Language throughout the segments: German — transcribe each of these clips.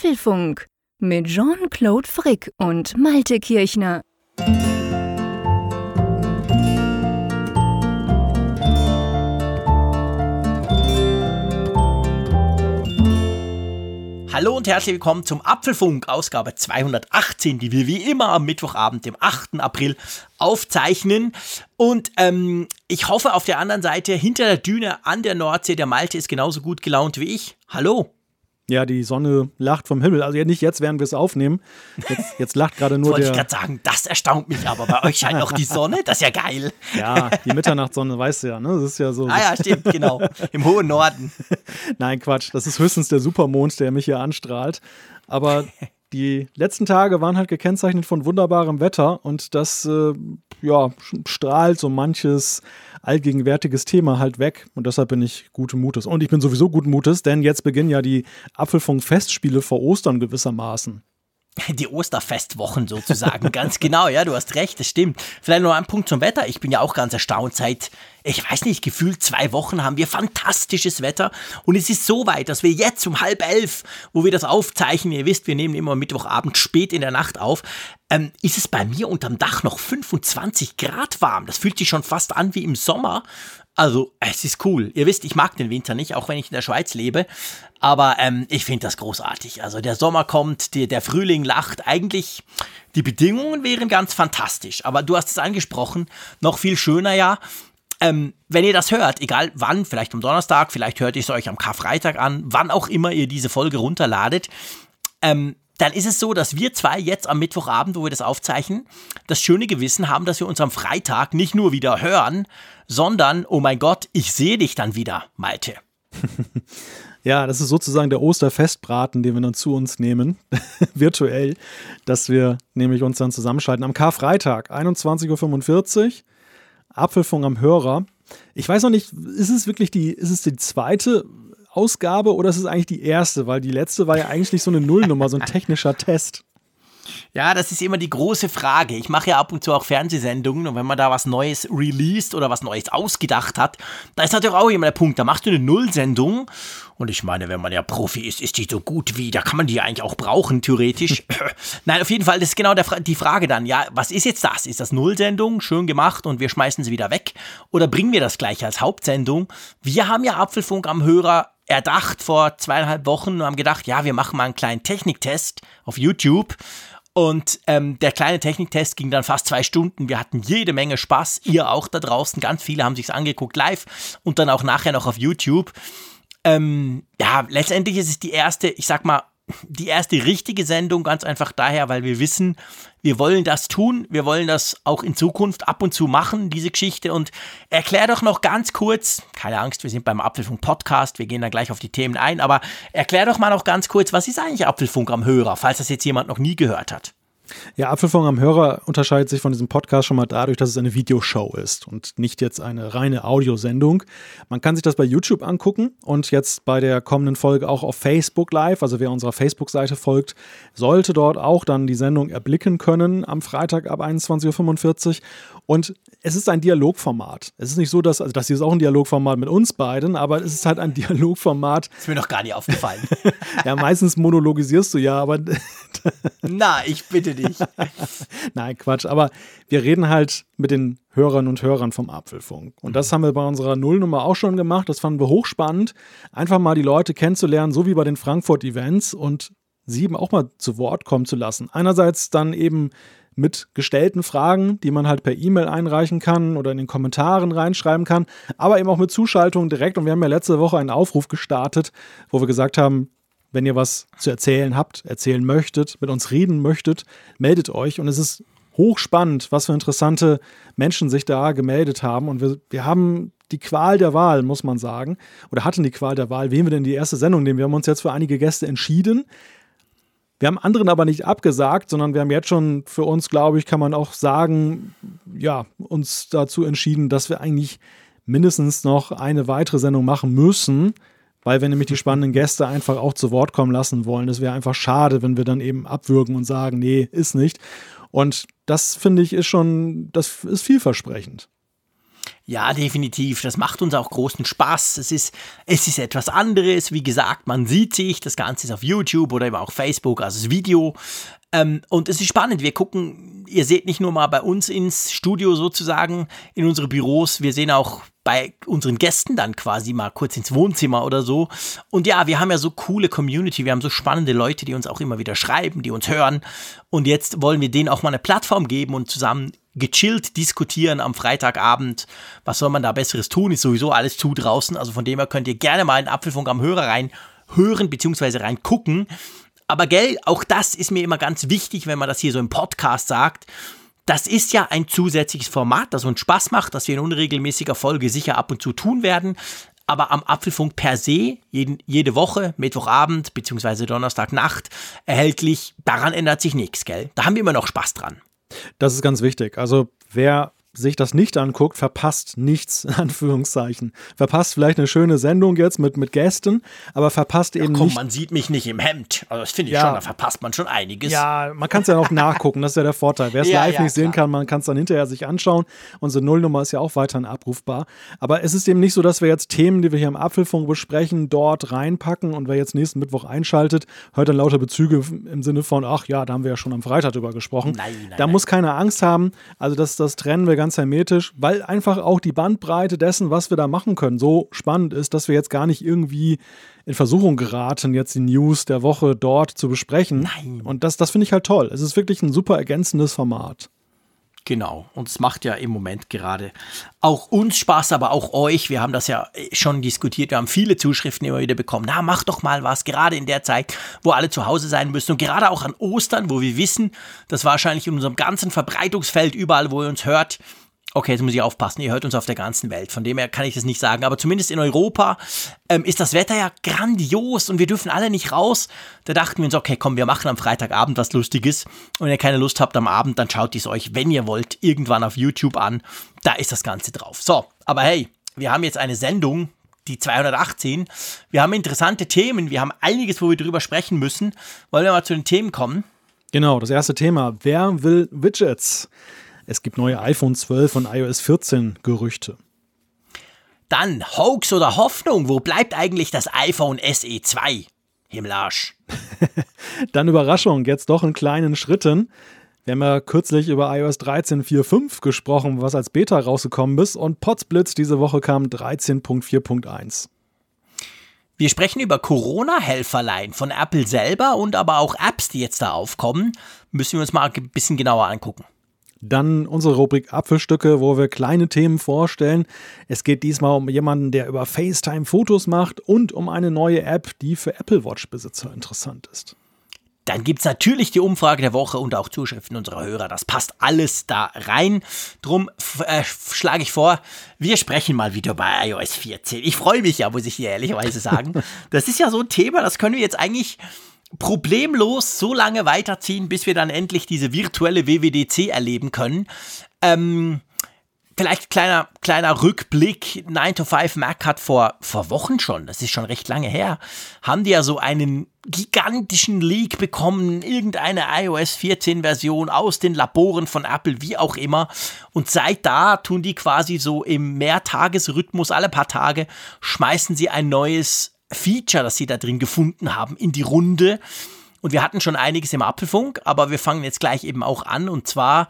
Apfelfunk mit Jean-Claude Frick und Malte Kirchner. Hallo und herzlich willkommen zum Apfelfunk, Ausgabe 218, die wir wie immer am Mittwochabend, dem 8. April, aufzeichnen. Und ähm, ich hoffe auf der anderen Seite, hinter der Düne an der Nordsee, der Malte ist genauso gut gelaunt wie ich. Hallo. Ja, die Sonne lacht vom Himmel. Also ja, nicht jetzt, während wir es aufnehmen. Jetzt, jetzt lacht gerade nur Wollte der. ich gerade sagen, das erstaunt mich aber. Bei euch scheint auch die Sonne, das ist ja geil. Ja, die Mitternachtssonne, weißt du ja, ne? Das ist ja so. Ah ja, stimmt, genau. Im hohen Norden. Nein, Quatsch. Das ist höchstens der Supermond, der mich hier anstrahlt. Aber die letzten Tage waren halt gekennzeichnet von wunderbarem Wetter und das äh, ja, strahlt so manches allgegenwärtiges Thema halt weg und deshalb bin ich guten Mutes. Und ich bin sowieso guten Mutes, denn jetzt beginnen ja die Apfelfunk-Festspiele vor Ostern gewissermaßen. Die Osterfestwochen sozusagen, ganz genau, ja, du hast recht, das stimmt. Vielleicht noch ein Punkt zum Wetter. Ich bin ja auch ganz erstaunt. Seit, ich weiß nicht, gefühlt zwei Wochen haben wir fantastisches Wetter und es ist so weit, dass wir jetzt um halb elf, wo wir das aufzeichnen, ihr wisst, wir nehmen immer Mittwochabend spät in der Nacht auf, ähm, ist es bei mir unterm Dach noch 25 Grad warm. Das fühlt sich schon fast an wie im Sommer. Also, es ist cool. Ihr wisst, ich mag den Winter nicht, auch wenn ich in der Schweiz lebe. Aber ähm, ich finde das großartig. Also, der Sommer kommt, die, der Frühling lacht. Eigentlich, die Bedingungen wären ganz fantastisch. Aber du hast es angesprochen, noch viel schöner ja. Ähm, wenn ihr das hört, egal wann, vielleicht am Donnerstag, vielleicht hört ihr es euch am Karfreitag an, wann auch immer ihr diese Folge runterladet, ähm, dann ist es so, dass wir zwei jetzt am Mittwochabend, wo wir das aufzeichnen, das schöne Gewissen haben, dass wir uns am Freitag nicht nur wieder hören, sondern, oh mein Gott, ich sehe dich dann wieder, Malte. Ja, das ist sozusagen der Osterfestbraten, den wir dann zu uns nehmen, virtuell, dass wir nämlich uns dann zusammenschalten. Am Karfreitag, 21.45 Uhr, Apfelfunk am Hörer. Ich weiß noch nicht, ist es wirklich die, ist es die zweite Ausgabe oder ist es eigentlich die erste? Weil die letzte war ja eigentlich so eine Nullnummer, so ein technischer Test. Ja, das ist immer die große Frage. Ich mache ja ab und zu auch Fernsehsendungen und wenn man da was Neues released oder was Neues ausgedacht hat, da ist natürlich auch immer der Punkt, da machst du eine Nullsendung und ich meine, wenn man ja Profi ist, ist die so gut wie, da kann man die ja eigentlich auch brauchen, theoretisch. Nein, auf jeden Fall, das ist genau der, die Frage dann, ja, was ist jetzt das? Ist das Nullsendung, schön gemacht und wir schmeißen sie wieder weg? Oder bringen wir das gleich als Hauptsendung? Wir haben ja Apfelfunk am Hörer erdacht vor zweieinhalb Wochen und haben gedacht, ja, wir machen mal einen kleinen Techniktest auf YouTube. Und ähm, der kleine Techniktest ging dann fast zwei Stunden. Wir hatten jede Menge Spaß. Ihr auch da draußen. Ganz viele haben sich's angeguckt live und dann auch nachher noch auf YouTube. Ähm, ja, letztendlich ist es die erste, ich sag mal, die erste richtige Sendung, ganz einfach daher, weil wir wissen, wir wollen das tun, wir wollen das auch in Zukunft ab und zu machen, diese Geschichte. Und erklär doch noch ganz kurz, keine Angst, wir sind beim Apfelfunk Podcast, wir gehen dann gleich auf die Themen ein, aber erklär doch mal noch ganz kurz, was ist eigentlich Apfelfunk am Hörer, falls das jetzt jemand noch nie gehört hat. Ja, Apfelfunk am Hörer unterscheidet sich von diesem Podcast schon mal dadurch, dass es eine Videoshow ist und nicht jetzt eine reine Audiosendung. Man kann sich das bei YouTube angucken und jetzt bei der kommenden Folge auch auf Facebook Live. Also wer unserer Facebook-Seite folgt, sollte dort auch dann die Sendung erblicken können am Freitag ab 21.45 Uhr. Und es ist ein Dialogformat. Es ist nicht so, dass, also das hier ist auch ein Dialogformat mit uns beiden, aber es ist halt ein Dialogformat. Ist mir noch gar nicht aufgefallen. ja, meistens monologisierst du ja, aber. Na, ich bitte dich. Nein, Quatsch. Aber wir reden halt mit den Hörern und Hörern vom Apfelfunk. Und das haben wir bei unserer Nullnummer auch schon gemacht. Das fanden wir hochspannend. Einfach mal die Leute kennenzulernen, so wie bei den Frankfurt-Events und sie eben auch mal zu Wort kommen zu lassen. Einerseits dann eben mit gestellten Fragen, die man halt per E-Mail einreichen kann oder in den Kommentaren reinschreiben kann, aber eben auch mit Zuschaltungen direkt. Und wir haben ja letzte Woche einen Aufruf gestartet, wo wir gesagt haben, wenn ihr was zu erzählen habt, erzählen möchtet, mit uns reden möchtet, meldet euch. Und es ist hochspannend, was für interessante Menschen sich da gemeldet haben. Und wir, wir haben die Qual der Wahl, muss man sagen, oder hatten die Qual der Wahl, wen wir denn die erste Sendung nehmen. Wir haben uns jetzt für einige Gäste entschieden. Wir haben anderen aber nicht abgesagt, sondern wir haben jetzt schon für uns, glaube ich, kann man auch sagen, ja, uns dazu entschieden, dass wir eigentlich mindestens noch eine weitere Sendung machen müssen, weil wir nämlich die spannenden Gäste einfach auch zu Wort kommen lassen wollen. Es wäre einfach schade, wenn wir dann eben abwürgen und sagen, nee, ist nicht. Und das finde ich ist schon, das ist vielversprechend. Ja, definitiv. Das macht uns auch großen Spaß. Es ist, es ist etwas anderes. Wie gesagt, man sieht sich. Das Ganze ist auf YouTube oder eben auch Facebook, das Video. Ähm, und es ist spannend. Wir gucken, ihr seht nicht nur mal bei uns ins Studio sozusagen, in unsere Büros. Wir sehen auch bei unseren Gästen dann quasi mal kurz ins Wohnzimmer oder so. Und ja, wir haben ja so coole Community, wir haben so spannende Leute, die uns auch immer wieder schreiben, die uns hören. Und jetzt wollen wir denen auch mal eine Plattform geben und zusammen gechillt diskutieren am Freitagabend. Was soll man da Besseres tun? Ist sowieso alles zu draußen. Also von dem her könnt ihr gerne mal in Apfelfunk am Hörer rein hören bzw. rein gucken. Aber gell, auch das ist mir immer ganz wichtig, wenn man das hier so im Podcast sagt. Das ist ja ein zusätzliches Format, das uns Spaß macht, das wir in unregelmäßiger Folge sicher ab und zu tun werden. Aber am Apfelfunk per se, jeden, jede Woche, Mittwochabend bzw. Donnerstagnacht erhältlich, daran ändert sich nichts, gell? Da haben wir immer noch Spaß dran. Das ist ganz wichtig. Also wer sich das nicht anguckt, verpasst nichts, in Anführungszeichen. Verpasst vielleicht eine schöne Sendung jetzt mit, mit Gästen, aber verpasst eben komm, nicht. man sieht mich nicht im Hemd. Also das finde ich Ja. schon, da verpasst man schon einiges. Ja, man kann es ja auch nachgucken, das ist ja der Vorteil. Wer es Ja, live ja, nicht sehen klar. kann, man kann es dann hinterher sich anschauen. Unsere Nullnummer ist ja auch weiterhin abrufbar. Aber es ist eben nicht so, dass wir jetzt Themen, die wir hier im Apfelfunk besprechen, dort reinpacken und wer jetzt nächsten Mittwoch einschaltet, hört dann lauter Bezüge im Sinne von, ach ja, da haben wir ja schon am Freitag drüber gesprochen. Nein, nein, da nein. muss keiner Angst haben. Also das, das trennen wir ganz hermetisch, weil einfach auch die Bandbreite dessen, was wir da machen können, so spannend ist, dass wir jetzt gar nicht irgendwie in Versuchung geraten, jetzt die News der Woche dort zu besprechen. Nein. Und das, das finde ich halt toll. Es ist wirklich ein super ergänzendes Format. Genau. Und es macht ja im Moment gerade auch uns Spaß, aber auch euch. Wir haben das ja schon diskutiert. Wir haben viele Zuschriften immer wieder bekommen. Na, mach doch mal was, gerade in der Zeit, wo alle zu Hause sein müssen. Und gerade auch an Ostern, wo wir wissen, dass wahrscheinlich in unserem ganzen Verbreitungsfeld, überall, wo ihr uns hört, Okay, jetzt muss ich aufpassen, ihr hört uns auf der ganzen Welt, von dem her kann ich das nicht sagen, aber zumindest in Europa ähm, ist das Wetter ja grandios und wir dürfen alle nicht raus. Da dachten wir uns, okay, komm, wir machen am Freitagabend was Lustiges und wenn ihr keine Lust habt am Abend, dann schaut es euch, wenn ihr wollt, irgendwann auf YouTube an. Da ist das Ganze drauf. So, aber hey, wir haben jetzt eine Sendung, die 218. Wir haben interessante Themen, wir haben einiges, wo wir drüber sprechen müssen. Wollen wir mal zu den Themen kommen? Genau, das erste Thema. Wer will Widgets? Es gibt neue iPhone 12 und iOS 14 Gerüchte. Dann Hoax oder Hoffnung, wo bleibt eigentlich das iPhone SE 2? Himmelarsch. Dann Überraschung, jetzt doch in kleinen Schritten. Wir haben ja kürzlich über iOS 13.4.5 gesprochen, was als Beta rausgekommen ist. Und Potsblitz diese Woche kam 13.4.1. Wir sprechen über Corona-Helferlein von Apple selber und aber auch Apps, die jetzt da aufkommen. Müssen wir uns mal ein bisschen genauer angucken. Dann unsere Rubrik Apfelstücke, wo wir kleine Themen vorstellen. Es geht diesmal um jemanden, der über FaceTime Fotos macht und um eine neue App, die für Apple Watch-Besitzer interessant ist. Dann gibt es natürlich die Umfrage der Woche und auch Zuschriften unserer Hörer. Das passt alles da rein. Drum äh, schlage ich vor, wir sprechen mal wieder bei iOS 14. Ich freue mich ja, muss ich dir ehrlicherweise sagen. Das ist ja so ein Thema, das können wir jetzt eigentlich problemlos so lange weiterziehen, bis wir dann endlich diese virtuelle WWDC erleben können. Ähm, vielleicht kleiner, kleiner Rückblick. 9 to 5 Mac hat vor, vor Wochen schon, das ist schon recht lange her, haben die ja so einen gigantischen Leak bekommen, irgendeine iOS 14 Version aus den Laboren von Apple, wie auch immer. Und seit da tun die quasi so im Mehrtagesrhythmus, alle paar Tage, schmeißen sie ein neues Feature, das sie da drin gefunden haben, in die Runde. Und wir hatten schon einiges im Apfelfunk, aber wir fangen jetzt gleich eben auch an. Und zwar,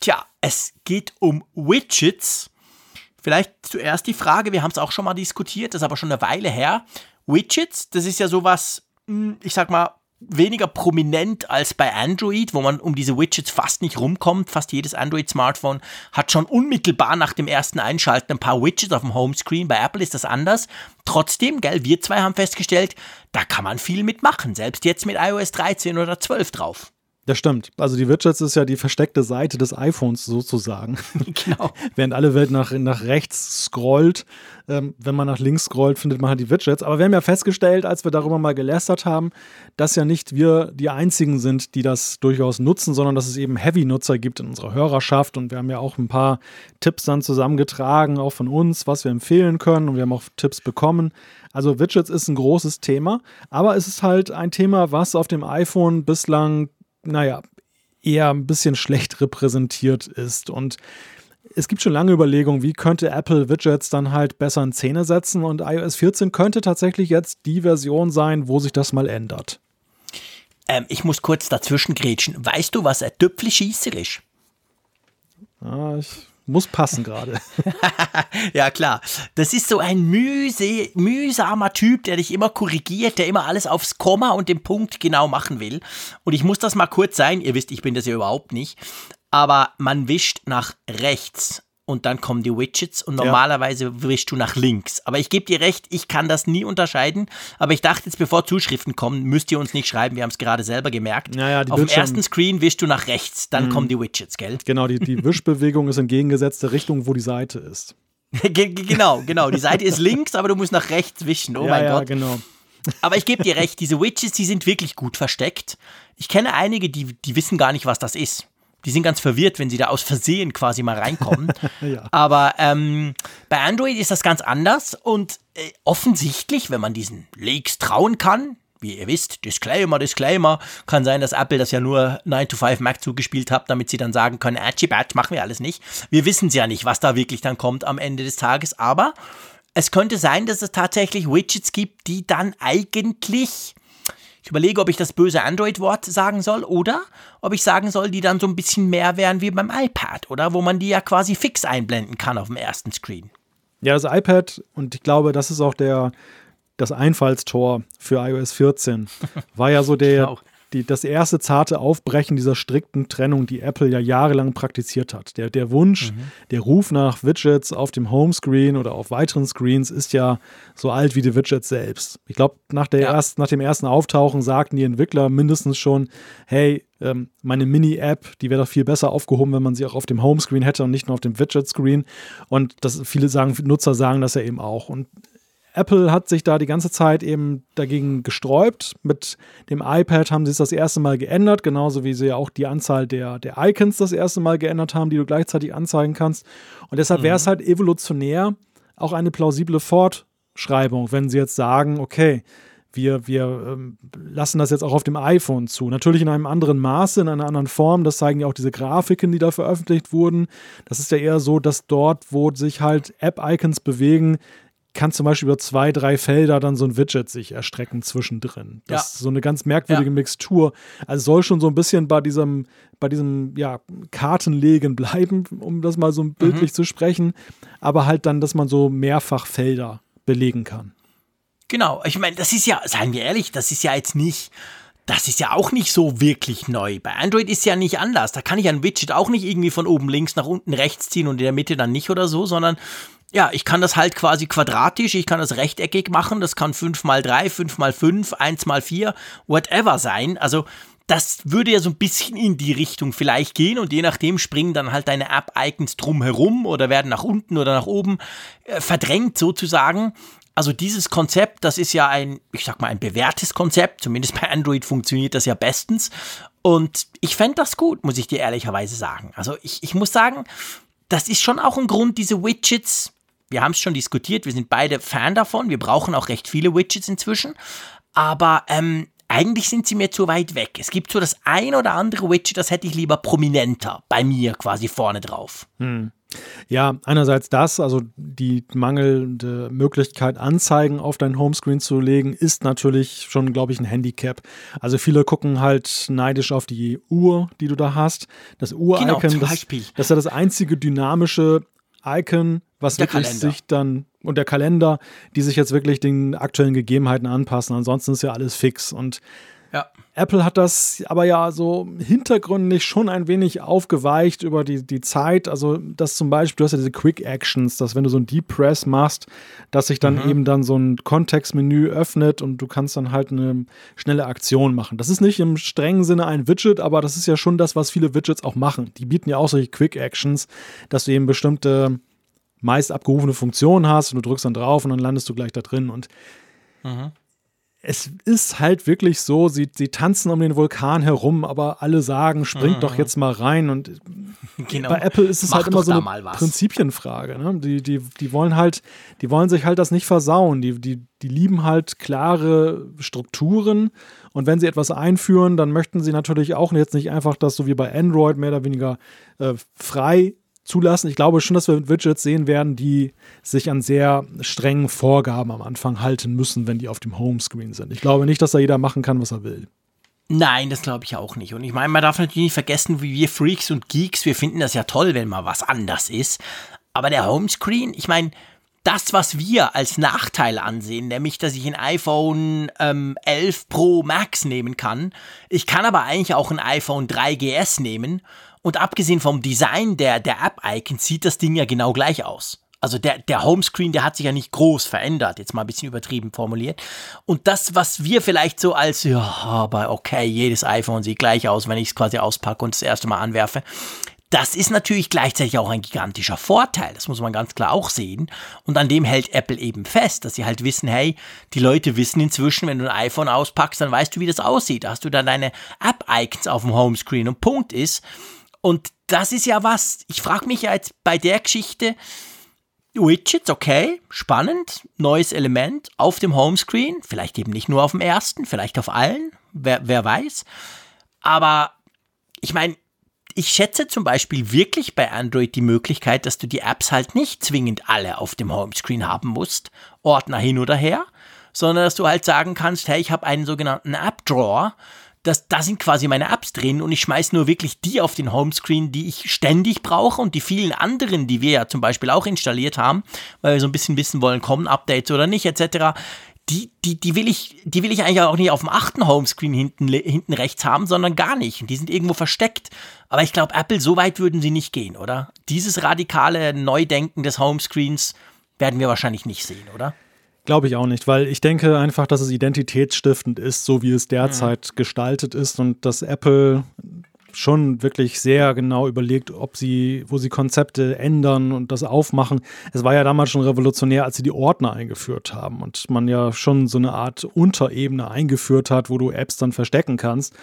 tja, es geht um Widgets. Vielleicht zuerst die Frage, wir haben es auch schon mal diskutiert, das ist aber schon eine Weile her. Widgets, das ist ja sowas, hm, ich sag mal, weniger prominent als bei Android, wo man um diese Widgets fast nicht rumkommt. Fast jedes Android-Smartphone hat schon unmittelbar nach dem ersten Einschalten ein paar Widgets auf dem Homescreen. Bei Apple ist das anders. Trotzdem, gell, wir zwei haben festgestellt, da kann man viel mitmachen. Selbst jetzt mit iOS 13 oder 12 drauf. Das stimmt. Also die Widgets ist ja die versteckte Seite des iPhones sozusagen. Genau. Während alle Welt nach, nach rechts scrollt, ähm, wenn man nach links scrollt, findet man halt die Widgets. Aber wir haben ja festgestellt, als wir darüber mal gelästert haben, dass ja nicht wir die Einzigen sind, die das durchaus nutzen, sondern dass es eben Heavy-Nutzer gibt in unserer Hörerschaft. Und wir haben ja auch ein paar Tipps dann zusammengetragen, auch von uns, was wir empfehlen können. Und wir haben auch Tipps bekommen. Also Widgets ist ein großes Thema, aber es ist halt ein Thema, was auf dem iPhone bislang naja, eher ein bisschen schlecht repräsentiert ist. Und es gibt schon lange Überlegungen, wie könnte Apple Widgets dann halt besser in Szene setzen und iOS 14 könnte tatsächlich jetzt die Version sein, wo sich das mal ändert. Ähm, ich muss kurz dazwischen grätschen. Weißt du, was ein Tüpfelschießer ist? Ah, ich muss passen gerade. ja, klar. Das ist so ein mühse, mühsamer Typ, der dich immer korrigiert, der immer alles aufs Komma und den Punkt genau machen will. Und ich muss das mal kurz sein. Ihr wisst, ich bin das ja überhaupt nicht aber man wischt nach rechts und dann kommen die Widgets und normalerweise ja. wischst du nach links. Aber ich gebe dir recht, ich kann das nie unterscheiden. Aber ich dachte jetzt, bevor Zuschriften kommen, müsst ihr uns nicht schreiben. Wir haben es gerade selber gemerkt. Naja, Auf dem ersten Screen wischst du nach rechts, dann mhm. kommen die Widgets, gell? Genau, die, die Wischbewegung ist in gegengesetzter Richtung, wo die Seite ist. genau, genau. Die Seite ist links, aber du musst nach rechts wischen. Oh ja, mein ja, Gott. genau. Aber ich gebe dir recht, diese Widgets, die sind wirklich gut versteckt. Ich kenne einige, die, die wissen gar nicht, was das ist. Die sind ganz verwirrt, wenn sie da aus Versehen quasi mal reinkommen. ja. Aber ähm, bei Android ist das ganz anders und äh, offensichtlich, wenn man diesen Leaks trauen kann, wie ihr wisst, Disclaimer, Disclaimer, kann sein, dass Apple das ja nur 9 to 5 Mac zugespielt hat, damit sie dann sagen können, Atchi Batch machen wir alles nicht. Wir wissen es ja nicht, was da wirklich dann kommt am Ende des Tages, aber es könnte sein, dass es tatsächlich Widgets gibt, die dann eigentlich ich überlege, ob ich das böse Android-Wort sagen soll oder ob ich sagen soll, die dann so ein bisschen mehr wären wie beim iPad, oder? Wo man die ja quasi fix einblenden kann auf dem ersten Screen. Ja, das iPad, und ich glaube, das ist auch der, das Einfallstor für iOS 14, war ja so der, die, das erste zarte Aufbrechen dieser strikten Trennung, die Apple ja jahrelang praktiziert hat. Der, der Wunsch, mhm. der Ruf nach Widgets auf dem Homescreen oder auf weiteren Screens ist ja so alt wie die Widgets selbst. Ich glaube, nach, ja. Erst, nach dem ersten Auftauchen sagten die Entwickler mindestens schon, hey, ähm, meine Mini-App, die wäre doch viel besser aufgehoben, wenn man sie auch auf dem Homescreen hätte und nicht nur auf dem Widget-Screen. Und das, viele sagen, Nutzer sagen das ja eben auch. Und Apple hat sich da die ganze Zeit eben dagegen gesträubt. Mit dem iPad haben sie es das erste Mal geändert, genauso wie sie ja auch die Anzahl der, der Icons das erste Mal geändert haben, die du gleichzeitig anzeigen kannst. Und deshalb wäre es mhm. halt evolutionär auch eine plausible Fortschreibung, wenn sie jetzt sagen, okay, wir, wir ähm, lassen das jetzt auch auf dem iPhone zu. Natürlich in einem anderen Maße, in einer anderen Form. Das zeigen ja auch diese Grafiken, die da veröffentlicht wurden. Das ist ja eher so, dass dort, wo sich halt App-Icons bewegen, kann zum Beispiel über zwei, drei Felder dann so ein Widget sich erstrecken zwischendrin. Das ja. ist so eine ganz merkwürdige ja. Mixtur. Also soll schon so ein bisschen bei diesem, bei diesem, ja, Kartenlegen bleiben, um das mal so bildlich mhm. zu sprechen, aber halt dann, dass man so mehrfach Felder belegen kann. Genau, ich meine, das ist ja, seien wir ehrlich, das ist ja jetzt nicht das ist ja auch nicht so wirklich neu. Bei Android ist ja nicht anders. Da kann ich ein Widget auch nicht irgendwie von oben links nach unten rechts ziehen und in der Mitte dann nicht oder so, sondern ja, ich kann das halt quasi quadratisch, ich kann das rechteckig machen, das kann 5 mal 3, 5 mal 5, 1 mal 4, whatever sein. Also das würde ja so ein bisschen in die Richtung vielleicht gehen und je nachdem springen dann halt deine App-Icons drumherum oder werden nach unten oder nach oben äh, verdrängt sozusagen. Also dieses Konzept, das ist ja ein, ich sag mal, ein bewährtes Konzept, zumindest bei Android funktioniert das ja bestens. Und ich fände das gut, muss ich dir ehrlicherweise sagen. Also ich, ich muss sagen, das ist schon auch ein Grund, diese Widgets wir haben es schon diskutiert, wir sind beide Fan davon, wir brauchen auch recht viele Widgets inzwischen, aber ähm, eigentlich sind sie mir zu weit weg. Es gibt so das ein oder andere Widget, das hätte ich lieber prominenter bei mir quasi vorne drauf. Hm. Ja, einerseits das, also die mangelnde Möglichkeit, Anzeigen auf dein Homescreen zu legen, ist natürlich schon, glaube ich, ein Handicap. Also viele gucken halt neidisch auf die Uhr, die du da hast. Das Uhr-Icon, genau, das, das, ist ja das einzige dynamische Icon, was der wirklich Kalender. sich dann und der Kalender, die sich jetzt wirklich den aktuellen Gegebenheiten anpassen. Ansonsten ist ja alles fix und ja. Apple hat das aber ja so hintergründig schon ein wenig aufgeweicht über die, die Zeit. Also, dass zum Beispiel, du hast ja diese Quick Actions, dass wenn du so ein Deep Press machst, dass sich dann mhm. eben dann so ein Kontextmenü öffnet und du kannst dann halt eine schnelle Aktion machen. Das ist nicht im strengen Sinne ein Widget, aber das ist ja schon das, was viele Widgets auch machen. Die bieten ja auch solche Quick Actions, dass du eben bestimmte meist abgerufene Funktionen hast und du drückst dann drauf und dann landest du gleich da drin und mhm es ist halt wirklich so, sie, sie tanzen um den Vulkan herum, aber alle sagen, springt mhm. doch jetzt mal rein. Und genau. bei Apple ist es Mach halt immer so eine Prinzipienfrage. Ne? Die, die, die wollen halt, die wollen sich halt das nicht versauen. Die, die, die lieben halt klare Strukturen. Und wenn sie etwas einführen, dann möchten sie natürlich auch jetzt nicht einfach das so wie bei Android mehr oder weniger äh, frei zulassen. Ich glaube schon, dass wir Widgets sehen werden, die sich an sehr strengen Vorgaben am Anfang halten müssen, wenn die auf dem Homescreen sind. Ich glaube nicht, dass da jeder machen kann, was er will. Nein, das glaube ich auch nicht. Und ich meine, man darf natürlich nicht vergessen, wie wir Freaks und Geeks, wir finden das ja toll, wenn mal was anders ist. Aber der Homescreen, ich meine, das, was wir als Nachteil ansehen, nämlich, dass ich ein iPhone ähm, 11 Pro Max nehmen kann. Ich kann aber eigentlich auch ein iPhone 3GS nehmen. Und abgesehen vom Design der, der App-Icons sieht das Ding ja genau gleich aus. Also der, der Homescreen, der hat sich ja nicht groß verändert, jetzt mal ein bisschen übertrieben formuliert. Und das, was wir vielleicht so als, ja, aber okay, jedes iPhone sieht gleich aus, wenn ich es quasi auspacke und das erste Mal anwerfe, das ist natürlich gleichzeitig auch ein gigantischer Vorteil. Das muss man ganz klar auch sehen. Und an dem hält Apple eben fest, dass sie halt wissen, hey, die Leute wissen inzwischen, wenn du ein iPhone auspackst, dann weißt du, wie das aussieht. Da hast du dann deine App-Icons auf dem Homescreen. Und Punkt ist, und das ist ja was, ich frage mich ja jetzt bei der Geschichte, Widgets, okay, spannend, neues Element auf dem Homescreen, vielleicht eben nicht nur auf dem ersten, vielleicht auf allen, wer, wer weiß. Aber ich meine, ich schätze zum Beispiel wirklich bei Android die Möglichkeit, dass du die Apps halt nicht zwingend alle auf dem Homescreen haben musst, Ordner hin oder her, sondern dass du halt sagen kannst, hey, ich habe einen sogenannten App Drawer, das, da sind quasi meine Apps drin und ich schmeiße nur wirklich die auf den Homescreen, die ich ständig brauche und die vielen anderen, die wir ja zum Beispiel auch installiert haben, weil wir so ein bisschen wissen wollen, kommen Updates oder nicht, etc., die, die, die, will ich, die will ich eigentlich auch nicht auf dem achten Homescreen hinten, hinten rechts haben, sondern gar nicht. Die sind irgendwo versteckt. Aber ich glaube, Apple, so weit würden sie nicht gehen, oder? Dieses radikale Neudenken des Homescreens werden wir wahrscheinlich nicht sehen, oder? Glaube ich auch nicht, weil ich denke einfach, dass es identitätsstiftend ist, so wie es derzeit mhm. gestaltet ist und dass Apple schon wirklich sehr genau überlegt, ob sie, wo sie Konzepte ändern und das aufmachen. Es war ja damals schon revolutionär, als sie die Ordner eingeführt haben und man ja schon so eine Art Unterebene eingeführt hat, wo du Apps dann verstecken kannst.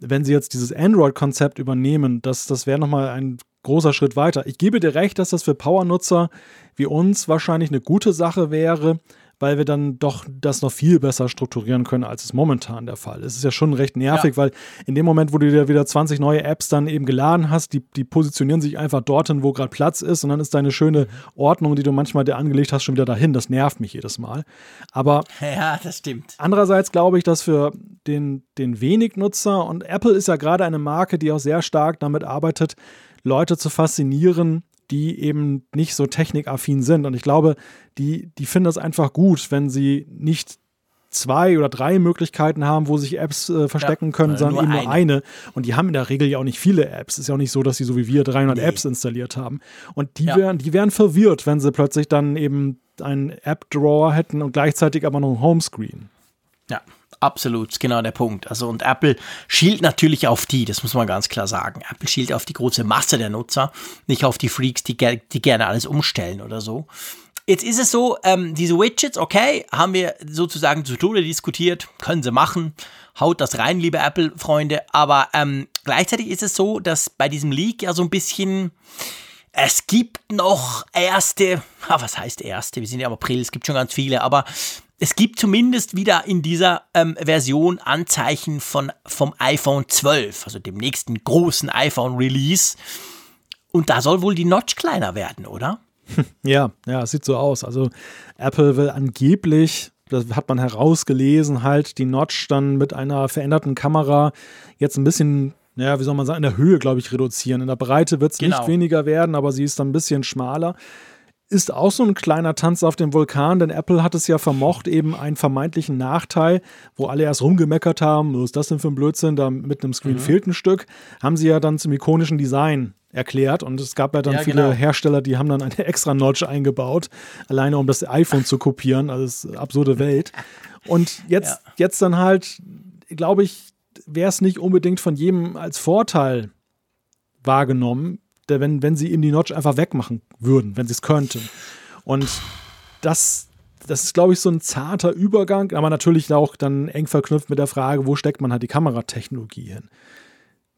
Wenn sie jetzt dieses Android-Konzept übernehmen, das, das wäre nochmal ein großer Schritt weiter. Ich gebe dir recht, dass das für Power-Nutzer wie uns wahrscheinlich eine gute Sache wäre, weil wir dann doch das noch viel besser strukturieren können, als es momentan der Fall ist. Es ist ja schon recht nervig, ja. weil in dem Moment, wo du dir wieder 20 neue Apps dann eben geladen hast, die, die positionieren sich einfach dorthin, wo gerade Platz ist und dann ist deine schöne Ordnung, die du manchmal dir angelegt hast, schon wieder dahin. Das nervt mich jedes Mal. Aber ja, das stimmt. Andererseits glaube ich, dass für den, den wenig Nutzer und Apple ist ja gerade eine Marke, die auch sehr stark damit arbeitet, Leute zu faszinieren, die eben nicht so technikaffin sind. Und ich glaube, die, die finden das einfach gut, wenn sie nicht zwei oder drei Möglichkeiten haben, wo sich Apps äh, verstecken ja, können, sondern eben nur eine. Und die haben in der Regel ja auch nicht viele Apps. Es ist ja auch nicht so, dass sie so wie wir 300 nee. Apps installiert haben. Und die, ja. wären, die wären verwirrt, wenn sie plötzlich dann eben einen App-Drawer hätten und gleichzeitig aber noch ein Homescreen. Ja, Absolut, genau der Punkt. Also und Apple schielt natürlich auf die, das muss man ganz klar sagen. Apple schielt auf die große Masse der Nutzer, nicht auf die Freaks, die, die gerne alles umstellen oder so. Jetzt ist es so, ähm, diese Widgets, okay, haben wir sozusagen zu Tode diskutiert, können sie machen, haut das rein, liebe Apple-Freunde, aber ähm, gleichzeitig ist es so, dass bei diesem Leak ja so ein bisschen, es gibt noch erste, ah, was heißt erste, wir sind ja im April, es gibt schon ganz viele, aber es gibt zumindest wieder in dieser ähm, Version Anzeichen von, vom iPhone 12, also dem nächsten großen iPhone-Release. Und da soll wohl die Notch kleiner werden, oder? Ja, ja, es sieht so aus. Also Apple will angeblich, das hat man herausgelesen, halt die Notch dann mit einer veränderten Kamera jetzt ein bisschen, naja, wie soll man sagen, in der Höhe, glaube ich, reduzieren. In der Breite wird es genau. nicht weniger werden, aber sie ist dann ein bisschen schmaler ist auch so ein kleiner Tanz auf dem Vulkan, denn Apple hat es ja vermocht, eben einen vermeintlichen Nachteil, wo alle erst rumgemeckert haben, was ist das denn für ein Blödsinn, da mit einem Screen mhm. fehlt ein Stück, haben sie ja dann zum ikonischen Design erklärt und es gab ja dann ja, viele genau. Hersteller, die haben dann eine extra Notch eingebaut, alleine um das iPhone zu kopieren, also das ist eine absurde Welt. Und jetzt, ja. jetzt dann halt, glaube ich, wäre es nicht unbedingt von jedem als Vorteil wahrgenommen, wenn, wenn sie ihm die Notch einfach wegmachen würden, wenn sie es könnten. Und das, das ist, glaube ich, so ein zarter Übergang, aber natürlich auch dann eng verknüpft mit der Frage, wo steckt man halt die Kameratechnologie hin?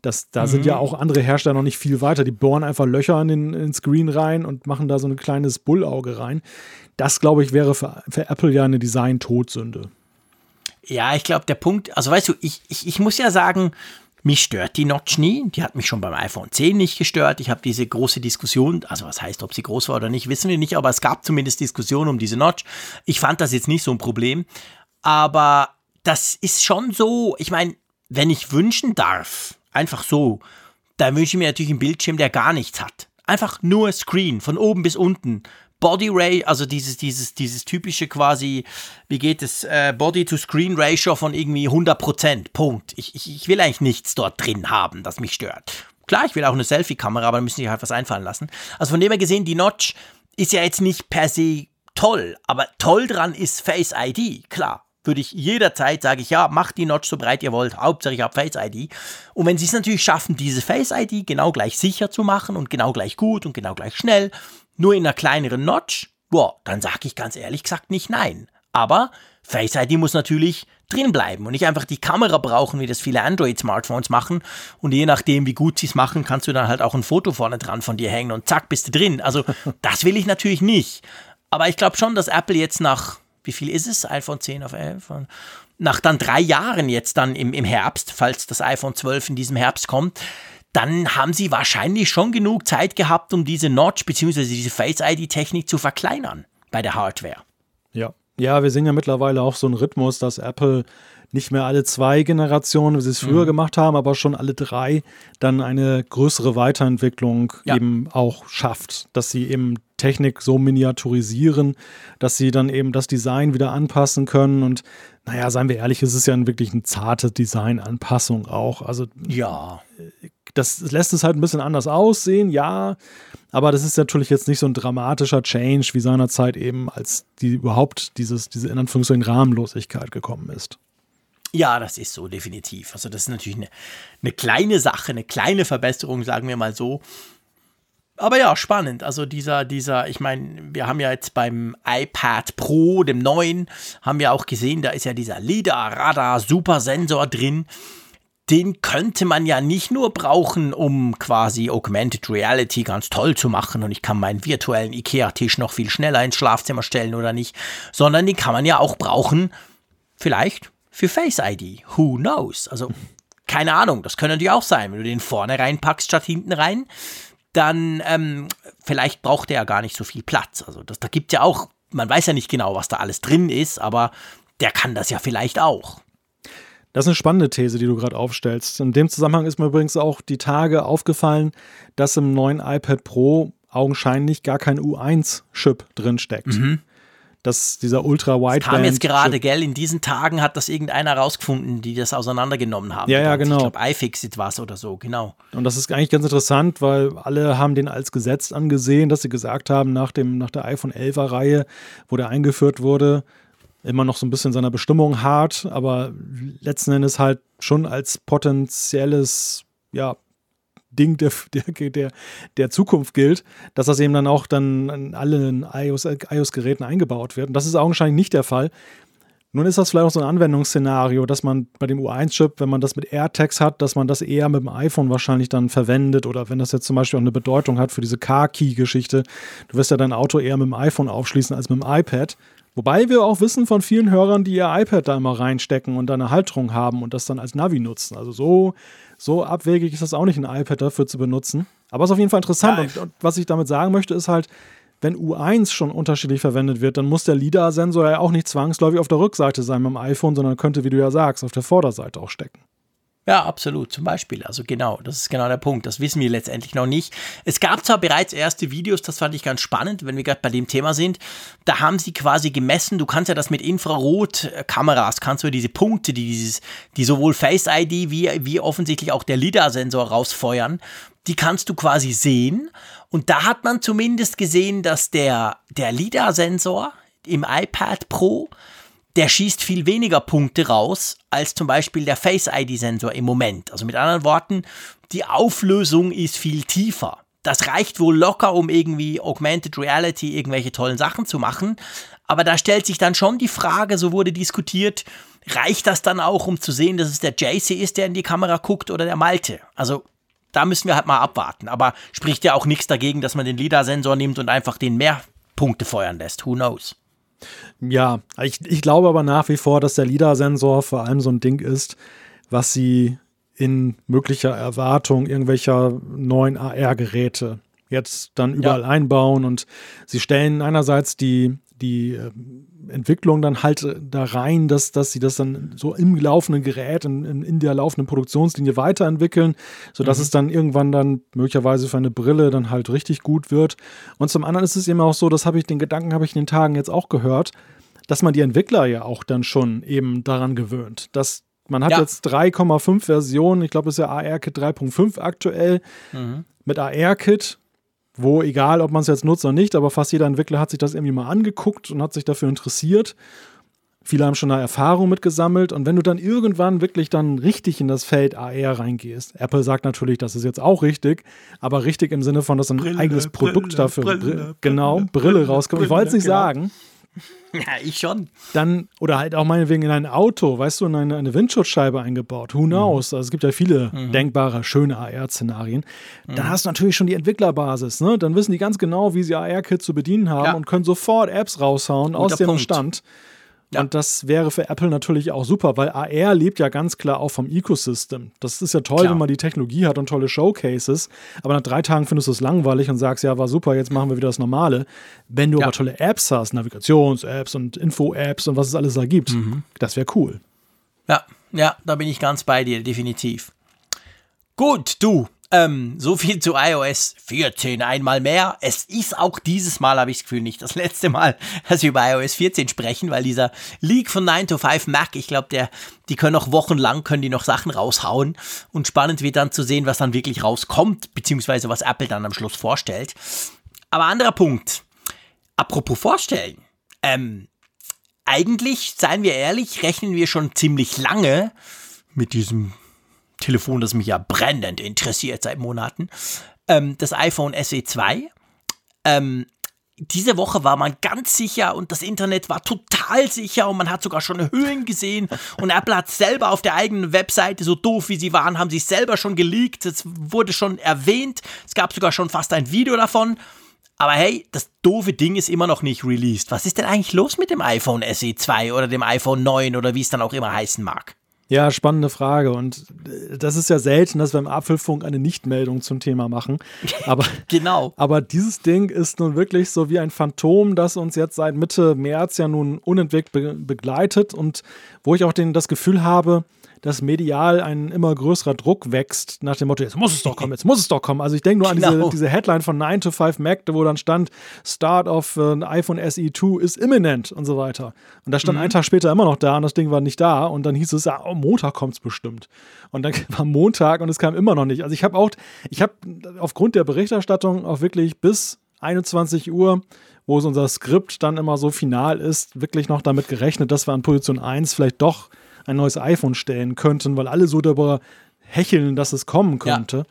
Das, da mhm. sind ja auch andere Hersteller noch nicht viel weiter. Die bohren einfach Löcher in den, in den Screen rein und machen da so ein kleines Bullauge rein. Das, glaube ich, wäre für, für Apple ja eine Design-Todsünde. Ja, ich glaube, der Punkt, also weißt du, ich, ich, ich muss ja sagen, Mich stört die Notch nie. Die hat mich schon beim iPhone 10 nicht gestört. Ich habe diese große Diskussion, also was heißt, ob sie groß war oder nicht, wissen wir nicht, aber es gab zumindest Diskussionen um diese Notch. Ich fand das jetzt nicht so ein Problem. Aber das ist schon so, ich meine, wenn ich wünschen darf, einfach so, dann wünsche ich mir natürlich einen Bildschirm, der gar nichts hat. Einfach nur Screen, von oben bis unten. Body Ray, also dieses, dieses, dieses typische quasi, wie geht es, äh, Body-to-Screen-Ratio von irgendwie 100%. Punkt. Ich, ich, ich will eigentlich nichts dort drin haben, das mich stört. Klar, ich will auch eine Selfie-Kamera, aber da müssen sich halt was einfallen lassen. Also von dem her gesehen, die Notch ist ja jetzt nicht per se toll, aber toll dran ist Face ID, klar würde ich jederzeit sage ich, ja, macht die Notch so breit ihr wollt, Hauptsache ich habe Face ID. Und wenn sie es natürlich schaffen, diese Face ID genau gleich sicher zu machen und genau gleich gut und genau gleich schnell, nur in einer kleineren Notch, boah, dann sage ich ganz ehrlich gesagt nicht nein. Aber Face ID muss natürlich drin bleiben und nicht einfach die Kamera brauchen, wie das viele Android-Smartphones machen. Und je nachdem, wie gut sie es machen, kannst du dann halt auch ein Foto vorne dran von dir hängen und zack, bist du drin. Also das will ich natürlich nicht. Aber ich glaube schon, dass Apple jetzt nach, wie viel ist es? iPhone 10 auf 11? Nach dann drei Jahren jetzt dann im, im Herbst, falls das iPhone 12 in diesem Herbst kommt, dann haben sie wahrscheinlich schon genug Zeit gehabt, um diese Notch bzw. diese Face-ID-Technik zu verkleinern bei der Hardware. Ja. Ja, wir sehen ja mittlerweile auch so einen Rhythmus, dass Apple nicht mehr alle zwei Generationen, wie sie es früher mhm. gemacht haben, aber schon alle drei dann eine größere Weiterentwicklung ja. eben auch schafft, dass sie eben Technik so miniaturisieren, dass sie dann eben das Design wieder anpassen können und naja, seien wir ehrlich, es ist ja wirklich eine zarte Designanpassung auch. Also ja, das lässt es halt ein bisschen anders aussehen, ja, aber das ist natürlich jetzt nicht so ein dramatischer Change wie seinerzeit eben, als die überhaupt dieses, diese in Anführungszeichen Rahmenlosigkeit gekommen ist. Ja, das ist so, definitiv. Also, das ist natürlich eine, eine kleine Sache, eine kleine Verbesserung, sagen wir mal so. Aber ja, spannend. Also dieser, dieser, ich meine, wir haben ja jetzt beim iPad Pro, dem neuen, haben wir auch gesehen, da ist ja dieser LIDAR-Radar-Supersensor drin. Den könnte man ja nicht nur brauchen, um quasi Augmented Reality ganz toll zu machen und ich kann meinen virtuellen IKEA-Tisch noch viel schneller ins Schlafzimmer stellen oder nicht, sondern den kann man ja auch brauchen, vielleicht für Face ID. Who knows? Also, keine Ahnung, das könnte natürlich auch sein, wenn du den vorne reinpackst statt hinten rein, dann ähm, vielleicht braucht er ja gar nicht so viel Platz. Also, das, da gibt ja auch, man weiß ja nicht genau, was da alles drin ist, aber der kann das ja vielleicht auch. Das ist eine spannende These, die du gerade aufstellst. In dem Zusammenhang ist mir übrigens auch die Tage aufgefallen, dass im neuen iPad Pro augenscheinlich gar kein U1-Chip drin steckt. Mhm dass dieser ultra wideband Das kam jetzt gerade, gell? In diesen Tagen hat das irgendeiner rausgefunden, die das auseinandergenommen haben. Ja, ja, genau. Ich glaube, iFixit war es oder so, genau. Und das ist eigentlich ganz interessant, weil alle haben den als Gesetz angesehen, dass sie gesagt haben, nach, dem, nach der iPhone 11er Reihe, wo der eingeführt wurde, immer noch so ein bisschen seiner Bestimmung hart, aber letzten Endes halt schon als potenzielles ja, Ding der, der, der, der Zukunft gilt, dass das eben dann auch dann in allen iOS-Geräten iOS eingebaut wird. Und das ist augenscheinlich nicht der Fall. Nun ist das vielleicht auch so ein Anwendungsszenario, dass man bei dem U1-Chip, wenn man das mit AirTags hat, dass man das eher mit dem iPhone wahrscheinlich dann verwendet oder wenn das jetzt zum Beispiel auch eine Bedeutung hat für diese Car-Key-Geschichte. Du wirst ja dein Auto eher mit dem iPhone aufschließen als mit dem iPad. Wobei wir auch wissen von vielen Hörern, die ihr iPad da immer reinstecken und da eine Halterung haben und das dann als Navi nutzen. Also so, so abwegig ist das auch nicht, ein iPad dafür zu benutzen. Aber es ist auf jeden Fall interessant. Und, und, was ich damit sagen möchte, ist halt, wenn U1 schon unterschiedlich verwendet wird, dann muss der LIDAR-Sensor ja auch nicht zwangsläufig auf der Rückseite sein beim iPhone, sondern könnte, wie du ja sagst, auf der Vorderseite auch stecken. Ja, absolut, zum Beispiel. Also genau, das ist genau der Punkt. Das wissen wir letztendlich noch nicht. Es gab zwar bereits erste Videos, das fand ich ganz spannend, wenn wir gerade bei dem Thema sind. Da haben sie quasi gemessen, du kannst ja das mit Infrarotkameras, kannst du diese Punkte, die, dieses, die sowohl Face ID wie, wie offensichtlich auch der LIDAR-Sensor rausfeuern, die kannst du quasi sehen. Und da hat man zumindest gesehen, dass der, der LIDAR-Sensor im iPad Pro der schießt viel weniger Punkte raus als zum Beispiel der Face-ID-Sensor im Moment. Also mit anderen Worten, die Auflösung ist viel tiefer. Das reicht wohl locker, um irgendwie Augmented Reality irgendwelche tollen Sachen zu machen. Aber da stellt sich dann schon die Frage, so wurde diskutiert, reicht das dann auch, um zu sehen, dass es der JC ist, der in die Kamera guckt oder der Malte? Also da müssen wir halt mal abwarten. Aber spricht ja auch nichts dagegen, dass man den LIDAR-Sensor nimmt und einfach den mehr Punkte feuern lässt. Who knows? Ja, ich, ich glaube aber nach wie vor, dass der LIDAR-Sensor vor allem so ein Ding ist, was sie in möglicher Erwartung irgendwelcher neuen AR-Geräte jetzt dann überall ja. einbauen und sie stellen einerseits die, die äh, Entwicklung dann halt äh, da rein, dass, dass sie das dann so im laufenden Gerät, in, in der laufenden Produktionslinie weiterentwickeln, sodass mhm. es dann irgendwann dann möglicherweise für eine Brille dann halt richtig gut wird. Und zum anderen ist es eben auch so, das habe ich, den Gedanken habe ich in den Tagen jetzt auch gehört, dass man die Entwickler ja auch dann schon eben daran gewöhnt, dass man hat ja. jetzt 3,5 Versionen, ich glaube, es ist ja AR-Kit 3.5 aktuell. Mhm. Mit AR-Kit wo egal, ob man es jetzt nutzt oder nicht, aber fast jeder Entwickler hat sich das irgendwie mal angeguckt und hat sich dafür interessiert. Viele haben schon eine Erfahrung mitgesammelt und wenn du dann irgendwann wirklich dann richtig in das Feld AR reingehst, Apple sagt natürlich, das ist jetzt auch richtig, aber richtig im Sinne von, dass ein Brille, eigenes Produkt Brille, dafür, Brille, genau, Brille, rauskommt. ich wollte es nicht genau. sagen. Ja, ich schon. Dann, oder halt auch meinetwegen in ein Auto, weißt du, in eine, eine Windschutzscheibe eingebaut. Who knows? Mhm. Also es gibt ja viele mhm. denkbare, schöne AR-Szenarien. Mhm. Dann hast du natürlich schon die Entwicklerbasis, ne? Dann wissen die ganz genau, wie sie AR-Kit zu bedienen haben ja. und können sofort Apps raushauen Guter aus dem. Stand. Ja. Und das wäre für Apple natürlich auch super, weil AR lebt ja ganz klar auch vom Ecosystem. Das ist ja toll, klar. wenn man die Technologie hat und tolle Showcases, aber nach drei Tagen findest du es langweilig und sagst, ja, war super, jetzt machen wir wieder das Normale. Wenn du ja. aber tolle Apps hast, Navigations-Apps und Info-Apps und was es alles da gibt, mhm. das wäre cool. Ja, ja, da bin ich ganz bei dir, definitiv. Gut, du, ähm, so viel zu iOS 14 einmal mehr. Es ist auch dieses Mal, habe ich das Gefühl, nicht das letzte Mal, dass wir über iOS 14 sprechen, weil dieser Leak von 9 to 5 Mac, ich glaube, die können noch wochenlang, können die noch Sachen raushauen und spannend wird dann zu sehen, was dann wirklich rauskommt, beziehungsweise was Apple dann am Schluss vorstellt. Aber anderer Punkt. Apropos vorstellen. Ähm, eigentlich, seien wir ehrlich, rechnen wir schon ziemlich lange mit diesem Telefon, das mich ja brennend interessiert seit Monaten, ähm, das iPhone SE 2. Ähm, diese Woche war man ganz sicher und das Internet war total sicher und man hat sogar schon Höhlen gesehen und Apple hat selber auf der eigenen Webseite, so doof wie sie waren, haben sie selber schon geleakt, es wurde schon erwähnt, es gab sogar schon fast ein Video davon. Aber hey, das doofe Ding ist immer noch nicht released. Was ist denn eigentlich los mit dem iPhone SE 2 oder dem iPhone 9 oder wie es dann auch immer heißen mag? Ja, spannende Frage. Und äh, das ist ja selten, dass wir im Apfelfunk eine Nichtmeldung zum Thema machen. Aber, genau. Aber dieses Ding ist nun wirklich so wie ein Phantom, das uns jetzt seit Mitte März ja nun unentwegt be begleitet und wo ich auch den, das Gefühl habe, dass medial ein immer größerer Druck wächst, nach dem Motto, jetzt muss es doch kommen, jetzt muss es doch kommen. Also ich denke nur genau. an diese, diese Headline von 9 to 5 Mac, wo dann stand, Start of uh, iPhone SE 2 is imminent und so weiter. Und da stand mhm. ein Tag später immer noch da und das Ding war nicht da und dann hieß es, ja, oh, Montag kommt es bestimmt. Und dann war Montag und es kam immer noch nicht. Also ich habe auch, ich habe aufgrund der Berichterstattung auch wirklich bis 21 Uhr wo es unser Skript dann immer so final ist, wirklich noch damit gerechnet, dass wir an Position 1 vielleicht doch ein neues iPhone stellen könnten, weil alle so darüber hecheln, dass es kommen könnte. Ja.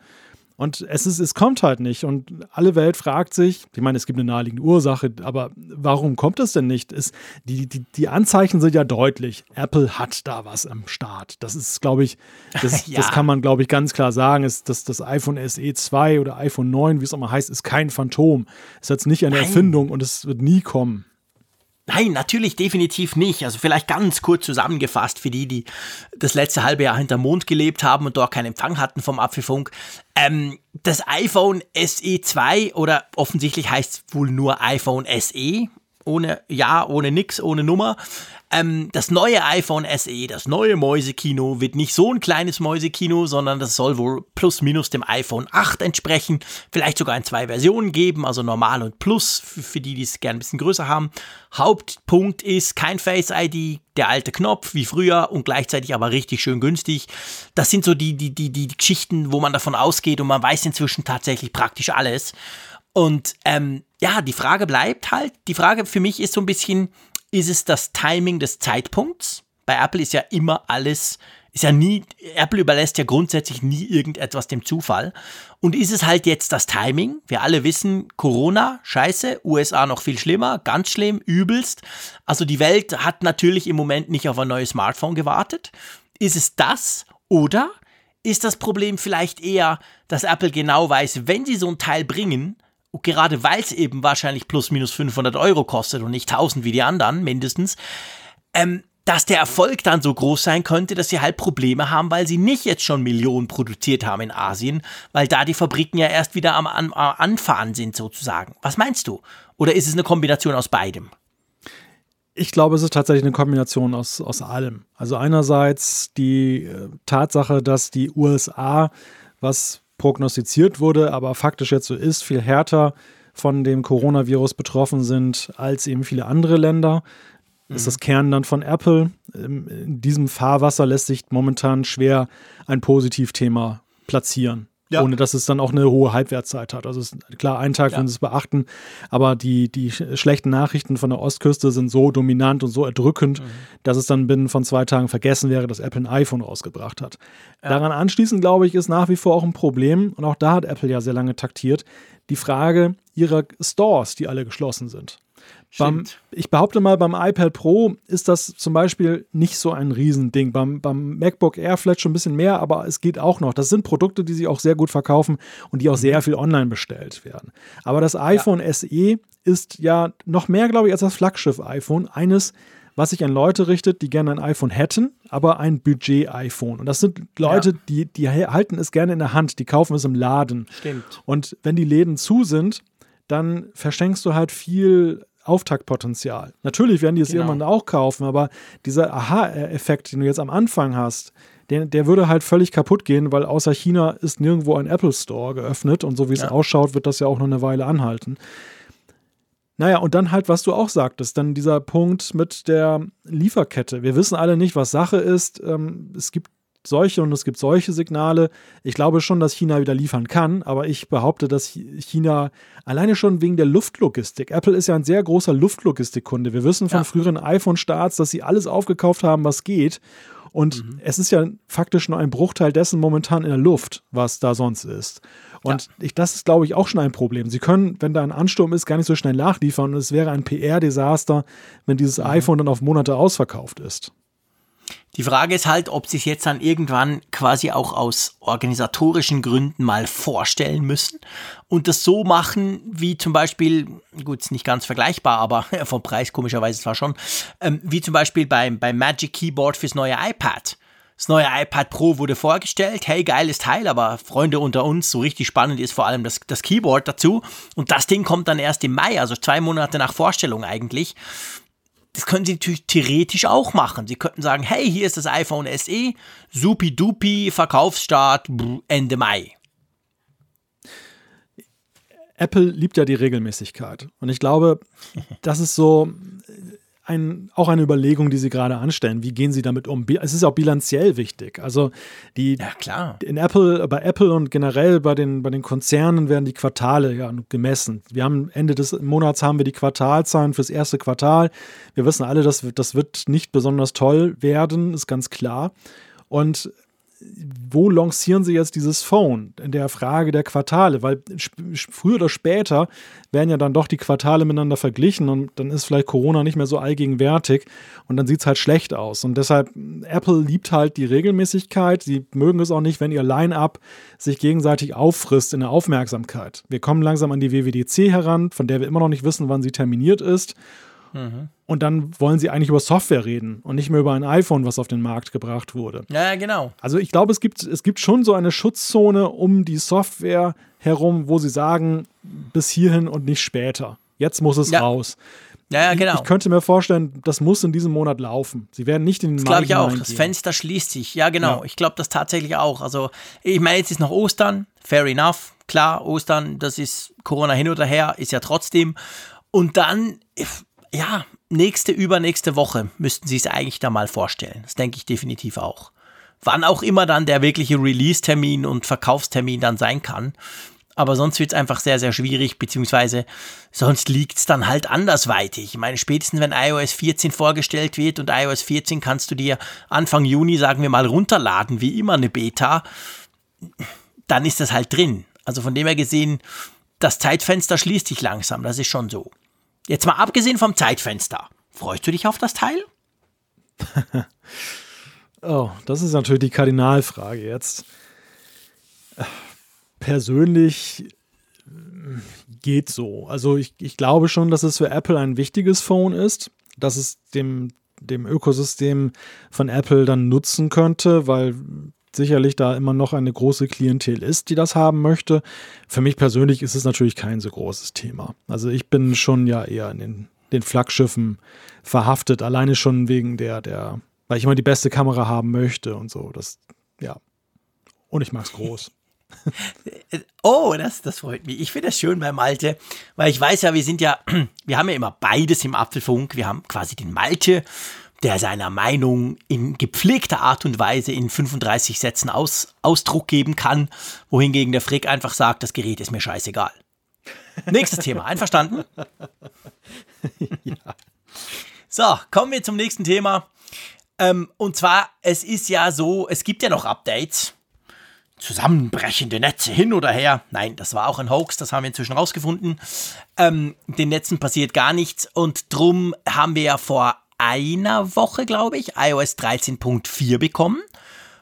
Und es, ist, es kommt halt nicht. Und alle Welt fragt sich, ich meine, es gibt eine naheliegende Ursache, aber warum kommt es denn nicht? Es, die, die, die Anzeichen sind ja deutlich. Apple hat da was am Start. Das ist, glaube ich, das, ja. das kann man, glaube ich, ganz klar sagen. Ist, dass das iPhone SE 2 oder iPhone 9, wie es auch mal heißt, ist kein Phantom. Es ist jetzt nicht eine Nein. Erfindung und es wird nie kommen. Nein, natürlich definitiv nicht. Also vielleicht ganz kurz zusammengefasst für die, die das letzte halbe Jahr hinter Mond gelebt haben und dort keinen Empfang hatten vom Apfelfunk. Ähm, das iPhone SE 2 oder offensichtlich heißt es wohl nur iPhone SE, ohne Ja, ohne nix, ohne Nummer, ähm, das neue iPhone SE, das neue Mäusekino, wird nicht so ein kleines Mäusekino, sondern das soll wohl plus minus dem iPhone 8 entsprechen. Vielleicht sogar in zwei Versionen geben, also normal und plus, für, die, die es gerne ein bisschen größer haben. Hauptpunkt ist kein Face ID, der alte Knopf wie früher und gleichzeitig aber richtig schön günstig. Das sind so die, die, die, die Geschichten, wo man davon ausgeht und man weiß inzwischen tatsächlich praktisch alles. Und ähm, ja, die Frage bleibt halt, die Frage für mich ist so ein bisschen, ist es das Timing des Zeitpunkts? Bei Apple ist ja immer alles, ist ja nie, Apple überlässt ja grundsätzlich nie irgendetwas dem Zufall. Und ist es halt jetzt das Timing? Wir alle wissen, Corona, scheiße, USA noch viel schlimmer, ganz schlimm, übelst. Also die Welt hat natürlich im Moment nicht auf ein neues Smartphone gewartet. Ist es das? Oder ist das Problem vielleicht eher, dass Apple genau weiß, wenn sie so ein Teil bringen, gerade weil es eben wahrscheinlich plus minus 500 Euro kostet und nicht 1000 wie die anderen mindestens, ähm, dass der Erfolg dann so groß sein könnte, dass sie halt Probleme haben, weil sie nicht jetzt schon Millionen produziert haben in Asien, weil da die Fabriken ja erst wieder am, am Anfahren sind sozusagen. Was meinst du? Oder ist es eine Kombination aus beidem? Ich glaube, es ist tatsächlich eine Kombination aus, aus allem. Also einerseits die äh, Tatsache, dass die USA, was prognostiziert wurde, aber faktisch jetzt so ist, viel härter von dem Coronavirus betroffen sind als eben viele andere Länder. Das ist das Kernland von Apple. In diesem Fahrwasser lässt sich momentan schwer ein Positivthema platzieren. Ja. Ohne dass es dann auch eine hohe Halbwertszeit hat. Also ist klar, einen Tag ja. würden sie es beachten, aber die, die schlechten Nachrichten von der Ostküste sind so dominant und so erdrückend, mhm. dass es dann binnen von zwei Tagen vergessen wäre, dass Apple ein iPhone rausgebracht hat. Ja. Daran anschließend, glaube ich, ist nach wie vor auch ein Problem, und auch da hat Apple ja sehr lange taktiert, die Frage ihrer Stores, die alle geschlossen sind. Beim, ich behaupte mal, beim iPad Pro ist das zum Beispiel nicht so ein Riesending. Beim, beim MacBook Air vielleicht schon ein bisschen mehr, aber es geht auch noch. Das sind Produkte, die sich auch sehr gut verkaufen und die auch sehr viel online bestellt werden. Aber das iPhone ja. SE ist ja noch mehr, glaube ich, als das Flaggschiff-iPhone. Eines, was sich an Leute richtet, die gerne ein iPhone hätten, aber ein Budget-iPhone. Und das sind Leute, ja. die, die halten es gerne in der Hand, die kaufen es im Laden. Stimmt. Und wenn die Läden zu sind, dann verschenkst du halt viel Auftaktpotenzial. Natürlich werden die es genau. irgendwann auch kaufen, aber dieser Aha-Effekt, den du jetzt am Anfang hast, der, der würde halt völlig kaputt gehen, weil außer China ist nirgendwo ein Apple Store geöffnet und so wie es ja. ausschaut, wird das ja auch noch eine Weile anhalten. Naja, und dann halt, was du auch sagtest, dann dieser Punkt mit der Lieferkette. Wir wissen alle nicht, was Sache ist. Ähm, es gibt solche und es gibt solche Signale. Ich glaube schon, dass China wieder liefern kann, aber ich behaupte, dass China alleine schon wegen der Luftlogistik, Apple ist ja ein sehr großer Luftlogistikkunde. Wir wissen von ja. früheren iPhone-Starts, dass sie alles aufgekauft haben, was geht. Und mhm. es ist ja faktisch nur ein Bruchteil dessen momentan in der Luft, was da sonst ist. Und ja. ich, das ist, glaube ich, auch schon ein Problem. Sie können, wenn da ein Ansturm ist, gar nicht so schnell nachliefern. Und es wäre ein PR-Desaster, wenn dieses mhm. iPhone dann auf Monate ausverkauft ist. Die Frage ist halt, ob sie es jetzt dann irgendwann quasi auch aus organisatorischen Gründen mal vorstellen müssen und das so machen, wie zum Beispiel, gut, ist nicht ganz vergleichbar, aber vom Preis komischerweise zwar schon, ähm, wie zum Beispiel beim, beim Magic Keyboard fürs neue iPad. Das neue iPad Pro wurde vorgestellt. Hey, geiles Teil, aber Freunde unter uns, so richtig spannend ist vor allem das, das Keyboard dazu. Und das Ding kommt dann erst im Mai, also zwei Monate nach Vorstellung eigentlich. Das können Sie natürlich theoretisch auch machen. Sie könnten sagen, hey, hier ist das iPhone SE, supi dupi, Verkaufsstart Ende Mai. Apple liebt ja die Regelmäßigkeit. Und ich glaube, das ist so ein, auch eine Überlegung, die Sie gerade anstellen. Wie gehen Sie damit um? Es ist auch bilanziell wichtig. Also die ja, klar. in Apple, bei Apple und generell bei den, bei den Konzernen werden die Quartale ja gemessen. Wir haben Ende des Monats haben wir die Quartalzahlen fürs erste Quartal. Wir wissen alle, das das wird nicht besonders toll werden, ist ganz klar. Und wo lancieren sie jetzt dieses Phone? In der Frage der Quartale, weil früher oder später werden ja dann doch die Quartale miteinander verglichen und dann ist vielleicht Corona nicht mehr so allgegenwärtig und dann sieht es halt schlecht aus. Und deshalb, Apple liebt halt die Regelmäßigkeit. Sie mögen es auch nicht, wenn ihr Line-up sich gegenseitig auffrisst in der Aufmerksamkeit. Wir kommen langsam an die WWDC heran, von der wir immer noch nicht wissen, wann sie terminiert ist. Mhm. Und dann wollen sie eigentlich über Software reden und nicht mehr über ein iPhone, was auf den Markt gebracht wurde. Ja, genau. Also ich glaube, es gibt, es gibt schon so eine Schutzzone um die Software herum, wo sie sagen, bis hierhin und nicht später. Jetzt muss es ja. raus. Ja, ja, genau. Ich, ich, könnte mir vorstellen, das muss in diesem Monat laufen. Sie werden nicht in den Das glaube ich auch. Das Fenster schließt sich. Ja, genau. Ja. Ich glaube das tatsächlich auch. Also, ich meine, jetzt ist noch Ostern. Fair enough. Klar, Ostern, das ist Corona hin oder her, ist ja trotzdem. Und dann, ja, nächste, übernächste Woche müssten sie es eigentlich da mal vorstellen. Das denke ich definitiv auch. Wann auch immer dann der wirkliche Release-Termin und Verkaufstermin dann sein kann. Aber sonst wird es einfach sehr, sehr schwierig, beziehungsweise sonst liegt es dann halt andersweitig. Ich meine, spätestens wenn iOS 14 vorgestellt wird und iOS 14 kannst du dir Anfang Juni, sagen wir mal, runterladen, wie immer eine Beta, dann ist das halt drin. Also von dem her gesehen, das Zeitfenster schließt sich langsam, das ist schon so. Jetzt mal abgesehen vom Zeitfenster. Freust du dich auf das Teil? oh, das ist natürlich die Kardinalfrage jetzt. Persönlich äh, geht so. Also ich, ich glaube schon, dass es für Apple ein wichtiges Phone ist, dass es dem dem Ökosystem von Apple dann nutzen könnte, weil sicherlich da immer noch eine große Klientel ist, die das haben möchte. Für mich persönlich ist es natürlich kein so großes Thema. Also ich bin schon ja eher in den, den Flaggschiffen verhaftet, alleine schon wegen der, der, weil ich immer die beste Kamera haben möchte und so. Das, ja. Und ich mag es groß. Oh, das, das freut mich. Ich finde das schön beim Malte, weil ich weiß ja, wir sind ja, wir haben ja immer beides im Apfelfunk. Wir haben quasi den Malte, der seiner Meinung in gepflegter Art und Weise in 35 Sätzen aus, Ausdruck geben kann, wohingegen der Frick einfach sagt, das Gerät ist mir scheißegal. Nächstes Thema, einverstanden? ja. So, kommen wir zum nächsten Thema. Ähm, und zwar, es ist ja so, es gibt ja noch Updates zusammenbrechende Netze hin oder her. Nein, das war auch ein Hoax, das haben wir inzwischen rausgefunden. Ähm, den Netzen passiert gar nichts und drum haben wir ja vor einer Woche, glaube ich, iOS 13.4 bekommen.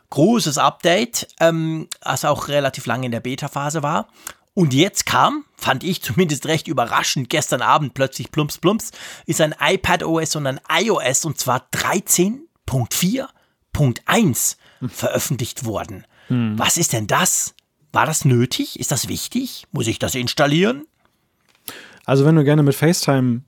Großes Update, ähm, das auch relativ lange in der Beta-Phase war. Und jetzt kam, fand ich zumindest recht überraschend, gestern Abend plötzlich plumps plumps, ist ein iPad OS und ein iOS und zwar 13.4.1 veröffentlicht worden. Hm. Was ist denn das? War das nötig? Ist das wichtig? Muss ich das installieren? Also wenn du gerne mit FaceTime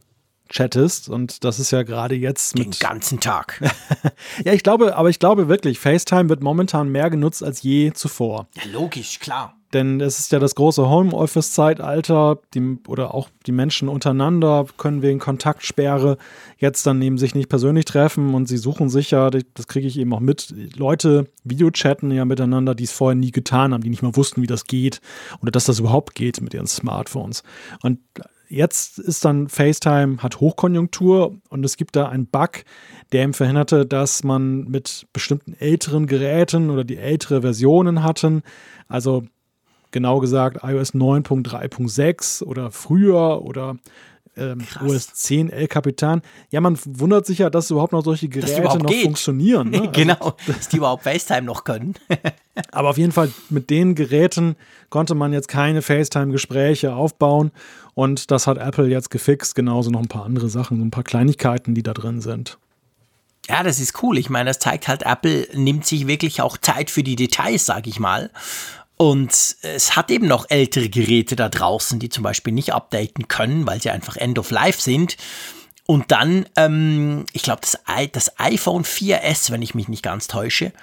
chattest und das ist ja gerade jetzt den ganzen Tag. ja, ich glaube, aber ich glaube wirklich, FaceTime wird momentan mehr genutzt als je zuvor. Ja, logisch, klar. Denn es ist ja das große Homeoffice-Zeitalter, oder auch die Menschen untereinander können wegen Kontaktsperre jetzt dann eben sich nicht persönlich treffen und sie suchen sich ja, das kriege ich eben auch mit, Leute Videochatten ja miteinander, die es vorher nie getan haben, die nicht mal wussten, wie das geht oder dass das überhaupt geht mit ihren Smartphones. Und jetzt ist dann FaceTime, hat Hochkonjunktur und es gibt da einen Bug, der ihm verhinderte, dass man mit bestimmten älteren Geräten oder die ältere Versionen hatten, also genau gesagt iOS 9.3.6 oder früher oder ähm, OS 10 El Capitan. Ja, man wundert sich ja, dass überhaupt noch solche Geräte noch geht. funktionieren. Ne? genau, also, dass die überhaupt FaceTime noch können. aber auf jeden Fall mit den Geräten konnte man jetzt keine FaceTime-Gespräche aufbauen und das hat Apple jetzt gefixt. Genauso noch ein paar andere Sachen, so ein paar Kleinigkeiten, die da drin sind. Ja, das ist cool. Ich meine, das zeigt halt, Apple nimmt sich wirklich auch Zeit für die Details, sag ich mal. Und es hat eben noch ältere Geräte da draußen, die zum Beispiel nicht updaten können, weil sie einfach End of Life sind. Und dann, ähm, ich glaube, das, das iPhone 4S, wenn ich mich nicht ganz täusche.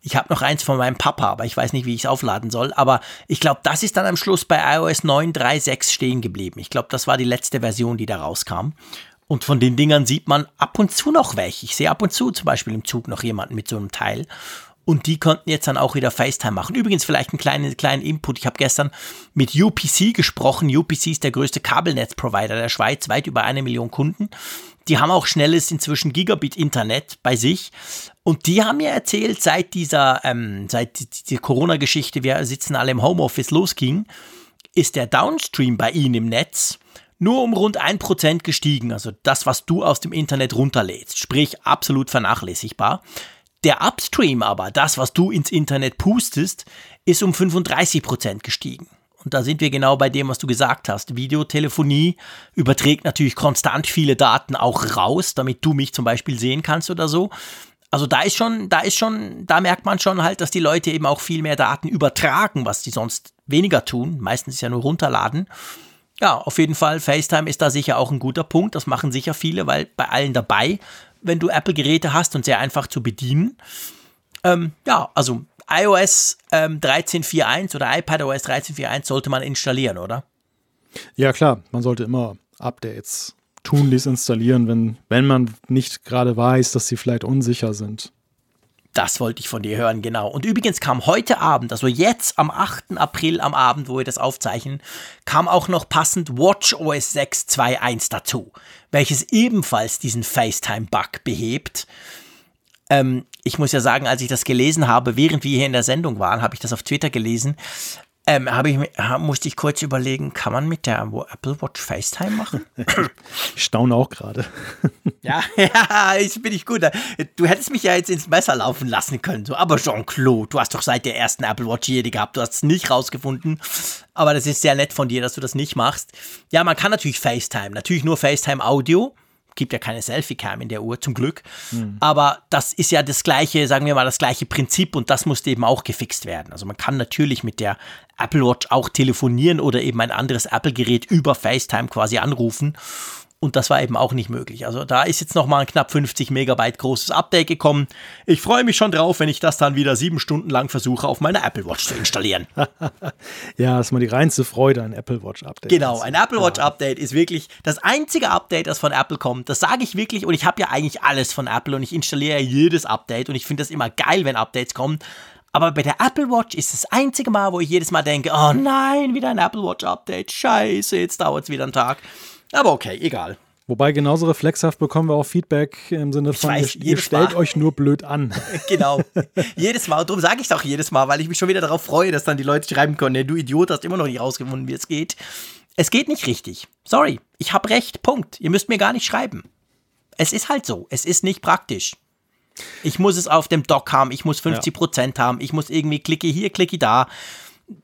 Ich habe noch eins von meinem Papa, aber ich weiß nicht, wie ich es aufladen soll. Aber ich glaube, das ist dann am Schluss bei iOS 9.3.6 stehen geblieben. Ich glaube, das war die letzte Version, die da rauskam. Und von den Dingern sieht man ab und zu noch welche. Ich sehe ab und zu zum Beispiel im Zug noch jemanden mit so einem Teil. Und die konnten jetzt dann auch wieder FaceTime machen. Übrigens vielleicht einen kleinen, kleinen Input. Ich habe gestern mit UPC gesprochen. UPC ist der größte Kabelnetzprovider der Schweiz, weit über eine Million Kunden. Die haben auch schnelles inzwischen Gigabit-Internet bei sich. Und die haben mir erzählt, seit dieser, ähm, seit die Corona-Geschichte, wir sitzen alle im Homeoffice, losging, ist der Downstream bei ihnen im Netz nur um rund ein Prozent gestiegen. Also das, was du aus dem Internet runterlädst. Sprich, absolut vernachlässigbar. Der Upstream aber, das, was du ins Internet pustest, ist um 35% gestiegen. Und da sind wir genau bei dem, was du gesagt hast. Videotelefonie überträgt natürlich konstant viele Daten auch raus, damit du mich zum Beispiel sehen kannst oder so. Also da ist schon, da ist schon, da merkt man schon halt, dass die Leute eben auch viel mehr Daten übertragen, was die sonst weniger tun. Meistens ja nur runterladen. Ja, auf jeden Fall, FaceTime ist da sicher auch ein guter Punkt. Das machen sicher viele, weil bei allen dabei wenn du Apple-Geräte hast und sehr einfach zu bedienen. Ähm, ja, also iOS ähm, 13.4.1 oder iPadOS 13.4.1 sollte man installieren, oder? Ja, klar, man sollte immer Updates tunlichst installieren, wenn, wenn man nicht gerade weiß, dass sie vielleicht unsicher sind. Das wollte ich von dir hören, genau. Und übrigens kam heute Abend, also jetzt am 8. April am Abend, wo wir das aufzeichnen, kam auch noch passend WatchOS 6.2.1 dazu, welches ebenfalls diesen FaceTime-Bug behebt. Ähm, ich muss ja sagen, als ich das gelesen habe, während wir hier in der Sendung waren, habe ich das auf Twitter gelesen, ähm, habe ich, musste ich kurz überlegen, kann man mit der Apple Watch FaceTime machen? ich staune auch gerade. ja, ja, ich bin ich gut. Du hättest mich ja jetzt ins Messer laufen lassen können. So, aber Jean-Claude, du hast doch seit der ersten Apple Watch jede gehabt. Du hast es nicht rausgefunden. Aber das ist sehr nett von dir, dass du das nicht machst. Ja, man kann natürlich FaceTime. Natürlich nur FaceTime Audio. Gibt ja keine Selfie-Cam in der Uhr, zum Glück. Mhm. Aber das ist ja das gleiche, sagen wir mal, das gleiche Prinzip und das musste eben auch gefixt werden. Also man kann natürlich mit der Apple Watch auch telefonieren oder eben ein anderes Apple-Gerät über FaceTime quasi anrufen. Und das war eben auch nicht möglich. Also da ist jetzt nochmal ein knapp 50 Megabyte großes Update gekommen. Ich freue mich schon drauf, wenn ich das dann wieder sieben Stunden lang versuche, auf meiner Apple Watch zu installieren. ja, das ist mal die reinste Freude, ein Apple Watch Update. Genau, ein Apple Watch Update ist wirklich das einzige Update, das von Apple kommt. Das sage ich wirklich und ich habe ja eigentlich alles von Apple und ich installiere jedes Update und ich finde das immer geil, wenn Updates kommen. Aber bei der Apple Watch ist das einzige Mal, wo ich jedes Mal denke, oh nein, wieder ein Apple Watch Update. Scheiße, jetzt dauert es wieder einen Tag. Aber okay, egal. Wobei genauso reflexhaft bekommen wir auch Feedback im Sinne von, weiß, ihr, ihr stellt Mal. euch nur blöd an. genau. jedes Mal. Und darum sage ich es auch jedes Mal, weil ich mich schon wieder darauf freue, dass dann die Leute schreiben können, du Idiot, hast immer noch nicht rausgefunden, wie es geht. Es geht nicht richtig. Sorry. Ich habe recht. Punkt. Ihr müsst mir gar nicht schreiben. Es ist halt so. Es ist nicht praktisch. Ich muss es auf dem Dock haben. Ich muss 50% ja. haben. Ich muss irgendwie klicke hier, klicke da.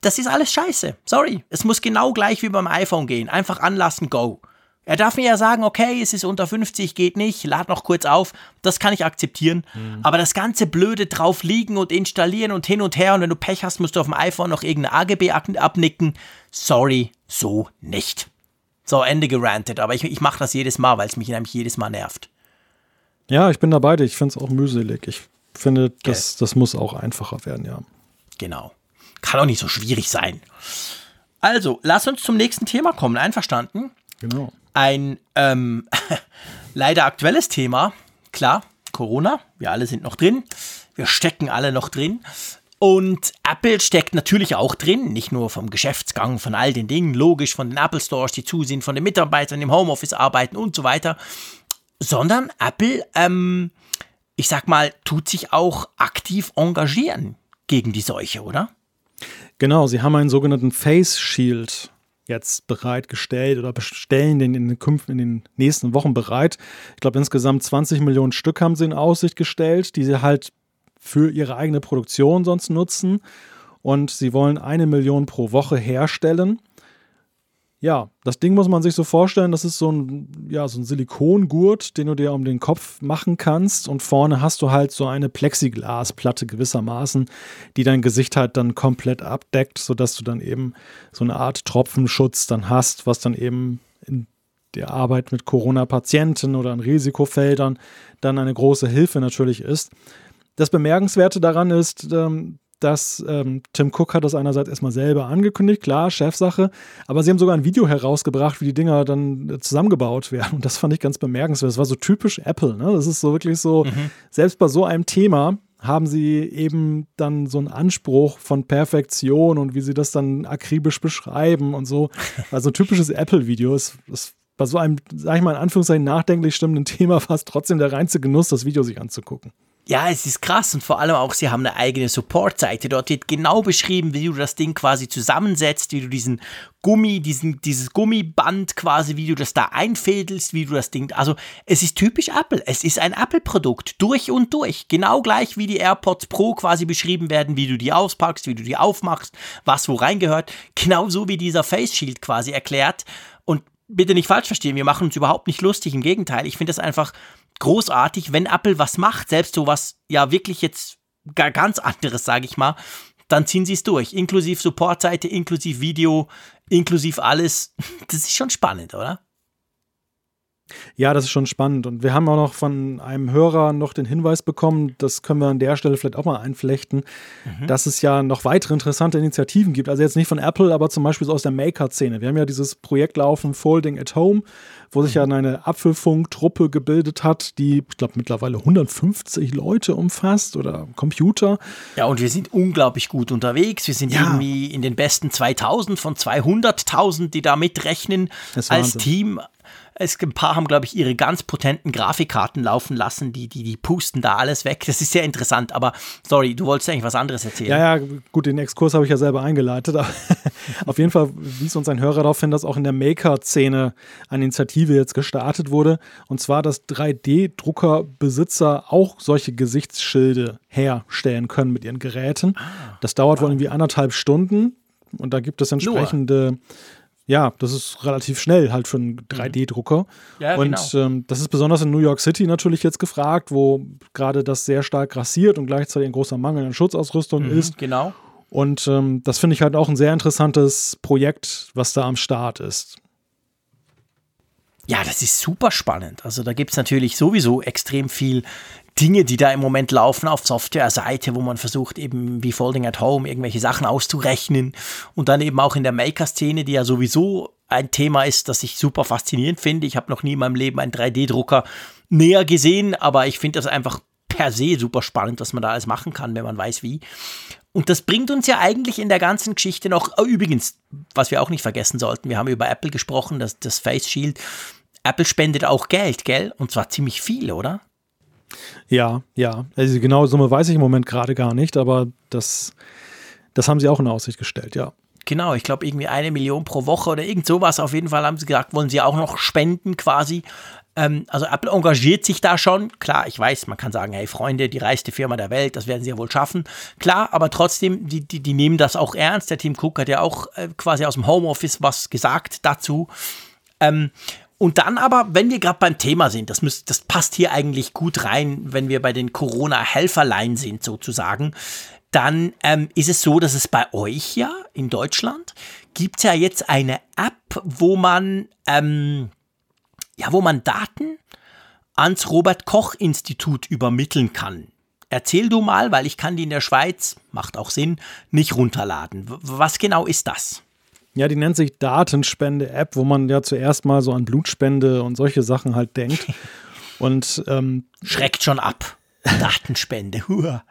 Das ist alles scheiße. Sorry. Es muss genau gleich wie beim iPhone gehen. Einfach anlassen, go. Er darf mir ja sagen, okay, es ist unter 50, geht nicht, lad noch kurz auf. Das kann ich akzeptieren. Mhm. Aber das ganze Blöde drauf liegen und installieren und hin und her und wenn du Pech hast, musst du auf dem iPhone noch irgendeine AGB abnicken. Sorry, so nicht. So, Ende gerantet. Aber ich, ich mache das jedes Mal, weil es mich nämlich jedes Mal nervt. Ja, ich bin dabei. Ich finde es auch mühselig. Ich finde, das, das muss auch einfacher werden, ja. Genau. Kann auch nicht so schwierig sein. Also, lass uns zum nächsten Thema kommen. Einverstanden? Genau ein ähm, leider aktuelles Thema. Klar, Corona, wir alle sind noch drin. Wir stecken alle noch drin. Und Apple steckt natürlich auch drin, nicht nur vom Geschäftsgang, von all den Dingen, logisch von den Apple Stores, die zu sind, von den Mitarbeitern im Homeoffice arbeiten und so weiter, sondern Apple, ähm, ich sag mal, tut sich auch aktiv engagieren gegen die Seuche, oder? Genau, sie haben einen sogenannten Face Shield jetzt bereitgestellt oder bestellen den in den, in den nächsten Wochen bereit. Ich glaube, insgesamt 20 Millionen Stück haben sie in Aussicht gestellt, die sie halt für ihre eigene Produktion sonst nutzen. Und sie wollen eine Million pro Woche herstellen. Ja, das Ding muss man sich so vorstellen, das ist so ein, ja, so ein Silikongurt, den du dir um den Kopf machen kannst und vorne hast du halt so eine Plexiglasplatte gewissermaßen, die dein Gesicht halt dann komplett abdeckt, sodass du dann eben so eine Art Tropfenschutz dann hast, was dann eben in der Arbeit mit Corona-Patienten oder in Risikofeldern dann eine große Hilfe natürlich ist. Das Bemerkenswerte daran ist, ähm, dass ähm, Tim Cook hat das einerseits erstmal selber angekündigt, klar, Chefsache, aber sie haben sogar ein Video herausgebracht, wie die Dinger dann äh, zusammengebaut werden. Und das fand ich ganz bemerkenswert. Das war so typisch Apple. Ne? Das ist so wirklich so, mhm. selbst bei so einem Thema haben sie eben dann so einen Anspruch von Perfektion und wie sie das dann akribisch beschreiben und so. Also typisches Apple-Video ist, ist bei so einem, sag ich mal in Anführungszeichen, nachdenklich stimmenden Thema fast trotzdem der reinste Genuss, das Video sich anzugucken. Ja, es ist krass und vor allem auch, sie haben eine eigene Support-Seite. Dort wird genau beschrieben, wie du das Ding quasi zusammensetzt, wie du diesen Gummi, diesen, dieses Gummiband quasi, wie du das da einfädelst, wie du das Ding. Also, es ist typisch Apple. Es ist ein Apple-Produkt. Durch und durch. Genau gleich wie die AirPods Pro quasi beschrieben werden, wie du die auspackst, wie du die aufmachst, was wo reingehört. Genauso wie dieser Face Shield quasi erklärt. Und bitte nicht falsch verstehen, wir machen uns überhaupt nicht lustig. Im Gegenteil, ich finde das einfach großartig, wenn Apple was macht, selbst so was ja wirklich jetzt gar ganz anderes, sage ich mal, dann ziehen sie es durch. Inklusive Supportseite, inklusive Video, inklusive alles. Das ist schon spannend, oder? Ja, das ist schon spannend. Und wir haben auch noch von einem Hörer noch den Hinweis bekommen, das können wir an der Stelle vielleicht auch mal einflechten, mhm. dass es ja noch weitere interessante Initiativen gibt. Also jetzt nicht von Apple, aber zum Beispiel so aus der Maker-Szene. Wir haben ja dieses Projekt laufen, Folding at Home, wo sich mhm. ja eine Apfelfunk-Truppe gebildet hat, die, ich glaube, mittlerweile 150 Leute umfasst oder Computer. Ja, und wir sind unglaublich gut unterwegs. Wir sind ja. irgendwie in den besten 2000 von 200.000, die da mitrechnen als Team. Es, ein paar haben, glaube ich, ihre ganz potenten Grafikkarten laufen lassen, die, die, die pusten da alles weg. Das ist sehr interessant, aber sorry, du wolltest eigentlich was anderes erzählen. Ja, ja, gut, den Exkurs habe ich ja selber eingeleitet. auf jeden Fall wies uns ein Hörer darauf hin, dass auch in der Maker-Szene eine Initiative jetzt gestartet wurde. Und zwar, dass 3D-Druckerbesitzer auch solche Gesichtsschilde herstellen können mit ihren Geräten. Ah, das dauert wohl irgendwie anderthalb Stunden. Und da gibt es entsprechende. Ja, das ist relativ schnell halt für einen 3D-Drucker. Ja, und genau. ähm, das ist besonders in New York City natürlich jetzt gefragt, wo gerade das sehr stark grassiert und gleichzeitig ein großer Mangel an Schutzausrüstung Mhm, ist. Genau. Und ähm, das finde ich halt auch ein sehr interessantes Projekt, was da am Start ist. Ja, das ist super spannend. Also da gibt es natürlich sowieso extrem viel Dinge, die da im Moment laufen auf Software-Seite, wo man versucht, eben wie Folding at Home irgendwelche Sachen auszurechnen. Und dann eben auch in der Maker-Szene, die ja sowieso ein Thema ist, das ich super faszinierend finde. Ich habe noch nie in meinem Leben einen 3D-Drucker näher gesehen, aber ich finde das einfach per se super spannend, was man da alles machen kann, wenn man weiß wie. Und das bringt uns ja eigentlich in der ganzen Geschichte noch, oh, übrigens, was wir auch nicht vergessen sollten, wir haben über Apple gesprochen, das, das Face Shield. Apple spendet auch Geld, gell? Und zwar ziemlich viel, oder? Ja, ja. Also die genaue Summe weiß ich im Moment gerade gar nicht, aber das, das haben sie auch in Aussicht gestellt, ja. Genau, ich glaube irgendwie eine Million pro Woche oder irgend sowas. Auf jeden Fall haben sie gesagt, wollen sie auch noch spenden quasi. Ähm, also Apple engagiert sich da schon. Klar, ich weiß, man kann sagen, hey Freunde, die reichste Firma der Welt, das werden sie ja wohl schaffen. Klar, aber trotzdem, die, die, die nehmen das auch ernst. Der Tim Cook hat ja auch äh, quasi aus dem Homeoffice was gesagt dazu. Ähm, und dann aber, wenn wir gerade beim Thema sind, das, müsst, das passt hier eigentlich gut rein, wenn wir bei den Corona-Helferlein sind sozusagen, dann ähm, ist es so, dass es bei euch ja in Deutschland gibt ja jetzt eine App, wo man, ähm, ja, wo man Daten ans Robert-Koch-Institut übermitteln kann. Erzähl du mal, weil ich kann die in der Schweiz, macht auch Sinn, nicht runterladen. Was genau ist das? Ja, die nennt sich Datenspende-App, wo man ja zuerst mal so an Blutspende und solche Sachen halt denkt. Und ähm, Schreckt schon ab. Datenspende. Hua.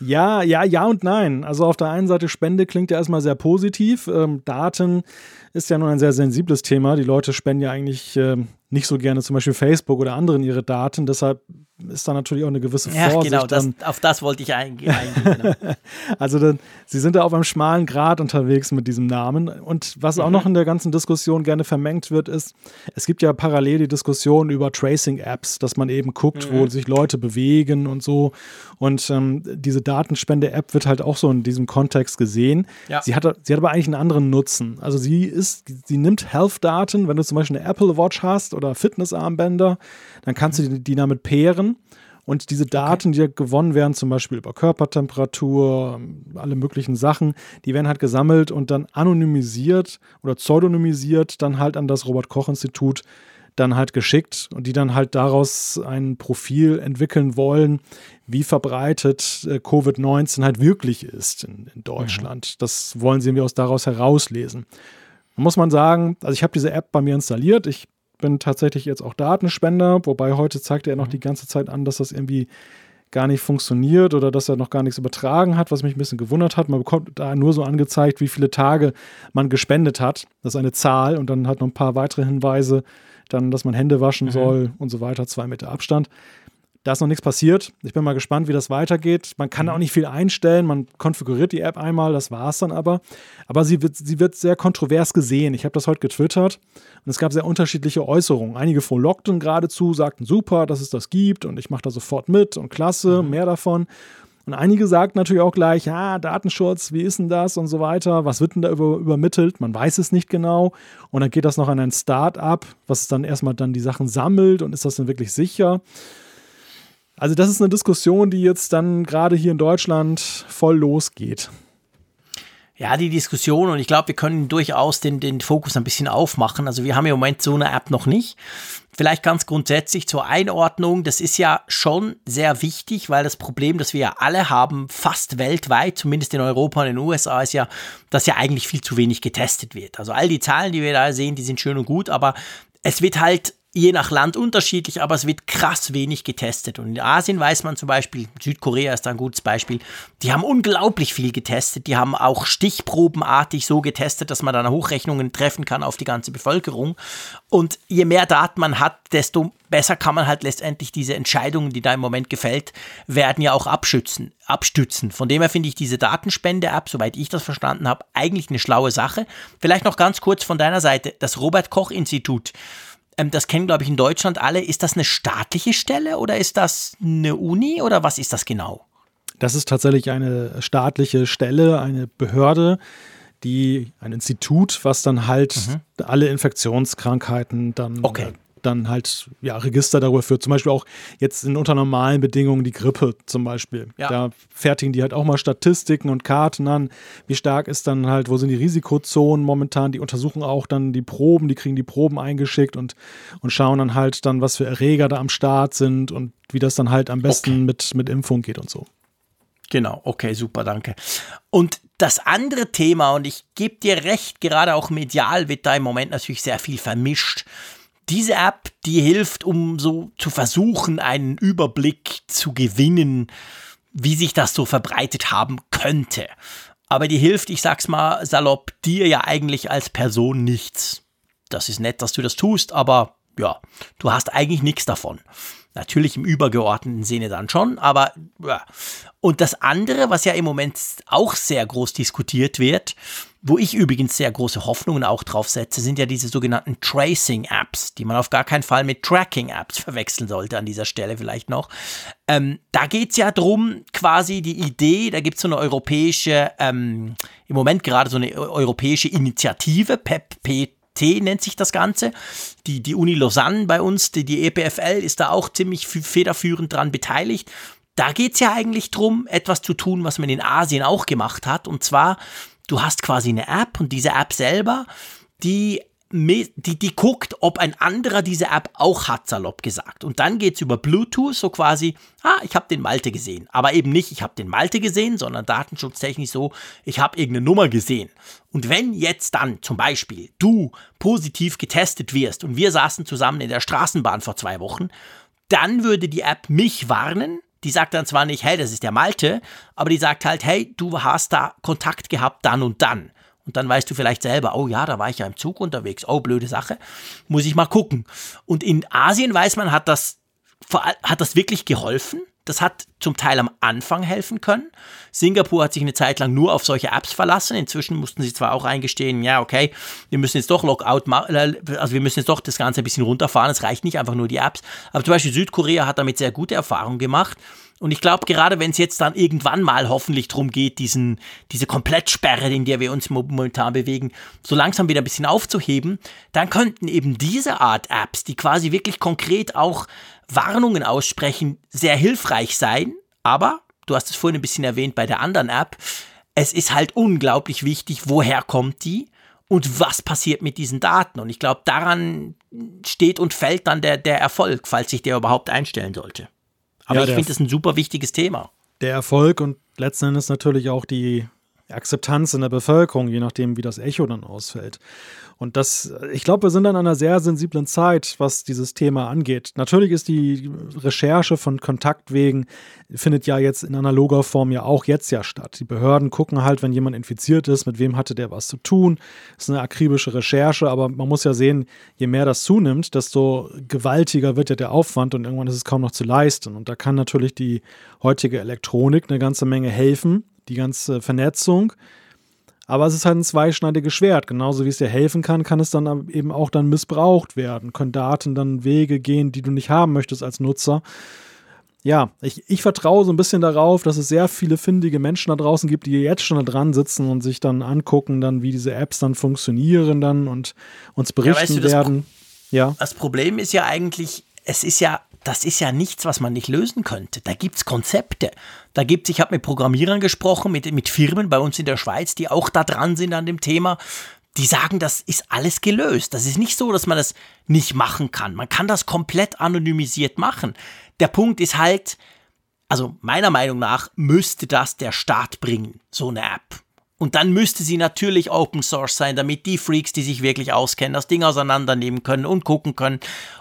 ja, ja, ja und nein. Also auf der einen Seite Spende klingt ja erstmal sehr positiv. Ähm, Daten ist ja nun ein sehr sensibles Thema. Die Leute spenden ja eigentlich ähm, nicht so gerne zum Beispiel Facebook oder anderen ihre Daten. Deshalb ist da natürlich auch eine gewisse Ja, Vorsicht. genau, das, auf das wollte ich eingehen. eingehen genau. also dann, sie sind da auf einem schmalen Grat unterwegs mit diesem Namen. Und was auch noch in der ganzen Diskussion gerne vermengt wird, ist, es gibt ja parallel die Diskussion über Tracing-Apps, dass man eben guckt, wo sich Leute bewegen und so. Und ähm, diese Datenspende-App wird halt auch so in diesem Kontext gesehen. Ja. Sie, hat, sie hat aber eigentlich einen anderen Nutzen. Also sie ist, sie nimmt Health-Daten, wenn du zum Beispiel eine Apple Watch hast oder Fitnessarmbänder, dann kannst du die, die damit pairen. Und diese Daten, die gewonnen werden, zum Beispiel über Körpertemperatur, alle möglichen Sachen, die werden halt gesammelt und dann anonymisiert oder pseudonymisiert dann halt an das Robert-Koch-Institut dann halt geschickt und die dann halt daraus ein Profil entwickeln wollen, wie verbreitet äh, Covid-19 halt wirklich ist in, in Deutschland. Das wollen sie irgendwie aus daraus herauslesen. Da muss man sagen, also ich habe diese App bei mir installiert. Ich bin tatsächlich jetzt auch Datenspender, wobei heute zeigt er noch die ganze Zeit an, dass das irgendwie gar nicht funktioniert oder dass er noch gar nichts übertragen hat, was mich ein bisschen gewundert hat. Man bekommt da nur so angezeigt, wie viele Tage man gespendet hat. Das ist eine Zahl und dann hat noch ein paar weitere Hinweise, dann, dass man Hände waschen soll und so weiter, zwei Meter Abstand. Da ist noch nichts passiert. Ich bin mal gespannt, wie das weitergeht. Man kann auch nicht viel einstellen. Man konfiguriert die App einmal, das war es dann aber. Aber sie wird, sie wird sehr kontrovers gesehen. Ich habe das heute getwittert und es gab sehr unterschiedliche Äußerungen. Einige frohlockten geradezu, sagten super, dass es das gibt und ich mache da sofort mit und klasse, mehr davon. Und einige sagten natürlich auch gleich, ja, Datenschutz, wie ist denn das und so weiter, was wird denn da über, übermittelt? Man weiß es nicht genau. Und dann geht das noch an ein Start-up, was dann erstmal dann die Sachen sammelt und ist das denn wirklich sicher? Also das ist eine Diskussion, die jetzt dann gerade hier in Deutschland voll losgeht. Ja, die Diskussion und ich glaube, wir können durchaus den, den Fokus ein bisschen aufmachen. Also wir haben im Moment so eine App noch nicht. Vielleicht ganz grundsätzlich zur Einordnung, das ist ja schon sehr wichtig, weil das Problem, das wir ja alle haben, fast weltweit, zumindest in Europa und in den USA, ist ja, dass ja eigentlich viel zu wenig getestet wird. Also all die Zahlen, die wir da sehen, die sind schön und gut, aber es wird halt je nach Land unterschiedlich, aber es wird krass wenig getestet. Und in Asien weiß man zum Beispiel, Südkorea ist da ein gutes Beispiel, die haben unglaublich viel getestet. Die haben auch stichprobenartig so getestet, dass man dann Hochrechnungen treffen kann auf die ganze Bevölkerung. Und je mehr Daten man hat, desto besser kann man halt letztendlich diese Entscheidungen, die da im Moment gefällt, werden ja auch abschützen, abstützen. Von dem her finde ich diese Datenspende-App, soweit ich das verstanden habe, eigentlich eine schlaue Sache. Vielleicht noch ganz kurz von deiner Seite, das Robert-Koch-Institut ähm, das kennen, glaube ich, in Deutschland alle. Ist das eine staatliche Stelle oder ist das eine Uni oder was ist das genau? Das ist tatsächlich eine staatliche Stelle, eine Behörde, die ein Institut, was dann halt mhm. alle Infektionskrankheiten dann okay. Dann halt ja, Register darüber führt. Zum Beispiel auch jetzt in unter normalen Bedingungen die Grippe zum Beispiel. Ja. Da fertigen die halt auch mal Statistiken und Karten an. Wie stark ist dann halt, wo sind die Risikozonen momentan? Die untersuchen auch dann die Proben, die kriegen die Proben eingeschickt und, und schauen dann halt dann, was für Erreger da am Start sind und wie das dann halt am besten okay. mit, mit Impfung geht und so. Genau, okay, super, danke. Und das andere Thema, und ich gebe dir recht, gerade auch medial wird da im Moment natürlich sehr viel vermischt diese App, die hilft, um so zu versuchen, einen Überblick zu gewinnen, wie sich das so verbreitet haben könnte. Aber die hilft, ich sag's mal salopp, dir ja eigentlich als Person nichts. Das ist nett, dass du das tust, aber ja, du hast eigentlich nichts davon. Natürlich im übergeordneten Sinne dann schon, aber ja. Und das andere, was ja im Moment auch sehr groß diskutiert wird, wo ich übrigens sehr große Hoffnungen auch drauf setze, sind ja diese sogenannten Tracing-Apps, die man auf gar keinen Fall mit Tracking-Apps verwechseln sollte an dieser Stelle vielleicht noch. Ähm, da geht es ja drum, quasi die Idee, da gibt es so eine europäische, ähm, im Moment gerade so eine europäische Initiative, PEP, nennt sich das Ganze. Die, die Uni Lausanne bei uns, die, die EPFL ist da auch ziemlich federführend dran beteiligt. Da geht es ja eigentlich drum, etwas zu tun, was man in Asien auch gemacht hat. Und zwar du hast quasi eine App und diese App selber, die die, die guckt, ob ein anderer diese App auch hat, salopp gesagt. Und dann geht es über Bluetooth, so quasi, ah, ich habe den Malte gesehen. Aber eben nicht, ich habe den Malte gesehen, sondern datenschutztechnisch so, ich habe irgendeine Nummer gesehen. Und wenn jetzt dann zum Beispiel du positiv getestet wirst und wir saßen zusammen in der Straßenbahn vor zwei Wochen, dann würde die App mich warnen, die sagt dann zwar nicht, hey, das ist der Malte, aber die sagt halt, hey, du hast da Kontakt gehabt dann und dann. Und dann weißt du vielleicht selber, oh ja, da war ich ja im Zug unterwegs, oh, blöde Sache, muss ich mal gucken. Und in Asien weiß man, hat das, hat das wirklich geholfen. Das hat zum Teil am Anfang helfen können. Singapur hat sich eine Zeit lang nur auf solche Apps verlassen. Inzwischen mussten sie zwar auch eingestehen, ja, okay, wir müssen jetzt doch Lockout machen, äh, also wir müssen jetzt doch das Ganze ein bisschen runterfahren. Es reicht nicht einfach nur die Apps. Aber zum Beispiel Südkorea hat damit sehr gute Erfahrungen gemacht. Und ich glaube, gerade wenn es jetzt dann irgendwann mal hoffentlich darum geht, diesen, diese Komplettsperre, in der wir uns momentan bewegen, so langsam wieder ein bisschen aufzuheben, dann könnten eben diese Art Apps, die quasi wirklich konkret auch Warnungen aussprechen, sehr hilfreich sein. Aber, du hast es vorhin ein bisschen erwähnt bei der anderen App, es ist halt unglaublich wichtig, woher kommt die und was passiert mit diesen Daten. Und ich glaube, daran steht und fällt dann der, der Erfolg, falls sich der überhaupt einstellen sollte. Aber ja, ich finde das ein super wichtiges Thema. Der Erfolg und letzten Endes natürlich auch die Akzeptanz in der Bevölkerung, je nachdem, wie das Echo dann ausfällt. Und das, ich glaube, wir sind an einer sehr sensiblen Zeit, was dieses Thema angeht. Natürlich ist die Recherche von Kontaktwegen, findet ja jetzt in analoger Form ja auch jetzt ja statt. Die Behörden gucken halt, wenn jemand infiziert ist, mit wem hatte der was zu tun. Das ist eine akribische Recherche, aber man muss ja sehen, je mehr das zunimmt, desto gewaltiger wird ja der Aufwand und irgendwann ist es kaum noch zu leisten. Und da kann natürlich die heutige Elektronik eine ganze Menge helfen, die ganze Vernetzung. Aber es ist halt ein zweischneidiges Schwert. Genauso wie es dir helfen kann, kann es dann eben auch dann missbraucht werden. Können Daten dann Wege gehen, die du nicht haben möchtest als Nutzer. Ja, ich, ich vertraue so ein bisschen darauf, dass es sehr viele findige Menschen da draußen gibt, die jetzt schon da dran sitzen und sich dann angucken, dann wie diese Apps dann funktionieren dann und uns berichten ja, weißt du, werden. Das ja. Das Problem ist ja eigentlich, es ist ja das ist ja nichts, was man nicht lösen könnte. Da gibt es Konzepte. Da gibt ich habe mit Programmierern gesprochen, mit, mit Firmen bei uns in der Schweiz, die auch da dran sind an dem Thema. Die sagen, das ist alles gelöst. Das ist nicht so, dass man das nicht machen kann. Man kann das komplett anonymisiert machen. Der Punkt ist halt, also meiner Meinung nach müsste das der Staat bringen, so eine App. Und dann müsste sie natürlich Open Source sein, damit die Freaks, die sich wirklich auskennen, das Ding auseinandernehmen können und gucken können.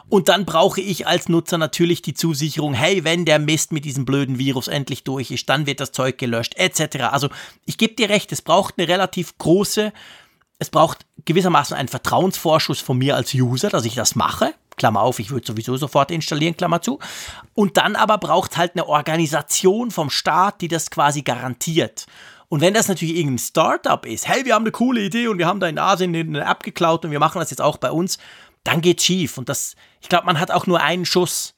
Und dann brauche ich als Nutzer natürlich die Zusicherung, hey, wenn der Mist mit diesem blöden Virus endlich durch ist, dann wird das Zeug gelöscht, etc. Also ich gebe dir recht, es braucht eine relativ große, es braucht gewissermaßen einen Vertrauensvorschuss von mir als User, dass ich das mache. Klammer auf, ich würde sowieso sofort installieren, Klammer zu. Und dann aber braucht halt eine Organisation vom Staat, die das quasi garantiert. Und wenn das natürlich irgendein Startup ist, hey, wir haben eine coole Idee und wir haben da in Asien eine App geklaut und wir machen das jetzt auch bei uns, dann geht's schief. Und das, ich glaube, man hat auch nur einen Schuss.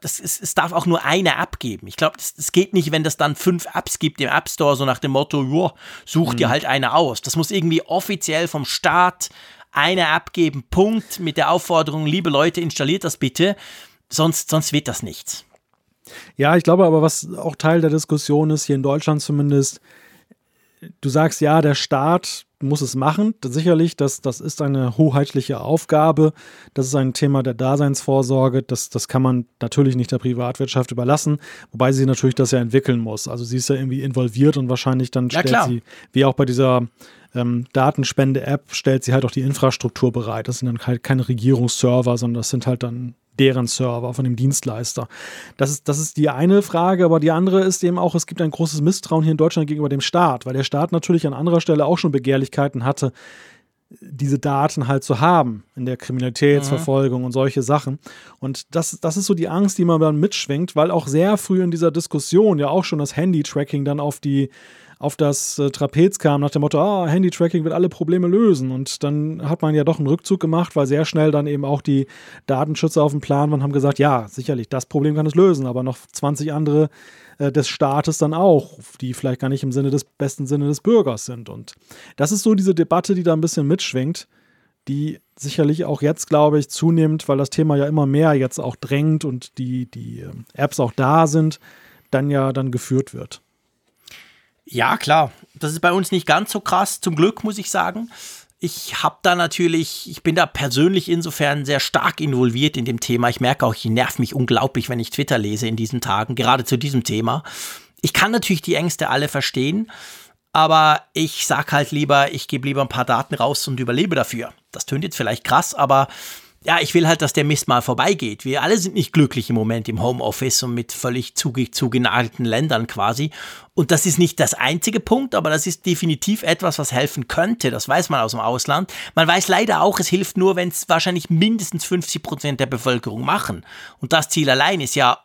das ist, es darf auch nur eine App geben. Ich glaube, es geht nicht, wenn das dann fünf Apps gibt im App Store, so nach dem Motto, joa, such dir mhm. halt eine aus. Das muss irgendwie offiziell vom Staat eine App geben, Punkt, mit der Aufforderung, liebe Leute, installiert das bitte, sonst, sonst wird das nichts. Ja, ich glaube aber, was auch Teil der Diskussion ist, hier in Deutschland zumindest, du sagst ja, der Staat muss es machen. Sicherlich, das, das ist eine hoheitliche Aufgabe. Das ist ein Thema der Daseinsvorsorge. Das, das kann man natürlich nicht der Privatwirtschaft überlassen, wobei sie natürlich das ja entwickeln muss. Also sie ist ja irgendwie involviert und wahrscheinlich dann stellt ja, sie, wie auch bei dieser ähm, Datenspende-App, stellt sie halt auch die Infrastruktur bereit. Das sind dann halt keine Regierungsserver, sondern das sind halt dann deren Server, von dem Dienstleister. Das ist, das ist die eine Frage, aber die andere ist eben auch, es gibt ein großes Misstrauen hier in Deutschland gegenüber dem Staat, weil der Staat natürlich an anderer Stelle auch schon Begehrlichkeiten hatte, diese Daten halt zu haben in der Kriminalitätsverfolgung mhm. und solche Sachen. Und das, das ist so die Angst, die man dann mitschwingt, weil auch sehr früh in dieser Diskussion ja auch schon das Handy-Tracking dann auf die auf das äh, Trapez kam nach dem Motto, ah, Handy-Tracking wird alle Probleme lösen. Und dann hat man ja doch einen Rückzug gemacht, weil sehr schnell dann eben auch die Datenschützer auf dem Plan waren und haben gesagt, ja, sicherlich, das Problem kann es lösen, aber noch 20 andere äh, des Staates dann auch, die vielleicht gar nicht im Sinne des besten Sinne des Bürgers sind. Und das ist so diese Debatte, die da ein bisschen mitschwingt, die sicherlich auch jetzt, glaube ich, zunimmt, weil das Thema ja immer mehr jetzt auch drängt und die, die ähm, Apps auch da sind, dann ja dann geführt wird. Ja, klar. Das ist bei uns nicht ganz so krass, zum Glück, muss ich sagen. Ich habe da natürlich, ich bin da persönlich insofern sehr stark involviert in dem Thema. Ich merke auch, ich nerv mich unglaublich, wenn ich Twitter lese in diesen Tagen, gerade zu diesem Thema. Ich kann natürlich die Ängste alle verstehen, aber ich sag halt lieber, ich gebe lieber ein paar Daten raus und überlebe dafür. Das tönt jetzt vielleicht krass, aber ja, ich will halt, dass der Mist mal vorbeigeht. Wir alle sind nicht glücklich im Moment im Homeoffice und mit völlig zugenagelten Ländern quasi. Und das ist nicht das einzige Punkt, aber das ist definitiv etwas, was helfen könnte. Das weiß man aus dem Ausland. Man weiß leider auch, es hilft nur, wenn es wahrscheinlich mindestens 50 Prozent der Bevölkerung machen. Und das Ziel allein ist ja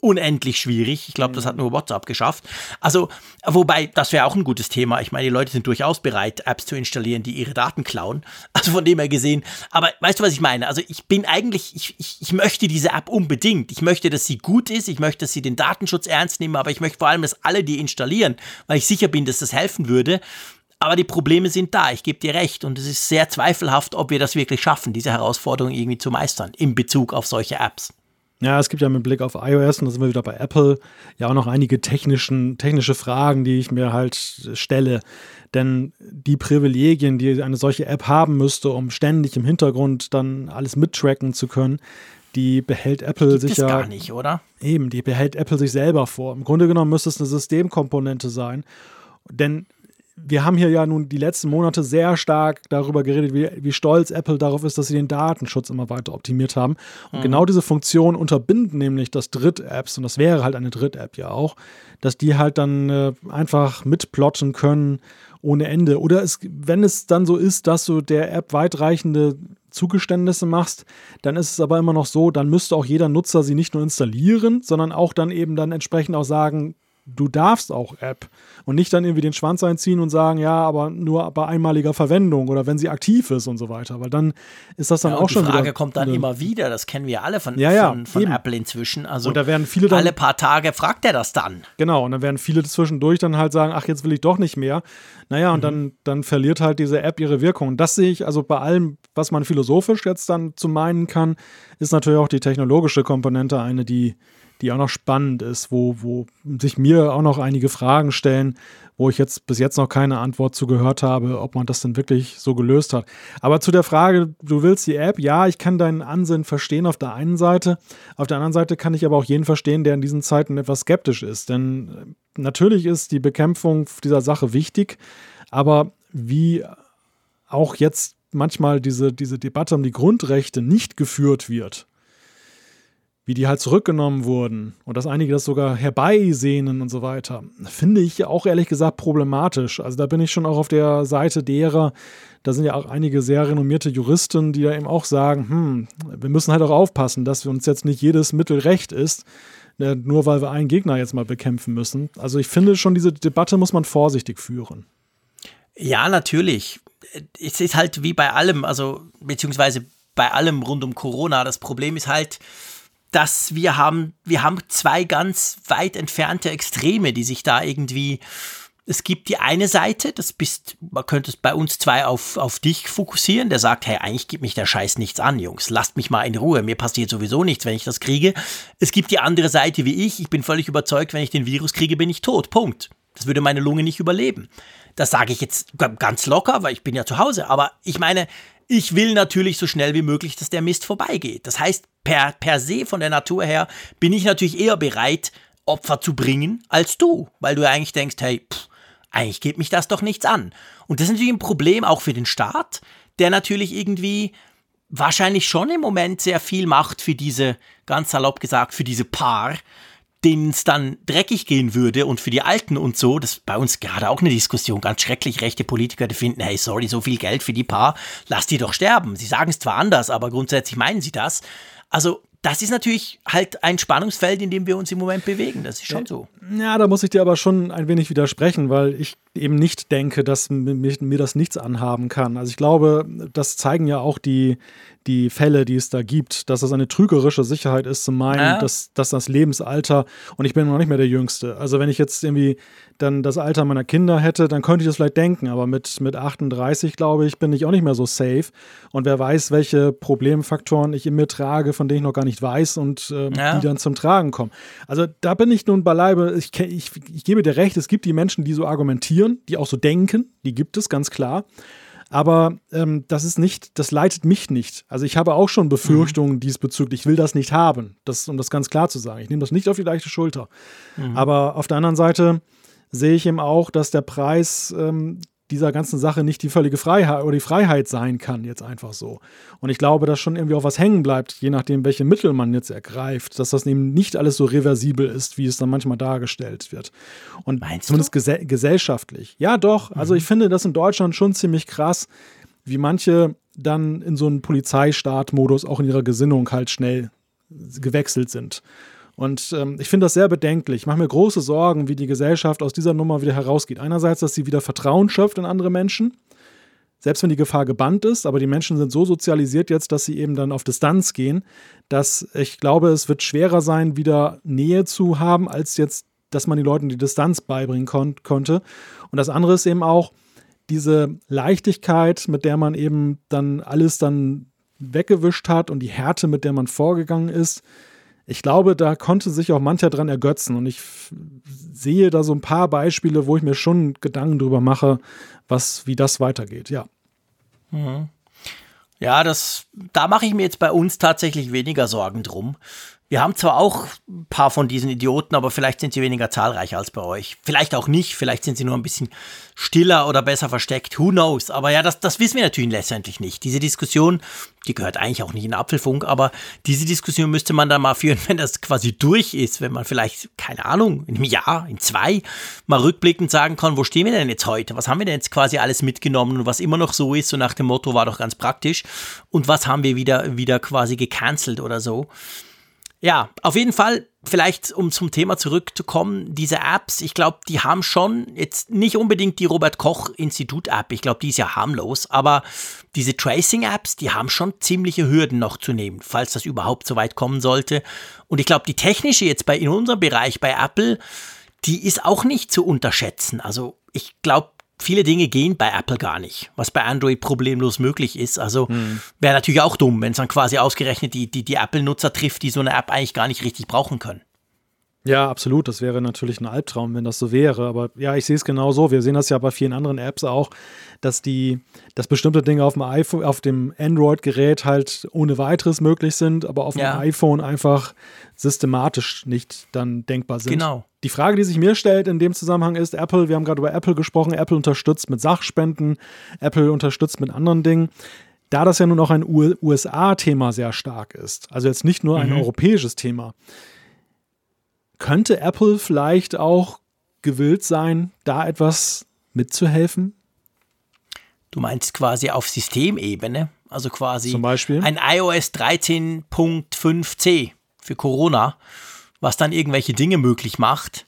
unendlich schwierig. Ich glaube, das hat nur WhatsApp geschafft. Also, wobei, das wäre auch ein gutes Thema. Ich meine, die Leute sind durchaus bereit, Apps zu installieren, die ihre Daten klauen. Also von dem her gesehen. Aber weißt du, was ich meine? Also ich bin eigentlich, ich, ich, ich möchte diese App unbedingt. Ich möchte, dass sie gut ist. Ich möchte, dass sie den Datenschutz ernst nehmen. Aber ich möchte vor allem, dass alle die installieren, weil ich sicher bin, dass das helfen würde. Aber die Probleme sind da, ich gebe dir recht. Und es ist sehr zweifelhaft, ob wir das wirklich schaffen, diese Herausforderung irgendwie zu meistern in Bezug auf solche Apps. Ja, es gibt ja mit Blick auf iOS, und da sind wir wieder bei Apple, ja auch noch einige technischen, technische Fragen, die ich mir halt stelle. Denn die Privilegien, die eine solche App haben müsste, um ständig im Hintergrund dann alles mittracken zu können, die behält Apple Gibt sich ja gar nicht, oder? Eben, die behält Apple sich selber vor. Im Grunde genommen müsste es eine Systemkomponente sein. Denn wir haben hier ja nun die letzten Monate sehr stark darüber geredet, wie, wie stolz Apple darauf ist, dass sie den Datenschutz immer weiter optimiert haben. Und mhm. genau diese Funktion unterbinden nämlich das Dritt-Apps, und das wäre halt eine Dritt-App ja auch, dass die halt dann äh, einfach mitplotten können ohne Ende. Oder es, wenn es dann so ist, dass du der App weitreichende Zugeständnisse machst, dann ist es aber immer noch so, dann müsste auch jeder Nutzer sie nicht nur installieren, sondern auch dann eben dann entsprechend auch sagen, du darfst auch App und nicht dann irgendwie den Schwanz einziehen und sagen, ja, aber nur bei einmaliger Verwendung oder wenn sie aktiv ist und so weiter, weil dann ist das dann ja, auch schon Die Frage wieder kommt dann immer wieder, das kennen wir alle von, ja, ja, von, von Apple inzwischen. Also und da werden viele dann, alle paar Tage fragt er das dann. Genau, und dann werden viele zwischendurch dann halt sagen, ach, jetzt will ich doch nicht mehr. Naja, und mhm. dann, dann verliert halt diese App ihre Wirkung. Und das sehe ich also bei allem, was man philosophisch jetzt dann zu meinen kann, ist natürlich auch die technologische Komponente eine, die die auch noch spannend ist, wo, wo sich mir auch noch einige Fragen stellen, wo ich jetzt bis jetzt noch keine Antwort zu gehört habe, ob man das denn wirklich so gelöst hat. Aber zu der Frage, du willst die App, ja, ich kann deinen Ansinnen verstehen auf der einen Seite. Auf der anderen Seite kann ich aber auch jeden verstehen, der in diesen Zeiten etwas skeptisch ist. Denn äh, natürlich ist die Bekämpfung dieser Sache wichtig, aber wie auch jetzt manchmal diese, diese Debatte um die Grundrechte nicht geführt wird, wie die halt zurückgenommen wurden und dass einige das sogar herbeisehnen und so weiter, finde ich auch ehrlich gesagt problematisch. Also da bin ich schon auch auf der Seite derer, da sind ja auch einige sehr renommierte Juristen, die da eben auch sagen, hm, wir müssen halt auch aufpassen, dass uns jetzt nicht jedes Mittel recht ist, ne, nur weil wir einen Gegner jetzt mal bekämpfen müssen. Also ich finde schon, diese Debatte muss man vorsichtig führen. Ja, natürlich. Es ist halt wie bei allem, also beziehungsweise bei allem rund um Corona. Das Problem ist halt, dass wir haben, wir haben zwei ganz weit entfernte Extreme, die sich da irgendwie es gibt die eine Seite, das bist, man könnte es bei uns zwei auf, auf dich fokussieren, der sagt, hey, eigentlich gibt mich der Scheiß nichts an, Jungs, lasst mich mal in Ruhe, mir passiert sowieso nichts, wenn ich das kriege. Es gibt die andere Seite wie ich, ich bin völlig überzeugt, wenn ich den Virus kriege, bin ich tot, Punkt. Das würde meine Lunge nicht überleben. Das sage ich jetzt ganz locker, weil ich bin ja zu Hause, aber ich meine, ich will natürlich so schnell wie möglich, dass der Mist vorbeigeht. Das heißt, per, per se von der Natur her bin ich natürlich eher bereit, Opfer zu bringen als du, weil du ja eigentlich denkst, hey, pff, eigentlich geht mich das doch nichts an. Und das ist natürlich ein Problem auch für den Staat, der natürlich irgendwie wahrscheinlich schon im Moment sehr viel macht für diese, ganz salopp gesagt, für diese Paar, denen es dann dreckig gehen würde und für die Alten und so, das ist bei uns gerade auch eine Diskussion, ganz schrecklich, rechte Politiker, die finden, hey, sorry, so viel Geld für die Paar, lass die doch sterben. Sie sagen es zwar anders, aber grundsätzlich meinen sie das. Also das ist natürlich halt ein Spannungsfeld, in dem wir uns im Moment bewegen. Das ist schon so. Ja, da muss ich dir aber schon ein wenig widersprechen, weil ich eben nicht denke, dass mir, das nichts anhaben kann. Also ich glaube, das zeigen ja auch die, die Fälle, die es da gibt, dass es eine trügerische Sicherheit ist, zu meinen, ja. dass, dass das Lebensalter, und ich bin noch nicht mehr der Jüngste. Also wenn ich jetzt irgendwie dann das Alter meiner Kinder hätte, dann könnte ich das vielleicht denken, aber mit, mit 38, glaube ich, bin ich auch nicht mehr so safe. Und wer weiß, welche Problemfaktoren ich in mir trage, von denen ich noch gar nicht weiß und äh, ja. die dann zum Tragen kommen. Also da bin ich nun beileibe, ich, ich, ich gebe dir recht, es gibt die Menschen, die so argumentieren, die auch so denken, die gibt es ganz klar. Aber ähm, das ist nicht, das leitet mich nicht. Also ich habe auch schon Befürchtungen mhm. diesbezüglich. Ich will das nicht haben, das, um das ganz klar zu sagen. Ich nehme das nicht auf die leichte Schulter. Mhm. Aber auf der anderen Seite sehe ich eben auch, dass der Preis ähm, dieser ganzen Sache nicht die völlige Freiheit oder die Freiheit sein kann, jetzt einfach so. Und ich glaube, dass schon irgendwie auch was hängen bleibt, je nachdem, welche Mittel man jetzt ergreift, dass das eben nicht alles so reversibel ist, wie es dann manchmal dargestellt wird. Und Meinst zumindest ges gesellschaftlich. Ja, doch. Also mhm. ich finde das in Deutschland schon ziemlich krass, wie manche dann in so einen Polizeistaat-Modus auch in ihrer Gesinnung halt schnell gewechselt sind. Und ähm, ich finde das sehr bedenklich. Ich mache mir große Sorgen, wie die Gesellschaft aus dieser Nummer wieder herausgeht. Einerseits, dass sie wieder Vertrauen schöpft in andere Menschen, selbst wenn die Gefahr gebannt ist, aber die Menschen sind so sozialisiert jetzt, dass sie eben dann auf Distanz gehen, dass ich glaube, es wird schwerer sein, wieder Nähe zu haben, als jetzt, dass man den Leuten die Distanz beibringen kon konnte. Und das andere ist eben auch diese Leichtigkeit, mit der man eben dann alles dann weggewischt hat und die Härte, mit der man vorgegangen ist ich glaube, da konnte sich auch mancher dran ergötzen. Und ich sehe da so ein paar Beispiele, wo ich mir schon Gedanken drüber mache, was, wie das weitergeht, ja. Mhm. Ja, das, da mache ich mir jetzt bei uns tatsächlich weniger Sorgen drum. Wir haben zwar auch ein paar von diesen Idioten, aber vielleicht sind sie weniger zahlreich als bei euch. Vielleicht auch nicht, vielleicht sind sie nur ein bisschen stiller oder besser versteckt. Who knows? Aber ja, das, das wissen wir natürlich letztendlich nicht. Diese Diskussion, die gehört eigentlich auch nicht in Apfelfunk, aber diese Diskussion müsste man dann mal führen, wenn das quasi durch ist, wenn man vielleicht, keine Ahnung, in einem Jahr, in zwei, mal rückblickend sagen kann, wo stehen wir denn jetzt heute? Was haben wir denn jetzt quasi alles mitgenommen und was immer noch so ist, so nach dem Motto war doch ganz praktisch. Und was haben wir wieder, wieder quasi gecancelt oder so? Ja, auf jeden Fall, vielleicht um zum Thema zurückzukommen, diese Apps, ich glaube, die haben schon jetzt nicht unbedingt die Robert Koch Institut App, ich glaube, die ist ja harmlos, aber diese Tracing Apps, die haben schon ziemliche Hürden noch zu nehmen, falls das überhaupt so weit kommen sollte. Und ich glaube, die technische jetzt bei in unserem Bereich bei Apple, die ist auch nicht zu unterschätzen. Also ich glaube, viele Dinge gehen bei Apple gar nicht, was bei Android problemlos möglich ist. Also hm. wäre natürlich auch dumm, wenn es dann quasi ausgerechnet die, die, die Apple-Nutzer trifft, die so eine App eigentlich gar nicht richtig brauchen können. Ja, absolut. Das wäre natürlich ein Albtraum, wenn das so wäre. Aber ja, ich sehe es genau so. Wir sehen das ja bei vielen anderen Apps auch, dass die, dass bestimmte Dinge auf dem iPhone, auf dem Android-Gerät halt ohne weiteres möglich sind, aber auf ja. dem iPhone einfach systematisch nicht dann denkbar sind. Genau. Die Frage, die sich mir stellt in dem Zusammenhang ist, Apple, wir haben gerade über Apple gesprochen, Apple unterstützt mit Sachspenden, Apple unterstützt mit anderen Dingen. Da das ja nun auch ein USA-Thema sehr stark ist, also jetzt nicht nur ein mhm. europäisches Thema, könnte Apple vielleicht auch gewillt sein, da etwas mitzuhelfen? Du meinst quasi auf Systemebene, also quasi Zum Beispiel? ein iOS 13.5c für Corona, was dann irgendwelche Dinge möglich macht.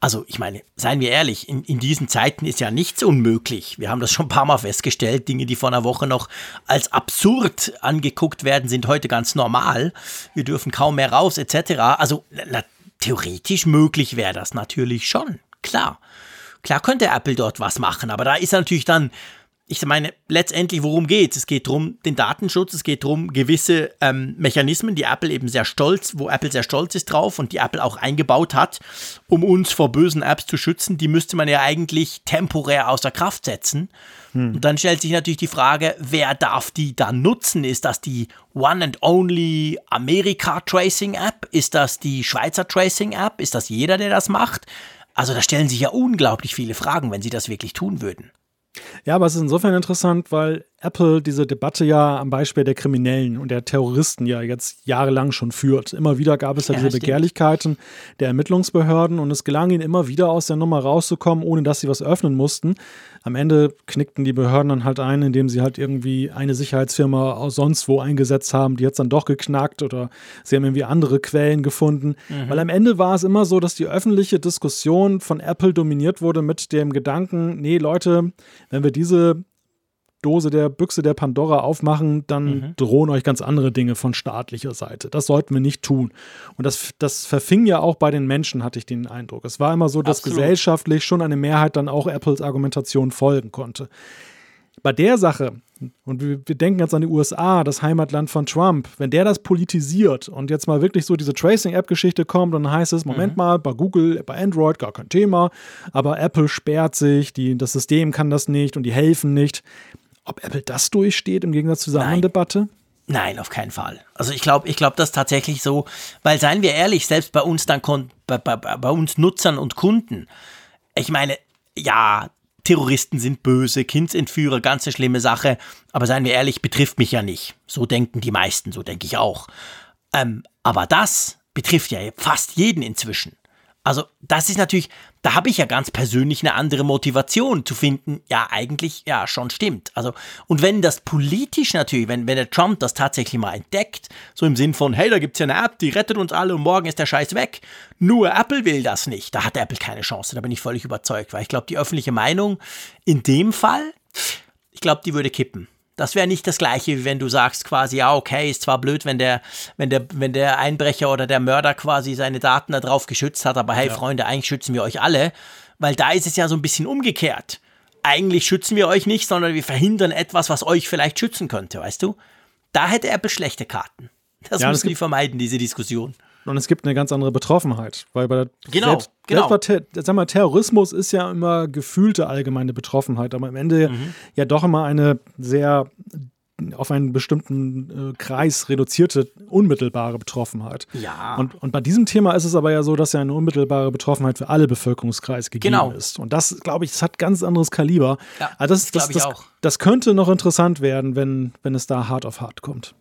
Also ich meine, seien wir ehrlich, in, in diesen Zeiten ist ja nichts unmöglich. Wir haben das schon ein paar Mal festgestellt. Dinge, die vor einer Woche noch als absurd angeguckt werden, sind heute ganz normal. Wir dürfen kaum mehr raus etc. Also na, theoretisch möglich wäre das natürlich schon. Klar. Klar könnte Apple dort was machen, aber da ist natürlich dann ich meine, letztendlich, worum geht es? Es geht darum, den Datenschutz, es geht darum, gewisse ähm, Mechanismen, die Apple eben sehr stolz, wo Apple sehr stolz ist drauf und die Apple auch eingebaut hat, um uns vor bösen Apps zu schützen, die müsste man ja eigentlich temporär außer Kraft setzen. Hm. Und dann stellt sich natürlich die Frage, wer darf die dann nutzen? Ist das die One and Only America Tracing App? Ist das die Schweizer Tracing App? Ist das jeder, der das macht? Also da stellen sich ja unglaublich viele Fragen, wenn sie das wirklich tun würden. Ja, aber es ist insofern interessant, weil Apple diese Debatte ja am Beispiel der Kriminellen und der Terroristen ja jetzt jahrelang schon führt. Immer wieder gab es ja, ja diese stimmt. Begehrlichkeiten der Ermittlungsbehörden und es gelang ihnen immer wieder aus der Nummer rauszukommen, ohne dass sie was öffnen mussten. Am Ende knickten die Behörden dann halt ein, indem sie halt irgendwie eine Sicherheitsfirma aus sonst wo eingesetzt haben, die jetzt dann doch geknackt oder sie haben irgendwie andere Quellen gefunden. Mhm. Weil am Ende war es immer so, dass die öffentliche Diskussion von Apple dominiert wurde mit dem Gedanken, nee Leute, wenn wir diese Dose der Büchse der Pandora aufmachen, dann mhm. drohen euch ganz andere Dinge von staatlicher Seite. Das sollten wir nicht tun. Und das, das verfing ja auch bei den Menschen, hatte ich den Eindruck. Es war immer so, dass Absolut. gesellschaftlich schon eine Mehrheit dann auch Apples Argumentation folgen konnte. Bei der Sache, und wir, wir denken jetzt an die USA, das Heimatland von Trump, wenn der das politisiert und jetzt mal wirklich so diese Tracing-App-Geschichte kommt, dann heißt es, Moment mhm. mal, bei Google, bei Android gar kein Thema, aber Apple sperrt sich, die, das System kann das nicht und die helfen nicht ob Apple das durchsteht im Gegensatz zur anderen Debatte? Nein, auf keinen Fall. Also ich glaube, ich glaube, das tatsächlich so, weil seien wir ehrlich, selbst bei uns dann bei, bei, bei uns Nutzern und Kunden, ich meine, ja, Terroristen sind böse, Kindsentführer, ganz eine schlimme Sache, aber seien wir ehrlich, betrifft mich ja nicht. So denken die meisten, so denke ich auch. Ähm, aber das betrifft ja fast jeden inzwischen. Also das ist natürlich, da habe ich ja ganz persönlich eine andere Motivation zu finden, ja eigentlich, ja schon stimmt. Also und wenn das politisch natürlich, wenn, wenn der Trump das tatsächlich mal entdeckt, so im Sinn von, hey, da gibt es ja eine App, die rettet uns alle und morgen ist der Scheiß weg, nur Apple will das nicht, da hat Apple keine Chance, da bin ich völlig überzeugt, weil ich glaube, die öffentliche Meinung in dem Fall, ich glaube, die würde kippen. Das wäre nicht das gleiche, wie wenn du sagst quasi, ja, okay, ist zwar blöd, wenn der, wenn der, wenn der Einbrecher oder der Mörder quasi seine Daten da drauf geschützt hat, aber hey, ja. Freunde, eigentlich schützen wir euch alle, weil da ist es ja so ein bisschen umgekehrt. Eigentlich schützen wir euch nicht, sondern wir verhindern etwas, was euch vielleicht schützen könnte, weißt du? Da hätte Apple schlechte Karten. Das ja, müssen die vermeiden, diese Diskussion. Und es gibt eine ganz andere Betroffenheit. Weil bei der genau, selbst, genau. Selbst sag mal, Terrorismus ist ja immer gefühlte allgemeine Betroffenheit, aber am Ende mhm. ja doch immer eine sehr auf einen bestimmten äh, Kreis reduzierte unmittelbare Betroffenheit. Ja. Und, und bei diesem Thema ist es aber ja so, dass ja eine unmittelbare Betroffenheit für alle Bevölkerungskreise gegeben genau. ist. Und das, glaube ich, das hat ganz anderes Kaliber. Ja, also das, das, das, das, das könnte noch interessant werden, wenn, wenn es da hart auf hart kommt.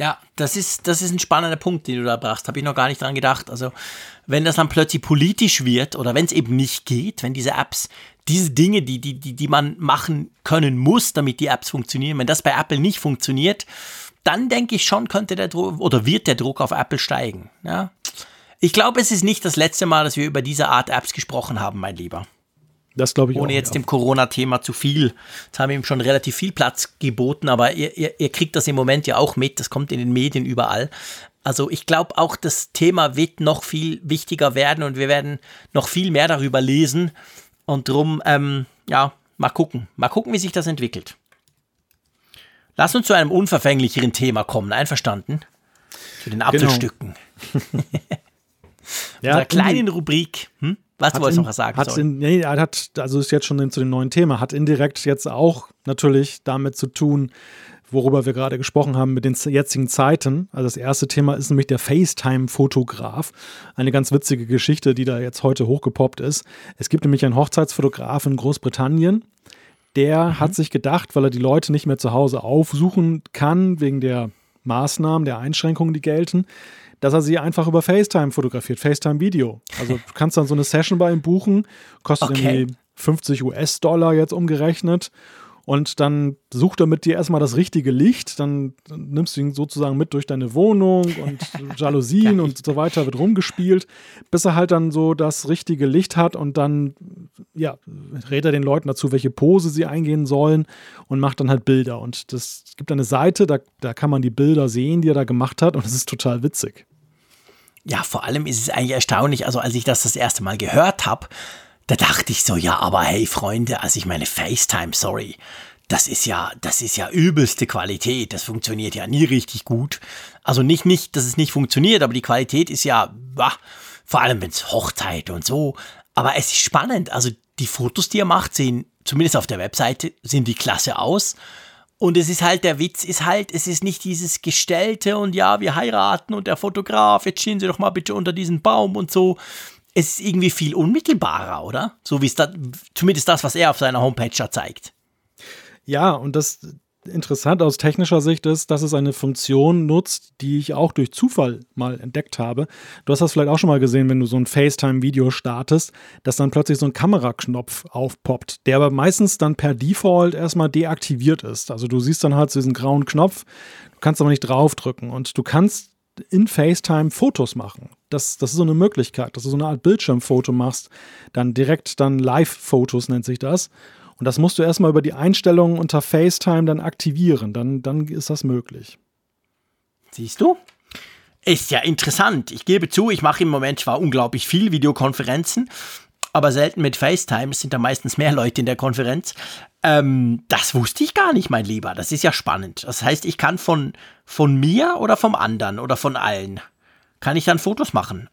Ja, das ist, das ist ein spannender Punkt, den du da brachst. Habe ich noch gar nicht dran gedacht. Also, wenn das dann plötzlich politisch wird oder wenn es eben nicht geht, wenn diese Apps, diese Dinge, die, die, die, die man machen können muss, damit die Apps funktionieren, wenn das bei Apple nicht funktioniert, dann denke ich schon, könnte der Druck oder wird der Druck auf Apple steigen. Ja? Ich glaube, es ist nicht das letzte Mal, dass wir über diese Art Apps gesprochen haben, mein Lieber. Das glaube ich Ohne auch, jetzt ja. dem Corona-Thema zu viel. Jetzt haben wir ihm schon relativ viel Platz geboten, aber ihr, ihr, ihr kriegt das im Moment ja auch mit. Das kommt in den Medien überall. Also ich glaube auch, das Thema wird noch viel wichtiger werden und wir werden noch viel mehr darüber lesen. Und drum, ähm, ja, mal gucken. Mal gucken, wie sich das entwickelt. Lass uns zu einem unverfänglicheren Thema kommen. Einverstanden? Zu den genau. Apfelstücken. Genau. ja, Unserer kleinen Rubrik. Hm? Was du wolltest noch was sagen? Hat in, nee, hat, also ist jetzt schon zu dem neuen Thema, hat indirekt jetzt auch natürlich damit zu tun, worüber wir gerade gesprochen haben mit den jetzigen Zeiten. Also das erste Thema ist nämlich der FaceTime-Fotograf. Eine ganz witzige Geschichte, die da jetzt heute hochgepoppt ist. Es gibt nämlich einen Hochzeitsfotograf in Großbritannien, der mhm. hat sich gedacht, weil er die Leute nicht mehr zu Hause aufsuchen kann, wegen der Maßnahmen, der Einschränkungen, die gelten, dass er sie einfach über FaceTime fotografiert, FaceTime-Video. Also du kannst dann so eine Session bei ihm buchen, kostet okay. irgendwie 50 US-Dollar jetzt umgerechnet. Und dann sucht er mit dir erstmal das richtige Licht, dann nimmst du ihn sozusagen mit durch deine Wohnung und Jalousien und so weiter, wird rumgespielt, bis er halt dann so das richtige Licht hat und dann, ja, rät er den Leuten dazu, welche Pose sie eingehen sollen und macht dann halt Bilder. Und das gibt eine Seite, da, da kann man die Bilder sehen, die er da gemacht hat und es ist total witzig. Ja, vor allem ist es eigentlich erstaunlich, also als ich das das erste Mal gehört habe, da dachte ich so, ja, aber hey Freunde, also ich meine FaceTime, sorry, das ist ja, das ist ja übelste Qualität, das funktioniert ja nie richtig gut. Also nicht, nicht, dass es nicht funktioniert, aber die Qualität ist ja, bah, vor allem wenn es Hochzeit und so. Aber es ist spannend, also die Fotos, die er macht, sehen zumindest auf der Webseite, sehen die klasse aus. Und es ist halt, der Witz ist halt, es ist nicht dieses Gestellte und ja, wir heiraten und der Fotograf, jetzt stehen Sie doch mal bitte unter diesen Baum und so es ist irgendwie viel unmittelbarer, oder? So wie es da, zumindest das, was er auf seiner Homepage da zeigt. Ja, und das interessant aus technischer Sicht ist, dass es eine Funktion nutzt, die ich auch durch Zufall mal entdeckt habe. Du hast das vielleicht auch schon mal gesehen, wenn du so ein FaceTime-Video startest, dass dann plötzlich so ein Kameraknopf aufpoppt, der aber meistens dann per Default erstmal deaktiviert ist. Also du siehst dann halt diesen grauen Knopf, du kannst aber nicht draufdrücken und du kannst in FaceTime Fotos machen. Das, das ist so eine Möglichkeit, dass du so eine Art Bildschirmfoto machst, dann direkt dann Live-Fotos nennt sich das. Und das musst du erstmal über die Einstellungen unter FaceTime dann aktivieren. Dann, dann ist das möglich. Siehst du? Ist ja interessant. Ich gebe zu, ich mache im Moment zwar unglaublich viel Videokonferenzen, aber selten mit FaceTime. Es sind da meistens mehr Leute in der Konferenz. Ähm, das wusste ich gar nicht, mein Lieber. Das ist ja spannend. Das heißt, ich kann von, von mir oder vom anderen oder von allen, kann ich dann Fotos machen.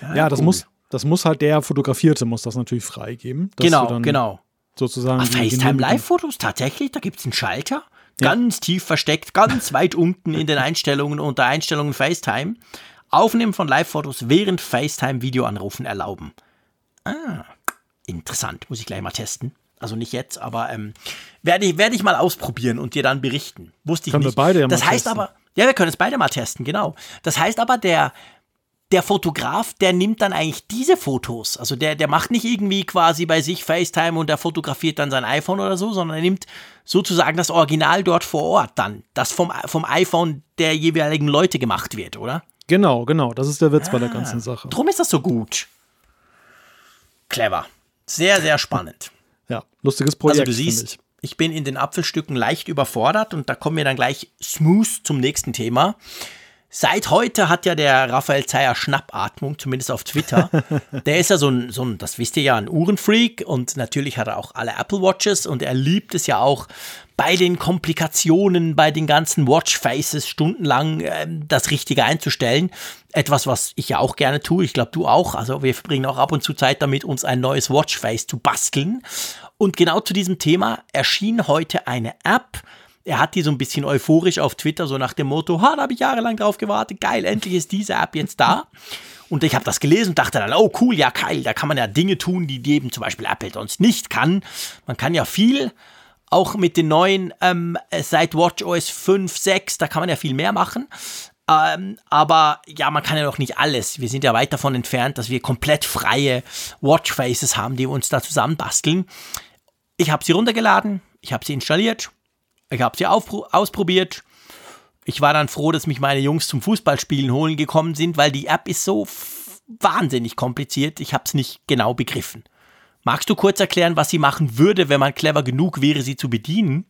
Ja, ja das, muss, das muss halt der Fotografierte, muss das natürlich freigeben. Genau, genau. Sozusagen. Ach, FaceTime Live-Fotos, tatsächlich? Da gibt es einen Schalter. Ja. Ganz tief versteckt, ganz weit unten in den Einstellungen unter Einstellungen FaceTime. Aufnehmen von Live-Fotos während FaceTime-Videoanrufen erlauben. Ah, interessant. Muss ich gleich mal testen. Also nicht jetzt, aber ähm, werde, ich, werde ich mal ausprobieren und dir dann berichten. Wusste ich können nicht. Wir beide ja das mal heißt testen. aber, ja, wir können es beide mal testen, genau. Das heißt aber, der, der Fotograf, der nimmt dann eigentlich diese Fotos. Also der, der macht nicht irgendwie quasi bei sich FaceTime und der fotografiert dann sein iPhone oder so, sondern er nimmt sozusagen das Original dort vor Ort dann. Das vom, vom iPhone der jeweiligen Leute gemacht wird, oder? Genau, genau. Das ist der Witz Ah, bei der ganzen Sache. Drum ist das so gut. Clever. Sehr, sehr spannend. Ja, lustiges Projekt. Also du siehst, ich. ich bin in den Apfelstücken leicht überfordert und da kommen wir dann gleich smooth zum nächsten Thema. Seit heute hat ja der Raphael Zeyer Schnappatmung, zumindest auf Twitter. Der ist ja so ein, so ein, das wisst ihr ja, ein Uhrenfreak und natürlich hat er auch alle Apple Watches und er liebt es ja auch bei den Komplikationen, bei den ganzen Watchfaces stundenlang ähm, das Richtige einzustellen. Etwas, was ich ja auch gerne tue. Ich glaube, du auch. Also wir verbringen auch ab und zu Zeit damit, uns ein neues Watchface zu basteln. Und genau zu diesem Thema erschien heute eine App, er hat die so ein bisschen euphorisch auf Twitter, so nach dem Motto, ha, da habe ich jahrelang drauf gewartet, geil, endlich ist diese App jetzt da. Und ich habe das gelesen und dachte dann, oh cool, ja geil, da kann man ja Dinge tun, die eben zum Beispiel Apple sonst nicht kann. Man kann ja viel, auch mit den neuen, ähm, seit WatchOS 5, 6, da kann man ja viel mehr machen. Ähm, aber ja, man kann ja noch nicht alles. Wir sind ja weit davon entfernt, dass wir komplett freie Watchfaces haben, die wir uns da zusammenbasteln. Ich habe sie runtergeladen, ich habe sie installiert, ich habe sie ausprobiert. Ich war dann froh, dass mich meine Jungs zum Fußballspielen holen gekommen sind, weil die App ist so wahnsinnig kompliziert. Ich habe es nicht genau begriffen. Magst du kurz erklären, was sie machen würde, wenn man clever genug wäre, sie zu bedienen?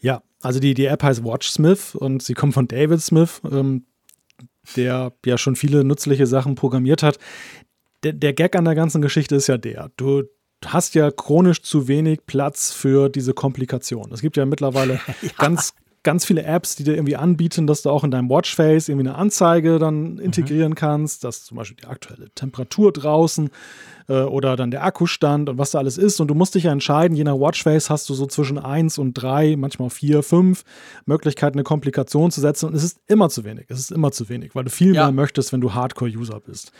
Ja, also die, die App heißt WatchSmith und sie kommt von David Smith, ähm, der ja schon viele nützliche Sachen programmiert hat. Der, der Gag an der ganzen Geschichte ist ja der, du hast ja chronisch zu wenig Platz für diese Komplikation. Es gibt ja mittlerweile ja. ganz ganz viele Apps, die dir irgendwie anbieten, dass du auch in deinem Watchface irgendwie eine Anzeige dann integrieren mhm. kannst, dass zum Beispiel die aktuelle Temperatur draußen äh, oder dann der Akkustand und was da alles ist. Und du musst dich ja entscheiden, je nach Watchface hast du so zwischen 1 und 3, manchmal 4, 5 Möglichkeiten, eine Komplikation zu setzen. Und es ist immer zu wenig. Es ist immer zu wenig, weil du viel ja. mehr möchtest, wenn du Hardcore-User bist.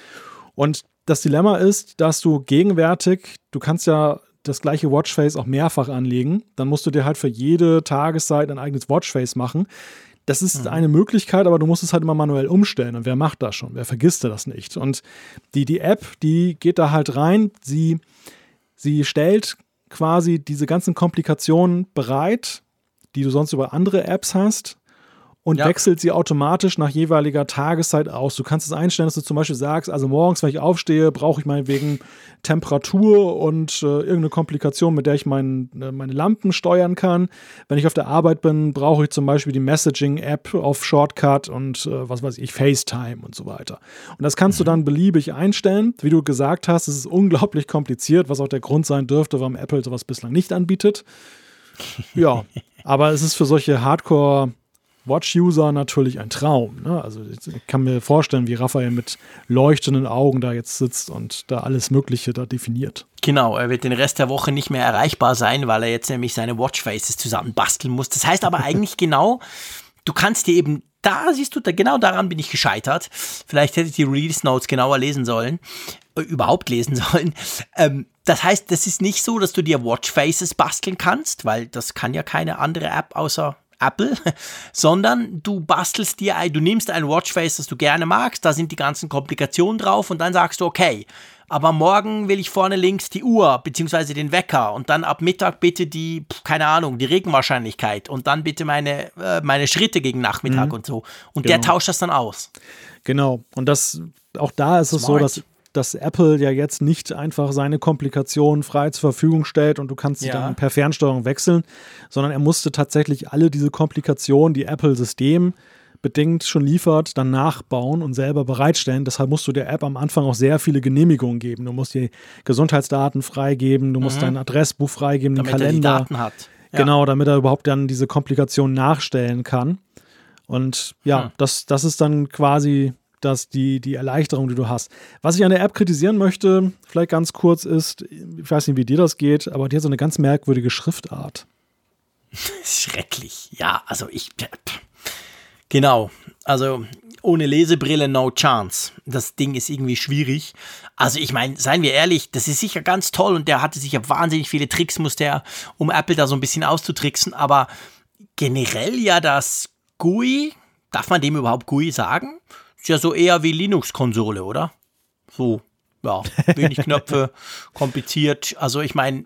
Und das Dilemma ist, dass du gegenwärtig, du kannst ja das gleiche Watchface auch mehrfach anlegen. Dann musst du dir halt für jede Tageszeit ein eigenes Watchface machen. Das ist mhm. eine Möglichkeit, aber du musst es halt immer manuell umstellen. Und wer macht das schon? Wer vergisst das nicht? Und die, die App, die geht da halt rein. Sie, sie stellt quasi diese ganzen Komplikationen bereit, die du sonst über andere Apps hast und ja. wechselt sie automatisch nach jeweiliger Tageszeit aus. Du kannst es einstellen, dass du zum Beispiel sagst, also morgens, wenn ich aufstehe, brauche ich meinetwegen Temperatur und äh, irgendeine Komplikation, mit der ich mein, äh, meine Lampen steuern kann. Wenn ich auf der Arbeit bin, brauche ich zum Beispiel die Messaging-App auf Shortcut und äh, was weiß ich, FaceTime und so weiter. Und das kannst mhm. du dann beliebig einstellen. Wie du gesagt hast, es ist unglaublich kompliziert, was auch der Grund sein dürfte, warum Apple sowas bislang nicht anbietet. Ja, aber es ist für solche Hardcore- Watch-User natürlich ein Traum. Ne? Also ich kann mir vorstellen, wie Raphael mit leuchtenden Augen da jetzt sitzt und da alles Mögliche da definiert. Genau, er wird den Rest der Woche nicht mehr erreichbar sein, weil er jetzt nämlich seine Watchfaces zusammenbasteln muss. Das heißt aber eigentlich genau, du kannst dir eben da siehst du, da, genau daran bin ich gescheitert. Vielleicht hätte ich die Release Notes genauer lesen sollen, äh, überhaupt lesen sollen. Ähm, das heißt, das ist nicht so, dass du dir Watchfaces basteln kannst, weil das kann ja keine andere App außer Apple, sondern du bastelst dir, ein, du nimmst ein Watchface, das du gerne magst, da sind die ganzen Komplikationen drauf und dann sagst du, okay, aber morgen will ich vorne links die Uhr beziehungsweise den Wecker und dann ab Mittag bitte die, keine Ahnung, die Regenwahrscheinlichkeit und dann bitte meine, äh, meine Schritte gegen Nachmittag mhm. und so. Und genau. der tauscht das dann aus. Genau. Und das, auch da ist Smart. es so, dass dass Apple ja jetzt nicht einfach seine Komplikationen frei zur Verfügung stellt und du kannst sie ja. dann per Fernsteuerung wechseln, sondern er musste tatsächlich alle diese Komplikationen, die Apple System bedingt schon liefert, dann nachbauen und selber bereitstellen. Deshalb musst du der App am Anfang auch sehr viele Genehmigungen geben. Du musst die Gesundheitsdaten freigeben, du musst mhm. dein Adressbuch freigeben, damit den Kalender. Er die Daten hat. Ja. Genau, damit er überhaupt dann diese Komplikationen nachstellen kann. Und ja, hm. das, das ist dann quasi dass die, die Erleichterung, die du hast. Was ich an der App kritisieren möchte, vielleicht ganz kurz, ist, ich weiß nicht, wie dir das geht, aber die hat so eine ganz merkwürdige Schriftart. Schrecklich, ja, also ich. Genau, also ohne Lesebrille no chance. Das Ding ist irgendwie schwierig. Also ich meine, seien wir ehrlich, das ist sicher ganz toll und der hatte sicher wahnsinnig viele Tricks, musste er, um Apple da so ein bisschen auszutricksen, aber generell ja das GUI, darf man dem überhaupt GUI sagen? Ist ja so eher wie Linux-Konsole, oder? So, ja, wenig Knöpfe, kompliziert. Also ich meine,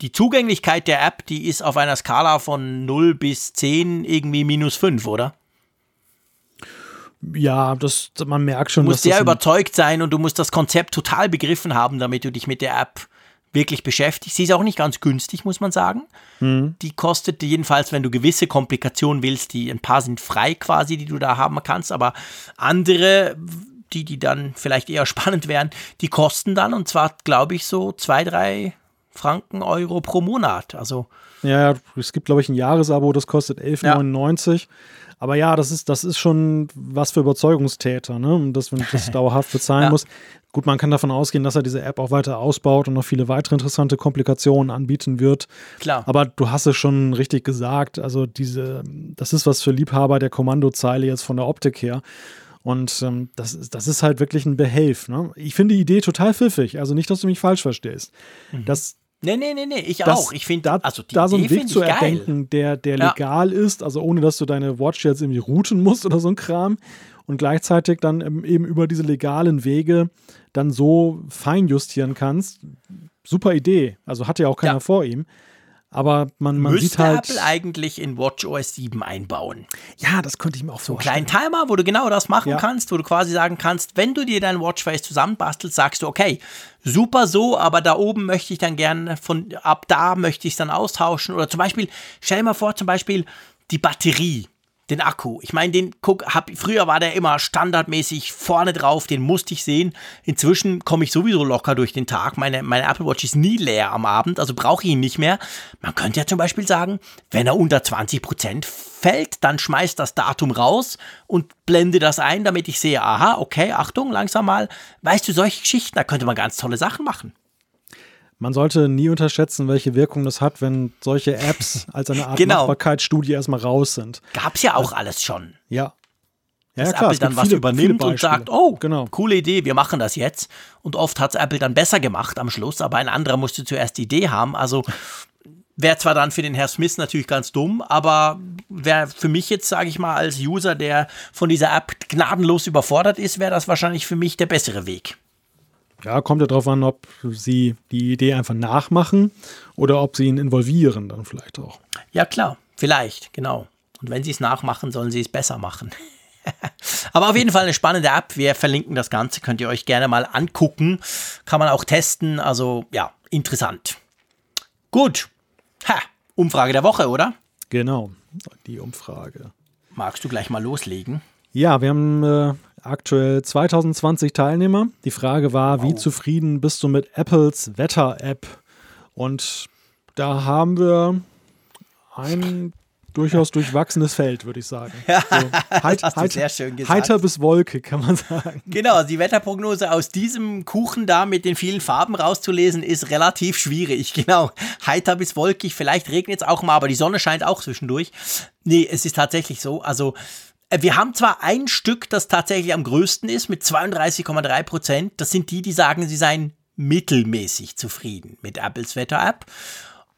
die Zugänglichkeit der App, die ist auf einer Skala von 0 bis 10 irgendwie minus 5, oder? Ja, das, man merkt schon. Du musst sehr überzeugt sein und du musst das Konzept total begriffen haben, damit du dich mit der App wirklich beschäftigt. Sie ist auch nicht ganz günstig, muss man sagen. Mhm. Die kostet jedenfalls, wenn du gewisse Komplikationen willst, die ein paar sind frei quasi, die du da haben kannst, aber andere, die, die dann vielleicht eher spannend wären, die kosten dann und zwar, glaube ich, so zwei, drei Franken, Euro pro Monat. Also ja, es gibt, glaube ich, ein Jahresabo, das kostet 11,99. Ja. Aber ja, das ist, das ist schon was für Überzeugungstäter, ne? dass man das dauerhaft bezahlen ja. muss. Gut, man kann davon ausgehen, dass er diese App auch weiter ausbaut und noch viele weitere interessante Komplikationen anbieten wird. Klar. Aber du hast es schon richtig gesagt. Also diese, das ist was für Liebhaber der Kommandozeile jetzt von der Optik her. Und ähm, das, das ist halt wirklich ein Behelf. Ne? Ich finde die Idee total pfiffig. Also nicht, dass du mich falsch verstehst. Mhm. Das, Nee, nee, nee, nee, ich das, auch. Ich finde, da, also da so einen Weg zu erdenken, der, der ja. legal ist, also ohne dass du deine Watch jetzt irgendwie routen musst oder so ein Kram und gleichzeitig dann eben über diese legalen Wege dann so fein justieren kannst. Super Idee. Also hatte ja auch keiner ja. vor ihm. Aber man, man Müsste sieht halt. Apple eigentlich in WatchOS 7 einbauen. Ja, das könnte ich mir auch so vorstellen. Einen kleinen Timer, wo du genau das machen ja. kannst, wo du quasi sagen kannst, wenn du dir dein Watchface zusammenbastelst, sagst du, okay, super so, aber da oben möchte ich dann gerne von ab da möchte ich es dann austauschen. Oder zum Beispiel, stell dir mal vor, zum Beispiel die Batterie den Akku. Ich meine, den guck, hab, früher war der immer standardmäßig vorne drauf, den musste ich sehen. Inzwischen komme ich sowieso locker durch den Tag. Meine, meine Apple Watch ist nie leer am Abend, also brauche ich ihn nicht mehr. Man könnte ja zum Beispiel sagen, wenn er unter 20% fällt, dann schmeißt das Datum raus und blende das ein, damit ich sehe, aha, okay, Achtung, langsam mal. Weißt du, solche Geschichten, da könnte man ganz tolle Sachen machen. Man sollte nie unterschätzen, welche Wirkung das hat, wenn solche Apps als eine Art genau. Machbarkeitsstudie erstmal raus sind. Gab es ja auch alles schon. Ja. Ja, dass ja, klar, Apple dann was viele, übernimmt viele und sagt, oh, genau. coole Idee, wir machen das jetzt. Und oft hat es Apple dann besser gemacht am Schluss, aber ein anderer musste zuerst die Idee haben. Also wäre zwar dann für den Herr Smith natürlich ganz dumm, aber wäre für mich jetzt, sage ich mal, als User, der von dieser App gnadenlos überfordert ist, wäre das wahrscheinlich für mich der bessere Weg. Ja, kommt ja darauf an, ob sie die Idee einfach nachmachen oder ob sie ihn involvieren, dann vielleicht auch. Ja, klar, vielleicht, genau. Und wenn sie es nachmachen, sollen sie es besser machen. Aber auf jeden Fall eine spannende App. Wir verlinken das Ganze, könnt ihr euch gerne mal angucken. Kann man auch testen. Also ja, interessant. Gut. Ha, Umfrage der Woche, oder? Genau, die Umfrage. Magst du gleich mal loslegen? Ja, wir haben äh, aktuell 2020 Teilnehmer. Die Frage war, wow. wie zufrieden bist du mit Apples Wetter-App? Und da haben wir ein durchaus durchwachsenes Feld, würde ich sagen. So, heit, heit, sehr schön gesagt. Heiter bis Wolke, kann man sagen. Genau, die Wetterprognose aus diesem Kuchen da mit den vielen Farben rauszulesen, ist relativ schwierig. Genau, heiter bis wolkig, vielleicht regnet es auch mal, aber die Sonne scheint auch zwischendurch. Nee, es ist tatsächlich so. Also, wir haben zwar ein Stück, das tatsächlich am größten ist, mit 32,3 Prozent. Das sind die, die sagen, sie seien mittelmäßig zufrieden mit Apples Wetter-App.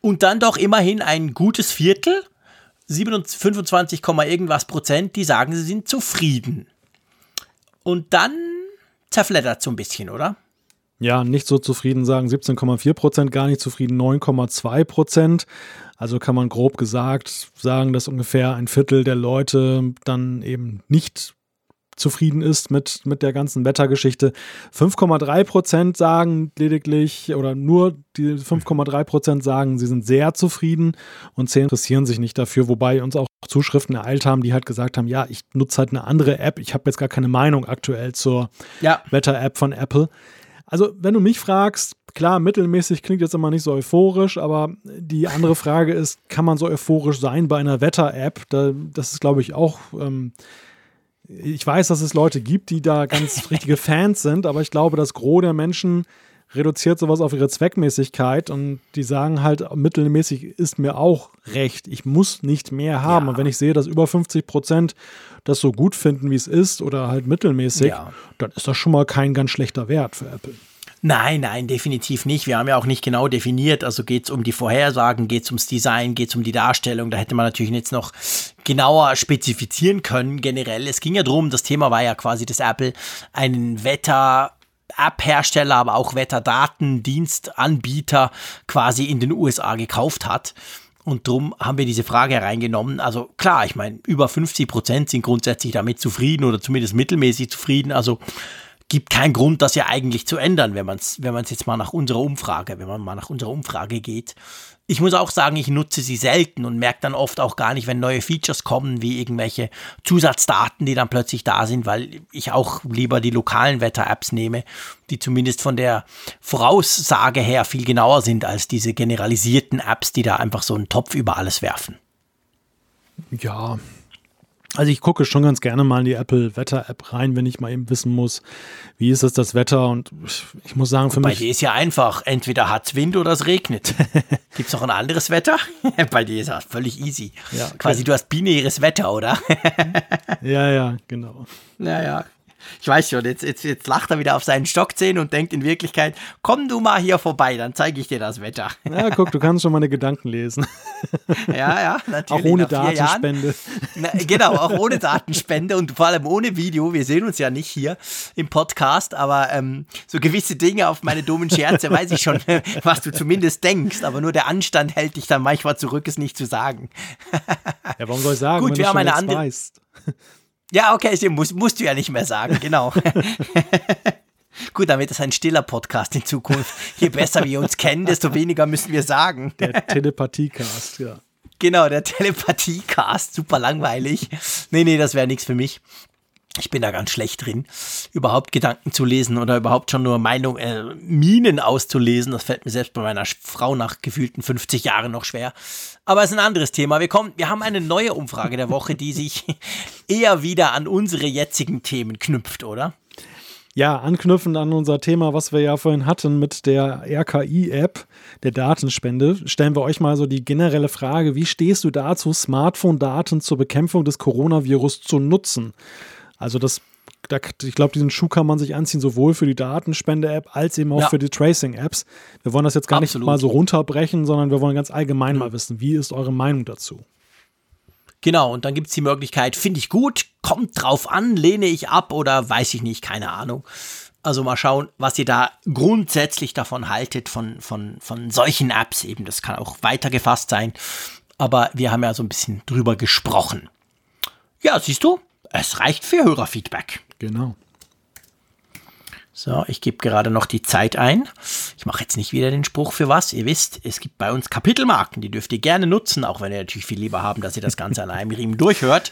Und dann doch immerhin ein gutes Viertel 25, irgendwas Prozent, die sagen, sie sind zufrieden. Und dann zerfleddert so ein bisschen, oder? Ja, nicht so zufrieden sagen 17,4 Prozent, gar nicht zufrieden 9,2 Prozent. Also kann man grob gesagt sagen, dass ungefähr ein Viertel der Leute dann eben nicht zufrieden ist mit, mit der ganzen Wettergeschichte. 5,3 Prozent sagen lediglich oder nur die 5,3 Prozent sagen, sie sind sehr zufrieden und 10 interessieren sich nicht dafür, wobei uns auch Zuschriften ereilt haben, die halt gesagt haben, ja, ich nutze halt eine andere App, ich habe jetzt gar keine Meinung aktuell zur ja. Wetter-App von Apple. Also, wenn du mich fragst, klar, mittelmäßig klingt jetzt immer nicht so euphorisch, aber die andere Frage ist, kann man so euphorisch sein bei einer Wetter-App? Da, das ist, glaube ich, auch ähm, ich weiß, dass es Leute gibt, die da ganz richtige Fans sind, aber ich glaube, das Gros der Menschen reduziert sowas auf ihre Zweckmäßigkeit und die sagen halt, mittelmäßig ist mir auch recht. Ich muss nicht mehr haben. Ja. Und wenn ich sehe, dass über 50 Prozent das so gut finden, wie es ist, oder halt mittelmäßig, ja. dann ist das schon mal kein ganz schlechter Wert für Apple. Nein, nein, definitiv nicht. Wir haben ja auch nicht genau definiert. Also geht es um die Vorhersagen, geht es ums Design, geht es um die Darstellung. Da hätte man natürlich jetzt noch genauer spezifizieren können, generell. Es ging ja darum, das Thema war ja quasi, dass Apple einen Wetter- App-Hersteller, aber auch Wetterdatendienstanbieter quasi in den USA gekauft hat. Und darum haben wir diese Frage hereingenommen. Also klar, ich meine, über 50 Prozent sind grundsätzlich damit zufrieden oder zumindest mittelmäßig zufrieden. Also gibt keinen Grund, das ja eigentlich zu ändern, wenn man es wenn jetzt mal nach unserer Umfrage, wenn man mal nach unserer Umfrage geht. Ich muss auch sagen, ich nutze sie selten und merke dann oft auch gar nicht, wenn neue Features kommen, wie irgendwelche Zusatzdaten, die dann plötzlich da sind, weil ich auch lieber die lokalen Wetter-Apps nehme, die zumindest von der Voraussage her viel genauer sind als diese generalisierten Apps, die da einfach so einen Topf über alles werfen. Ja, also ich gucke schon ganz gerne mal in die Apple Wetter App rein, wenn ich mal eben wissen muss, wie ist es das Wetter und ich muss sagen, für Bei mich. Bei dir ist ja einfach, entweder hat es Wind oder es regnet. Gibt es noch ein anderes Wetter? Bei dir ist das völlig easy. Ja, Quasi du hast binäres Wetter, oder? ja, ja, genau. Naja, ich weiß schon, jetzt, jetzt, jetzt lacht er wieder auf seinen Stockzähnen und denkt in Wirklichkeit, komm du mal hier vorbei, dann zeige ich dir das Wetter. Ja, guck, du kannst schon meine Gedanken lesen. Ja, ja, natürlich. Auch ohne Datenspende. Na, genau, auch ohne Datenspende und vor allem ohne Video. Wir sehen uns ja nicht hier im Podcast, aber ähm, so gewisse Dinge auf meine dummen Scherze weiß ich schon, was du zumindest denkst, aber nur der Anstand hält dich dann manchmal zurück, es nicht zu sagen. Ja, warum soll ich sagen, Gut, wenn wir haben eine andere. Weißt? Ja, okay, musst, musst du ja nicht mehr sagen, genau. Gut, damit ist ein stiller Podcast in Zukunft. Je besser wir uns kennen, desto weniger müssen wir sagen. Der Telepathie-Cast, ja. Genau, der Telepathie-Cast, super langweilig. Nee, nee, das wäre nichts für mich. Ich bin da ganz schlecht drin, überhaupt Gedanken zu lesen oder überhaupt schon nur Meinung, äh, Minen auszulesen. Das fällt mir selbst bei meiner Frau nach gefühlten 50 Jahren noch schwer. Aber es ist ein anderes Thema. Wir, kommen, wir haben eine neue Umfrage der Woche, die sich eher wieder an unsere jetzigen Themen knüpft, oder? Ja, anknüpfend an unser Thema, was wir ja vorhin hatten mit der RKI-App, der Datenspende, stellen wir euch mal so die generelle Frage, wie stehst du dazu, Smartphone-Daten zur Bekämpfung des Coronavirus zu nutzen? Also das, da, ich glaube, diesen Schuh kann man sich anziehen, sowohl für die Datenspende-App als eben auch ja. für die Tracing-Apps. Wir wollen das jetzt gar Absolut. nicht mal so runterbrechen, sondern wir wollen ganz allgemein mhm. mal wissen, wie ist eure Meinung dazu? Genau, und dann gibt es die Möglichkeit, finde ich gut, kommt drauf an, lehne ich ab oder weiß ich nicht, keine Ahnung. Also mal schauen, was ihr da grundsätzlich davon haltet, von, von, von solchen Apps eben. Das kann auch weiter gefasst sein. Aber wir haben ja so ein bisschen drüber gesprochen. Ja, siehst du, es reicht für Hörerfeedback. Genau. So, ich gebe gerade noch die Zeit ein. Ich mache jetzt nicht wieder den Spruch für was. Ihr wisst, es gibt bei uns Kapitelmarken, die dürft ihr gerne nutzen, auch wenn ihr natürlich viel lieber haben, dass ihr das Ganze an einem Riemen durchhört.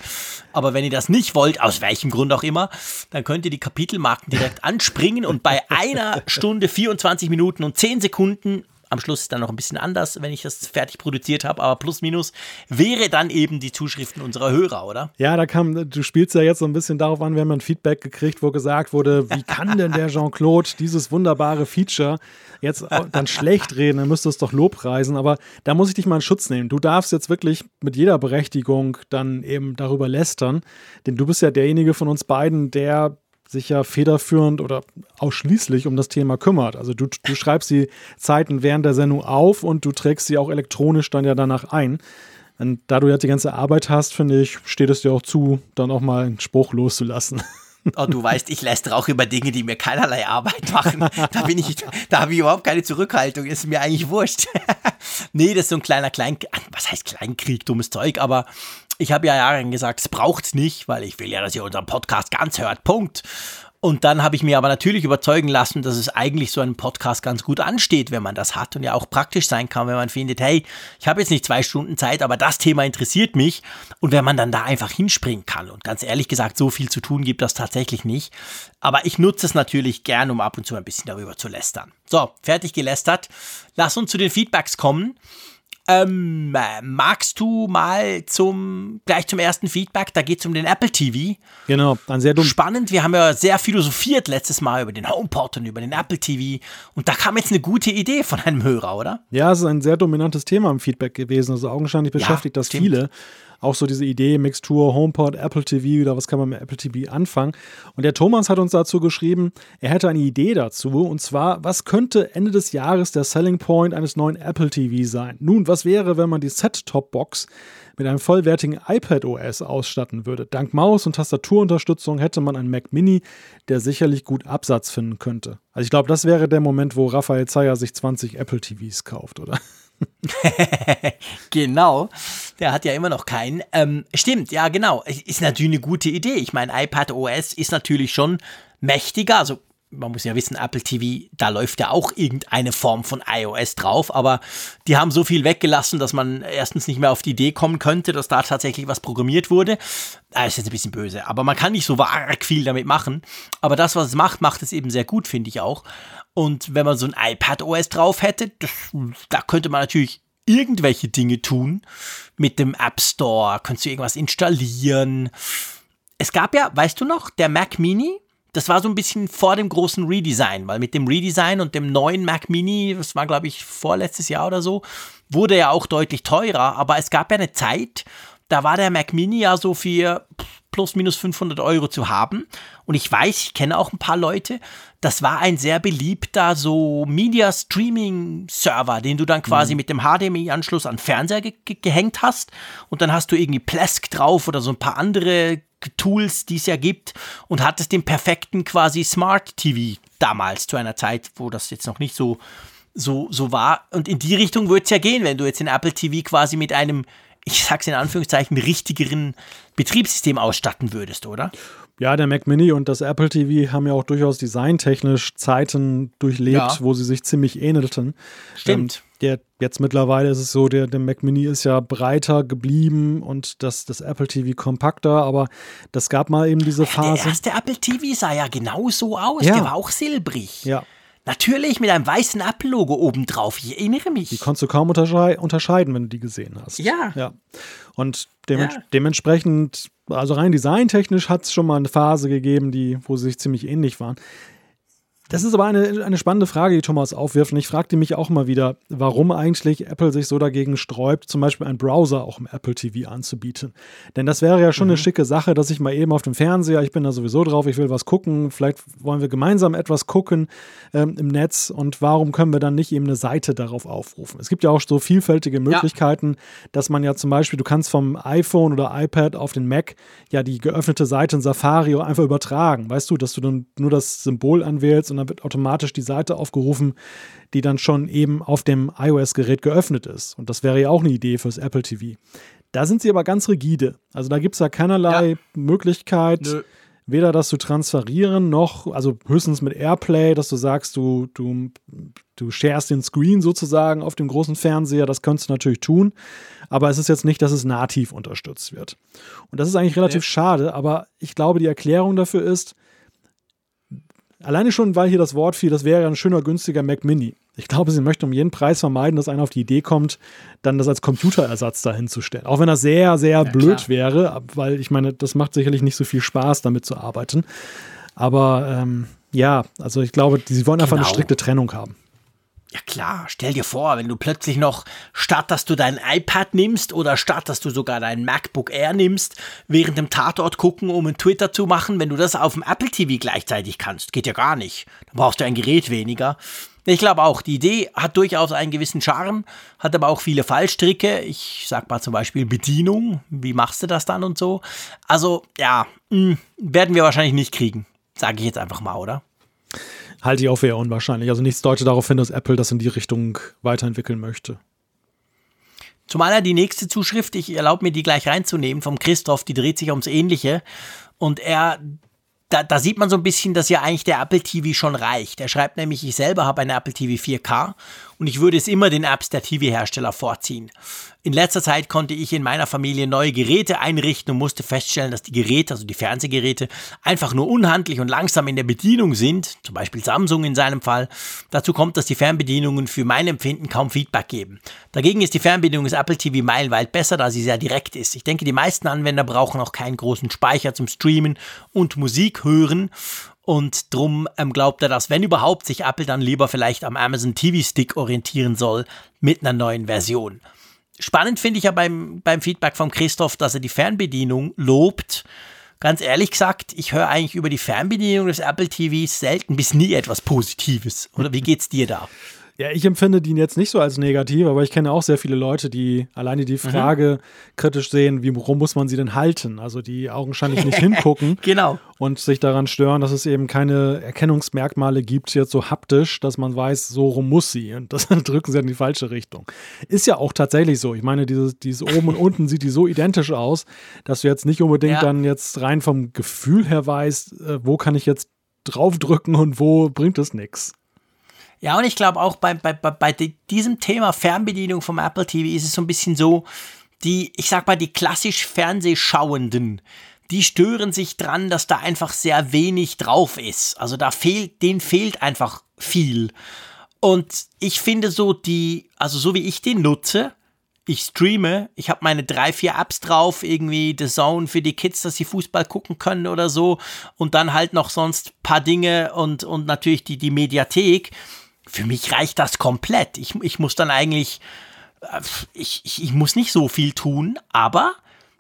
Aber wenn ihr das nicht wollt, aus welchem Grund auch immer, dann könnt ihr die Kapitelmarken direkt anspringen und bei einer Stunde 24 Minuten und 10 Sekunden am Schluss ist dann noch ein bisschen anders, wenn ich das fertig produziert habe, aber plus minus wäre dann eben die Zuschriften unserer Hörer, oder? Ja, da kam, du spielst ja jetzt so ein bisschen darauf an, wir haben ein Feedback gekriegt, wo gesagt wurde, wie kann denn der Jean-Claude dieses wunderbare Feature jetzt dann schlecht reden, dann müsste es doch Lobpreisen, aber da muss ich dich mal in Schutz nehmen. Du darfst jetzt wirklich mit jeder Berechtigung dann eben darüber lästern, denn du bist ja derjenige von uns beiden, der sich ja federführend oder ausschließlich um das Thema kümmert. Also du, du schreibst die Zeiten während der Sendung auf und du trägst sie auch elektronisch dann ja danach ein. Und da du ja die ganze Arbeit hast, finde ich, steht es dir auch zu, dann auch mal einen Spruch loszulassen. Oh, du weißt, ich lästere auch über Dinge, die mir keinerlei Arbeit machen. Da bin ich, da habe ich überhaupt keine Zurückhaltung. Ist mir eigentlich wurscht. nee, das ist so ein kleiner Klein, was heißt Kleinkrieg, dummes Zeug, aber ich habe ja jahrelang gesagt, es braucht nicht, weil ich will ja, dass ihr unseren Podcast ganz hört. Punkt. Und dann habe ich mir aber natürlich überzeugen lassen, dass es eigentlich so einem Podcast ganz gut ansteht, wenn man das hat und ja auch praktisch sein kann, wenn man findet, hey, ich habe jetzt nicht zwei Stunden Zeit, aber das Thema interessiert mich und wenn man dann da einfach hinspringen kann. Und ganz ehrlich gesagt, so viel zu tun gibt das tatsächlich nicht. Aber ich nutze es natürlich gern, um ab und zu ein bisschen darüber zu lästern. So, fertig gelästert. Lass uns zu den Feedbacks kommen. Ähm, magst du mal zum gleich zum ersten Feedback? Da geht es um den Apple TV. Genau, ein sehr dumm. Spannend. Wir haben ja sehr philosophiert letztes Mal über den HomePod und über den Apple TV. Und da kam jetzt eine gute Idee von einem Hörer, oder? Ja, es ist ein sehr dominantes Thema im Feedback gewesen. Also augenscheinlich beschäftigt ja, das stimmt. viele auch so diese Idee, Mixtur, HomePod, Apple TV oder was kann man mit Apple TV anfangen. Und der Thomas hat uns dazu geschrieben, er hätte eine Idee dazu und zwar, was könnte Ende des Jahres der Selling Point eines neuen Apple TV sein? Nun, was wäre, wenn man die Set-Top-Box mit einem vollwertigen iPad OS ausstatten würde? Dank Maus- und Tastaturunterstützung hätte man einen Mac Mini, der sicherlich gut Absatz finden könnte. Also ich glaube, das wäre der Moment, wo Raphael Zeyer sich 20 Apple TVs kauft, oder? genau, der hat ja immer noch keinen. Ähm, stimmt, ja, genau. Ist natürlich eine gute Idee. Ich meine, iPad OS ist natürlich schon mächtiger. Also man muss ja wissen, Apple TV, da läuft ja auch irgendeine Form von iOS drauf, aber die haben so viel weggelassen, dass man erstens nicht mehr auf die Idee kommen könnte, dass da tatsächlich was programmiert wurde. Das ist jetzt ein bisschen böse, aber man kann nicht so arg viel damit machen. Aber das, was es macht, macht es eben sehr gut, finde ich auch. Und wenn man so ein iPad OS drauf hätte, das, da könnte man natürlich irgendwelche Dinge tun. Mit dem App Store könntest du irgendwas installieren. Es gab ja, weißt du noch, der Mac Mini, das war so ein bisschen vor dem großen Redesign, weil mit dem Redesign und dem neuen Mac Mini, das war glaube ich vorletztes Jahr oder so, wurde ja auch deutlich teurer, aber es gab ja eine Zeit, da war der Mac Mini ja so für plus minus 500 Euro zu haben. Und ich weiß, ich kenne auch ein paar Leute, das war ein sehr beliebter so Media Streaming Server, den du dann quasi mhm. mit dem HDMI-Anschluss an Fernseher ge gehängt hast. Und dann hast du irgendwie Plesk drauf oder so ein paar andere Tools, die es ja gibt und hattest den perfekten quasi Smart TV damals zu einer Zeit, wo das jetzt noch nicht so so so war und in die Richtung würde es ja gehen, wenn du jetzt den Apple TV quasi mit einem ich sag's in Anführungszeichen richtigeren Betriebssystem ausstatten würdest, oder? Ja, der Mac Mini und das Apple TV haben ja auch durchaus designtechnisch Zeiten durchlebt, ja. wo sie sich ziemlich ähnelten. Stimmt. Ähm, der, jetzt mittlerweile ist es so, der, der Mac Mini ist ja breiter geblieben und das, das Apple TV kompakter, aber das gab mal eben diese Phase. Der erste Apple TV sah ja genau so aus, ja. der war auch silbrig. Ja. Natürlich mit einem weißen Apple-Logo obendrauf. Ich erinnere mich. Die konntest du kaum untersche unterscheiden, wenn du die gesehen hast. Ja. ja. Und dem ja. dementsprechend, also rein designtechnisch hat es schon mal eine Phase gegeben, die, wo sie sich ziemlich ähnlich waren. Das ist aber eine, eine spannende Frage, die Thomas aufwirft. Und ich fragte mich auch mal wieder, warum eigentlich Apple sich so dagegen sträubt, zum Beispiel einen Browser auch im Apple TV anzubieten. Denn das wäre ja schon mhm. eine schicke Sache, dass ich mal eben auf dem Fernseher, ich bin da sowieso drauf, ich will was gucken, vielleicht wollen wir gemeinsam etwas gucken ähm, im Netz und warum können wir dann nicht eben eine Seite darauf aufrufen? Es gibt ja auch so vielfältige Möglichkeiten, ja. dass man ja zum Beispiel, du kannst vom iPhone oder iPad auf den Mac ja die geöffnete Seite in Safari einfach übertragen. Weißt du, dass du dann nur das Symbol anwählst und dann wird automatisch die Seite aufgerufen, die dann schon eben auf dem iOS-Gerät geöffnet ist. Und das wäre ja auch eine Idee fürs Apple TV. Da sind sie aber ganz rigide. Also da gibt es ja keinerlei ja. Möglichkeit, Nö. weder das zu transferieren, noch, also höchstens mit Airplay, dass du sagst, du, du, du sharest den Screen sozusagen auf dem großen Fernseher. Das könntest du natürlich tun. Aber es ist jetzt nicht, dass es nativ unterstützt wird. Und das ist eigentlich relativ ja. schade, aber ich glaube, die Erklärung dafür ist, Alleine schon, weil hier das Wort fiel, das wäre ein schöner, günstiger Mac Mini. Ich glaube, sie möchte um jeden Preis vermeiden, dass einer auf die Idee kommt, dann das als Computerersatz dahinzustellen. Auch wenn das sehr, sehr ja, blöd klar. wäre, weil ich meine, das macht sicherlich nicht so viel Spaß, damit zu arbeiten. Aber ähm, ja, also ich glaube, sie wollen einfach genau. eine strikte Trennung haben. Ja klar, stell dir vor, wenn du plötzlich noch, statt dass du dein iPad nimmst oder statt dass du sogar dein MacBook Air nimmst, während dem Tatort gucken, um einen Twitter zu machen, wenn du das auf dem Apple TV gleichzeitig kannst, geht ja gar nicht. Dann brauchst du ein Gerät weniger. Ich glaube auch, die Idee hat durchaus einen gewissen Charme, hat aber auch viele Fallstricke. Ich sag mal zum Beispiel Bedienung. Wie machst du das dann und so? Also, ja, mh, hm, werden wir wahrscheinlich nicht kriegen. Sage ich jetzt einfach mal, oder? Halte ich auch für eher unwahrscheinlich. Also nichts deutet darauf hin, dass Apple das in die Richtung weiterentwickeln möchte. Zumal die nächste Zuschrift, ich erlaube mir die gleich reinzunehmen, vom Christoph, die dreht sich ums Ähnliche. Und er, da, da sieht man so ein bisschen, dass ja eigentlich der Apple TV schon reicht. Er schreibt nämlich, ich selber habe eine Apple TV 4K und ich würde es immer den Apps der TV-Hersteller vorziehen. In letzter Zeit konnte ich in meiner Familie neue Geräte einrichten und musste feststellen, dass die Geräte, also die Fernsehgeräte, einfach nur unhandlich und langsam in der Bedienung sind, zum Beispiel Samsung in seinem Fall. Dazu kommt, dass die Fernbedienungen für mein Empfinden kaum Feedback geben. Dagegen ist die Fernbedienung des Apple TV meilenweit besser, da sie sehr direkt ist. Ich denke, die meisten Anwender brauchen auch keinen großen Speicher zum Streamen und Musik hören. Und drum ähm, glaubt er, dass wenn überhaupt sich Apple dann lieber vielleicht am Amazon TV Stick orientieren soll mit einer neuen Version. Spannend finde ich ja beim, beim Feedback von Christoph, dass er die Fernbedienung lobt. Ganz ehrlich gesagt, ich höre eigentlich über die Fernbedienung des Apple TVs selten bis nie etwas Positives. Oder wie geht's dir da? Ja, ich empfinde den jetzt nicht so als negativ, aber ich kenne auch sehr viele Leute, die alleine die mhm. Frage mhm. kritisch sehen, wie warum muss man sie denn halten? Also die augenscheinlich nicht hingucken genau. und sich daran stören, dass es eben keine Erkennungsmerkmale gibt, jetzt so haptisch, dass man weiß, so rum muss sie. Und das drücken sie in die falsche Richtung. Ist ja auch tatsächlich so. Ich meine, dieses, dieses oben und unten sieht die so identisch aus, dass du jetzt nicht unbedingt ja. dann jetzt rein vom Gefühl her weißt, äh, wo kann ich jetzt draufdrücken und wo bringt es nichts. Ja, und ich glaube auch bei, bei, bei diesem Thema Fernbedienung vom Apple TV ist es so ein bisschen so, die, ich sag mal, die klassisch Fernsehschauenden, die stören sich dran, dass da einfach sehr wenig drauf ist. Also da fehlt, denen fehlt einfach viel. Und ich finde so die, also so wie ich den nutze, ich streame, ich habe meine drei, vier Apps drauf, irgendwie The Zone für die Kids, dass sie Fußball gucken können oder so und dann halt noch sonst paar Dinge und, und natürlich die, die Mediathek für mich reicht das komplett. Ich, ich muss dann eigentlich, äh, ich, ich, ich muss nicht so viel tun, aber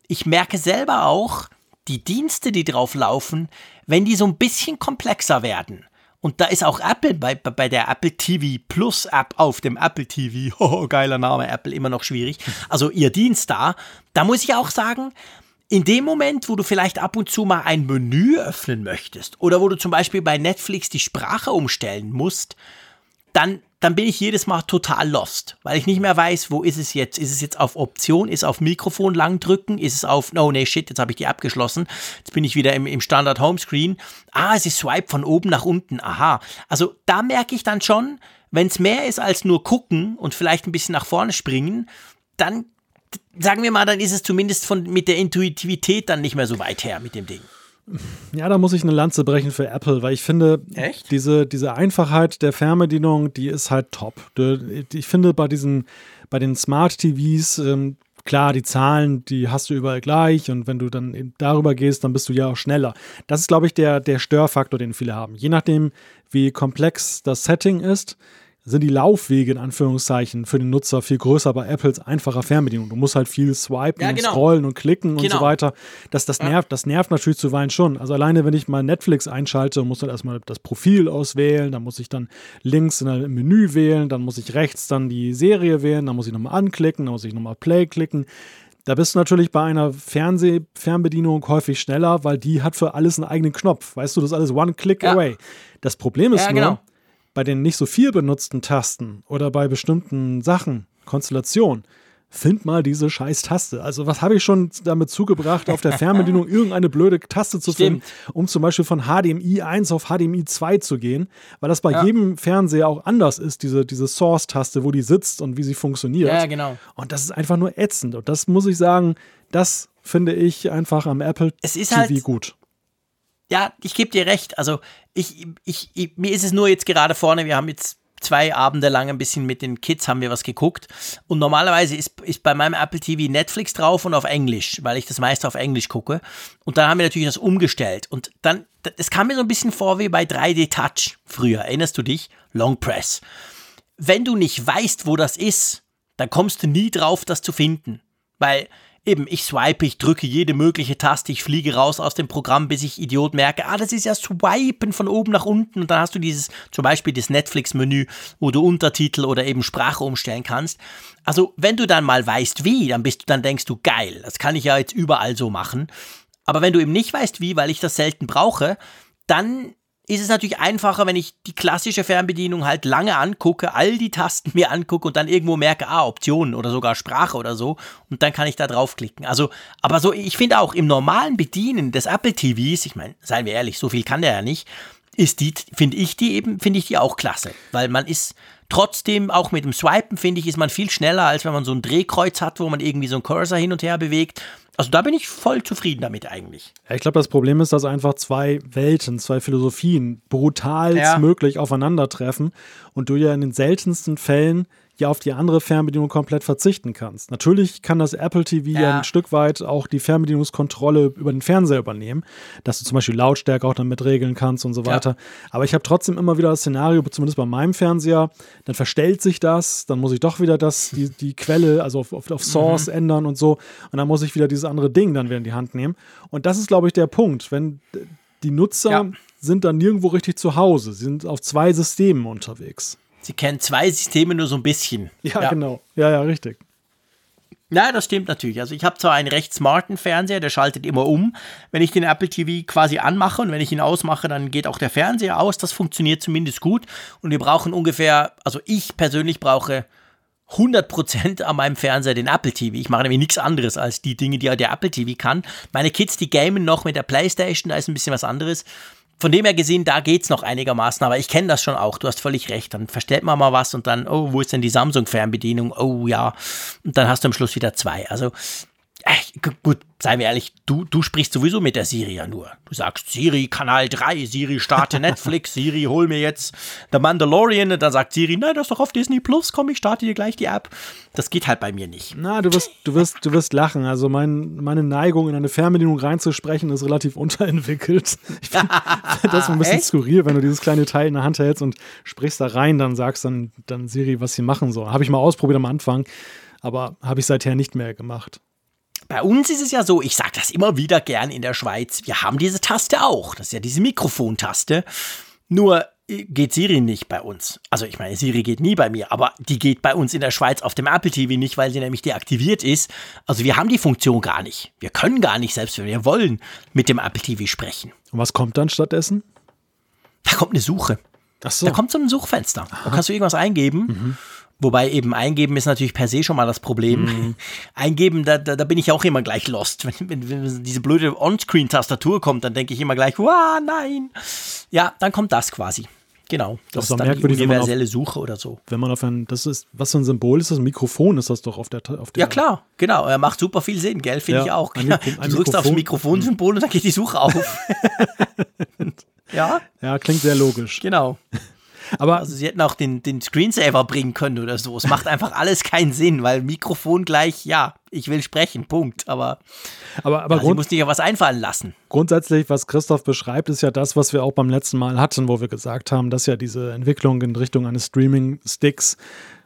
ich merke selber auch, die Dienste, die drauf laufen, wenn die so ein bisschen komplexer werden. Und da ist auch Apple bei, bei der Apple TV Plus App auf dem Apple TV, oh, geiler Name, Apple immer noch schwierig. Also ihr Dienst da, da muss ich auch sagen, in dem Moment, wo du vielleicht ab und zu mal ein Menü öffnen möchtest oder wo du zum Beispiel bei Netflix die Sprache umstellen musst, dann, dann bin ich jedes Mal total lost, weil ich nicht mehr weiß, wo ist es jetzt? Ist es jetzt auf Option? Ist es auf Mikrofon lang drücken? Ist es auf, no, nee, shit, jetzt habe ich die abgeschlossen. Jetzt bin ich wieder im, im Standard Homescreen. Ah, es ist Swipe von oben nach unten. Aha. Also da merke ich dann schon, wenn es mehr ist als nur gucken und vielleicht ein bisschen nach vorne springen, dann sagen wir mal, dann ist es zumindest von, mit der Intuitivität dann nicht mehr so weit her mit dem Ding. Ja, da muss ich eine Lanze brechen für Apple, weil ich finde, Echt? Diese, diese Einfachheit der Fernbedienung, die ist halt top. Ich finde, bei diesen, bei den Smart TVs, ähm, klar, die Zahlen, die hast du überall gleich und wenn du dann darüber gehst, dann bist du ja auch schneller. Das ist, glaube ich, der, der Störfaktor, den viele haben. Je nachdem, wie komplex das Setting ist, sind die Laufwege in Anführungszeichen für den Nutzer viel größer bei Apples einfacher Fernbedienung. Du musst halt viel swipen Ja, und genau. scrollen und klicken und Genau. so weiter. Das, das, Ja. nervt, das nervt natürlich zuweilen schon. Also alleine, wenn ich mal Netflix einschalte, muss dann erstmal das Profil auswählen, dann muss ich dann links in einem Menü wählen, dann muss ich rechts dann die Serie wählen, dann muss ich nochmal anklicken, dann muss ich nochmal Play klicken. Da bist du natürlich bei einer Fernsehfernbedienung häufig schneller, weil die hat für alles einen eigenen Knopf. Weißt du, das ist alles one click Ja. away. Das Problem ist Ja, nur, genau. Bei den nicht so viel benutzten Tasten oder bei bestimmten Sachen, Konstellationen, find mal diese scheiß Taste. Also was habe ich schon damit zugebracht, auf der Fernbedienung irgendeine blöde Taste zu finden, um zum Beispiel von HDMI 1 auf HDMI 2 zu gehen, weil das bei Ja. jedem Fernseher auch anders ist, diese, diese Source-Taste, wo die sitzt und wie sie funktioniert. Ja, genau. Und das ist einfach nur ätzend. Und das muss ich sagen, das finde ich einfach am Apple Es ist TV halt- gut. Ja, ich gebe dir recht. Also ich, ich, ich, mir ist es nur jetzt gerade vorne, wir haben jetzt zwei Abende lang ein bisschen mit den Kids haben wir was geguckt. Und normalerweise ist, ist bei meinem Apple TV Netflix drauf und auf Englisch, weil ich das meiste auf Englisch gucke. Und dann haben wir natürlich das umgestellt. Und dann, es kam mir so ein bisschen vor wie bei 3D Touch früher. Erinnerst du dich? Long Press. Wenn du nicht weißt, wo das ist, dann kommst du nie drauf, das zu finden. Weil eben, ich swipe, ich drücke jede mögliche Taste, ich fliege raus aus dem Programm, bis ich Idiot merke, ah, das ist ja Swipen von oben nach unten. Und dann hast du dieses, zum Beispiel das Netflix-Menü, wo du Untertitel oder eben Sprache umstellen kannst. Also, wenn du dann mal weißt, wie, dann bist du, dann denkst du, geil, das kann ich ja jetzt überall so machen. Aber wenn du eben nicht weißt, wie, weil ich das selten brauche, dann ist es natürlich einfacher, wenn ich die klassische Fernbedienung halt lange angucke, all die Tasten mir angucke und dann irgendwo merke, ah, Optionen oder sogar Sprache oder so und dann kann ich da draufklicken. Also, aber so, ich finde auch im normalen Bedienen des Apple TVs, ich meine, seien wir ehrlich, so viel kann der ja nicht, ist die, finde ich die eben, finde ich die auch klasse, weil man ist trotzdem auch mit dem Swipen, finde ich, ist man viel schneller, als wenn man so ein Drehkreuz hat, wo man irgendwie so einen Cursor hin und her bewegt. Also da bin ich voll zufrieden damit eigentlich. Ja, ich glaube, das Problem ist, dass einfach zwei Welten, zwei Philosophien brutal Ja. möglich aufeinandertreffen und du ja in den seltensten Fällen ja auf die andere Fernbedienung komplett verzichten kannst. Natürlich kann das Apple TV ja, Ja. ein Stück weit auch die Fernbedienungskontrolle über den Fernseher übernehmen, dass du zum Beispiel Lautstärke auch damit regeln kannst und so Ja. weiter. Aber ich habe trotzdem immer wieder das Szenario, zumindest bei meinem Fernseher, dann verstellt sich das, dann muss ich doch wieder das, die, die Quelle, also auf, auf, auf Source Mhm. ändern und so. Und dann muss ich wieder dieses andere Ding dann wieder in die Hand nehmen. Und das ist, glaube ich, der Punkt. Wenn die Nutzer Ja. sind dann nirgendwo richtig zu Hause, sie sind auf zwei Systemen unterwegs. Sie kennen zwei Systeme nur so ein bisschen. Ja, genau. Ja, ja, richtig. Ja, das stimmt natürlich. Also ich habe zwar einen recht smarten Fernseher, der schaltet immer um, wenn ich den Apple TV quasi anmache und wenn ich ihn ausmache, dann geht auch der Fernseher aus. Das funktioniert zumindest gut und wir brauchen ungefähr, also ich persönlich brauche 100% an meinem Fernseher den Apple TV. Ich mache nämlich nichts anderes als die Dinge, die der Apple TV kann. Meine Kids, die gamen noch mit der Playstation, da ist ein bisschen was anderes. Von dem her gesehen, da geht's noch einigermaßen, aber ich kenne das schon auch. Du hast völlig recht. Dann verstellt man mal was und dann, oh, wo ist denn die Samsung-Fernbedienung? Oh ja. Und dann hast du am Schluss wieder zwei. Also, Ach, gu- gut, seien wir ehrlich, du, du sprichst sowieso mit der Siri ja nur. Du sagst Siri, Kanal 3, Siri, starte Netflix, Siri, hol mir jetzt The Mandalorian. Und dann sagt Siri, nein, das ist doch auf Disney Plus, komm, ich starte dir gleich die App. Das geht halt bei mir nicht. Na, du wirst, du wirst, du wirst lachen. Also mein, meine Neigung, in eine Fernbedienung reinzusprechen, ist relativ unterentwickelt. Ich finde das ein bisschen Echt? skurril, wenn du dieses kleine Teil in der Hand hältst und sprichst da rein, dann sagst dann, dann Siri, was sie machen soll. Habe ich mal ausprobiert am Anfang, aber habe ich seither nicht mehr gemacht. Bei uns ist es ja so, ich sage das immer wieder gern in der Schweiz, wir haben diese Taste auch. Das ist ja diese Mikrofontaste. Nur äh, geht Siri nicht bei uns. Also ich meine, Siri geht nie bei mir, aber die geht bei uns in der Schweiz auf dem Apple TV nicht, weil sie nämlich deaktiviert ist. Also wir haben die Funktion gar nicht. Wir können gar nicht, selbst wenn wir wollen, mit dem Apple TV sprechen. Und was kommt dann stattdessen? Da kommt eine Suche. Ach so. Da kommt so ein Suchfenster. Da kannst du irgendwas eingeben. Wobei eben eingeben ist natürlich per se schon mal das Problem. Eingeben, da, da, da bin ich auch immer gleich lost. Wenn, wenn, wenn diese blöde On-Screen-Tastatur kommt, dann denke ich immer gleich, wow, nein. Ja, dann kommt das quasi. Genau. Das ist ist dann die merkwürdig, man auf- universelle Suche oder so. Wenn man auf ein, das ist, was für ein Symbol ist das? Ein Mikrofon ist das doch auf der, auf der Ja, klar, genau. Er macht super viel Sinn, gell? Finde Ja, ich auch. ein Mikro- ein du drückst aufs Mikrofon. Mikrofonsymbol und dann geht die Suche auf. ja, Ja, klingt sehr logisch. genau. Aber Also sie hätten auch den, den Screensaver bringen können oder so. Es macht einfach alles keinen Sinn, weil Mikrofon gleich, ja, ich will sprechen, Punkt. Aber, aber, aber ja, sie Grund, muss sich ja was einfallen lassen. grundsätzlich, was Christoph beschreibt, ist ja das, was wir auch beim letzten Mal hatten, wo wir gesagt haben, dass ja diese Entwicklung in Richtung eines Streaming-Sticks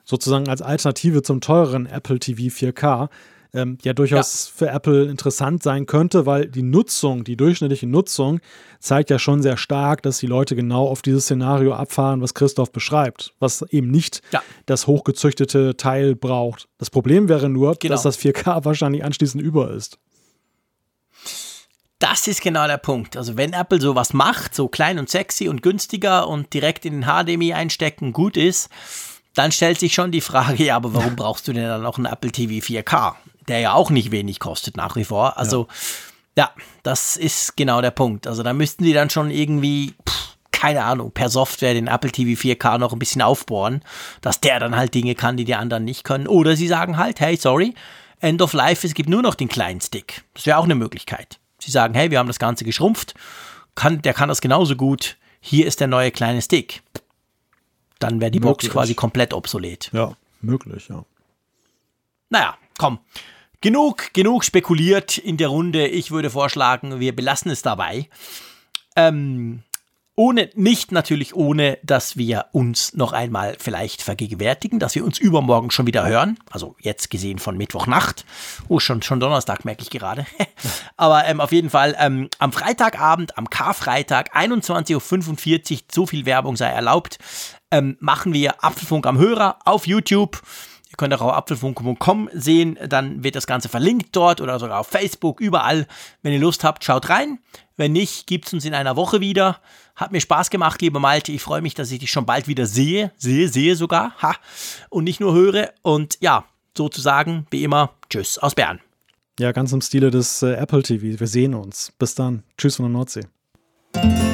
sozusagen als Alternative zum teureren Apple TV 4K ähm, ja durchaus für Apple interessant sein könnte, weil die Nutzung, die durchschnittliche Nutzung zeigt ja schon sehr stark, dass die Leute genau auf dieses Szenario abfahren, was Christoph beschreibt, was eben nicht Ja. das hochgezüchtete Teil braucht. Das Problem wäre nur, Genau. dass das 4K wahrscheinlich anschließend über ist. Das ist genau der Punkt. Also wenn Apple sowas macht, so klein und sexy und günstiger und direkt in den HDMI einstecken gut ist, dann stellt sich schon die Frage, ja, aber warum brauchst du denn dann noch einen Apple TV 4K, der ja auch nicht wenig kostet nach wie vor. Also ja, das ist genau der Punkt. Also da müssten die dann schon irgendwie, pff, keine Ahnung, per Software den Apple TV 4K noch ein bisschen aufbohren, dass der dann halt Dinge kann, die die anderen nicht können. Oder sie sagen halt, hey, sorry, End of Life, es gibt nur noch den kleinen Stick. Das wäre auch eine Möglichkeit. Sie sagen, hey, wir haben das Ganze geschrumpft, kann, der kann das genauso gut, hier ist der neue kleine Stick. Dann wäre die Box Möglich. quasi komplett obsolet. Ja, möglich, ja. Naja, komm. Genug, genug spekuliert in der Runde. Ich würde vorschlagen, wir belassen es dabei. Ähm, ohne, nicht natürlich ohne, dass wir uns noch einmal vielleicht vergegenwärtigen, dass wir uns übermorgen schon wieder hören. Also jetzt gesehen von Mittwochnacht. Oh, schon, schon Donnerstag merke ich gerade. Aber ähm, auf jeden Fall ähm, am Freitagabend, am Karfreitag, 21.45 Uhr, so viel Werbung sei erlaubt, ähm, machen wir Apfelfunk am Hörer auf YouTube. Ihr könnt auch auf apfelfunk.com sehen, dann wird das Ganze verlinkt dort oder sogar auf Facebook, überall. Wenn ihr Lust habt, schaut rein. Wenn nicht, gibt es uns in einer Woche wieder. Hat mir Spaß gemacht, lieber Malte. Ich freue mich, dass ich dich schon bald wieder sehe. Sehe, sehe sogar. Ha. Und nicht nur höre. Und ja, sozusagen, wie immer, tschüss aus Bern. Ja, ganz im Stile des äh, Apple TV. Wir sehen uns. Bis dann. Tschüss von der Nordsee.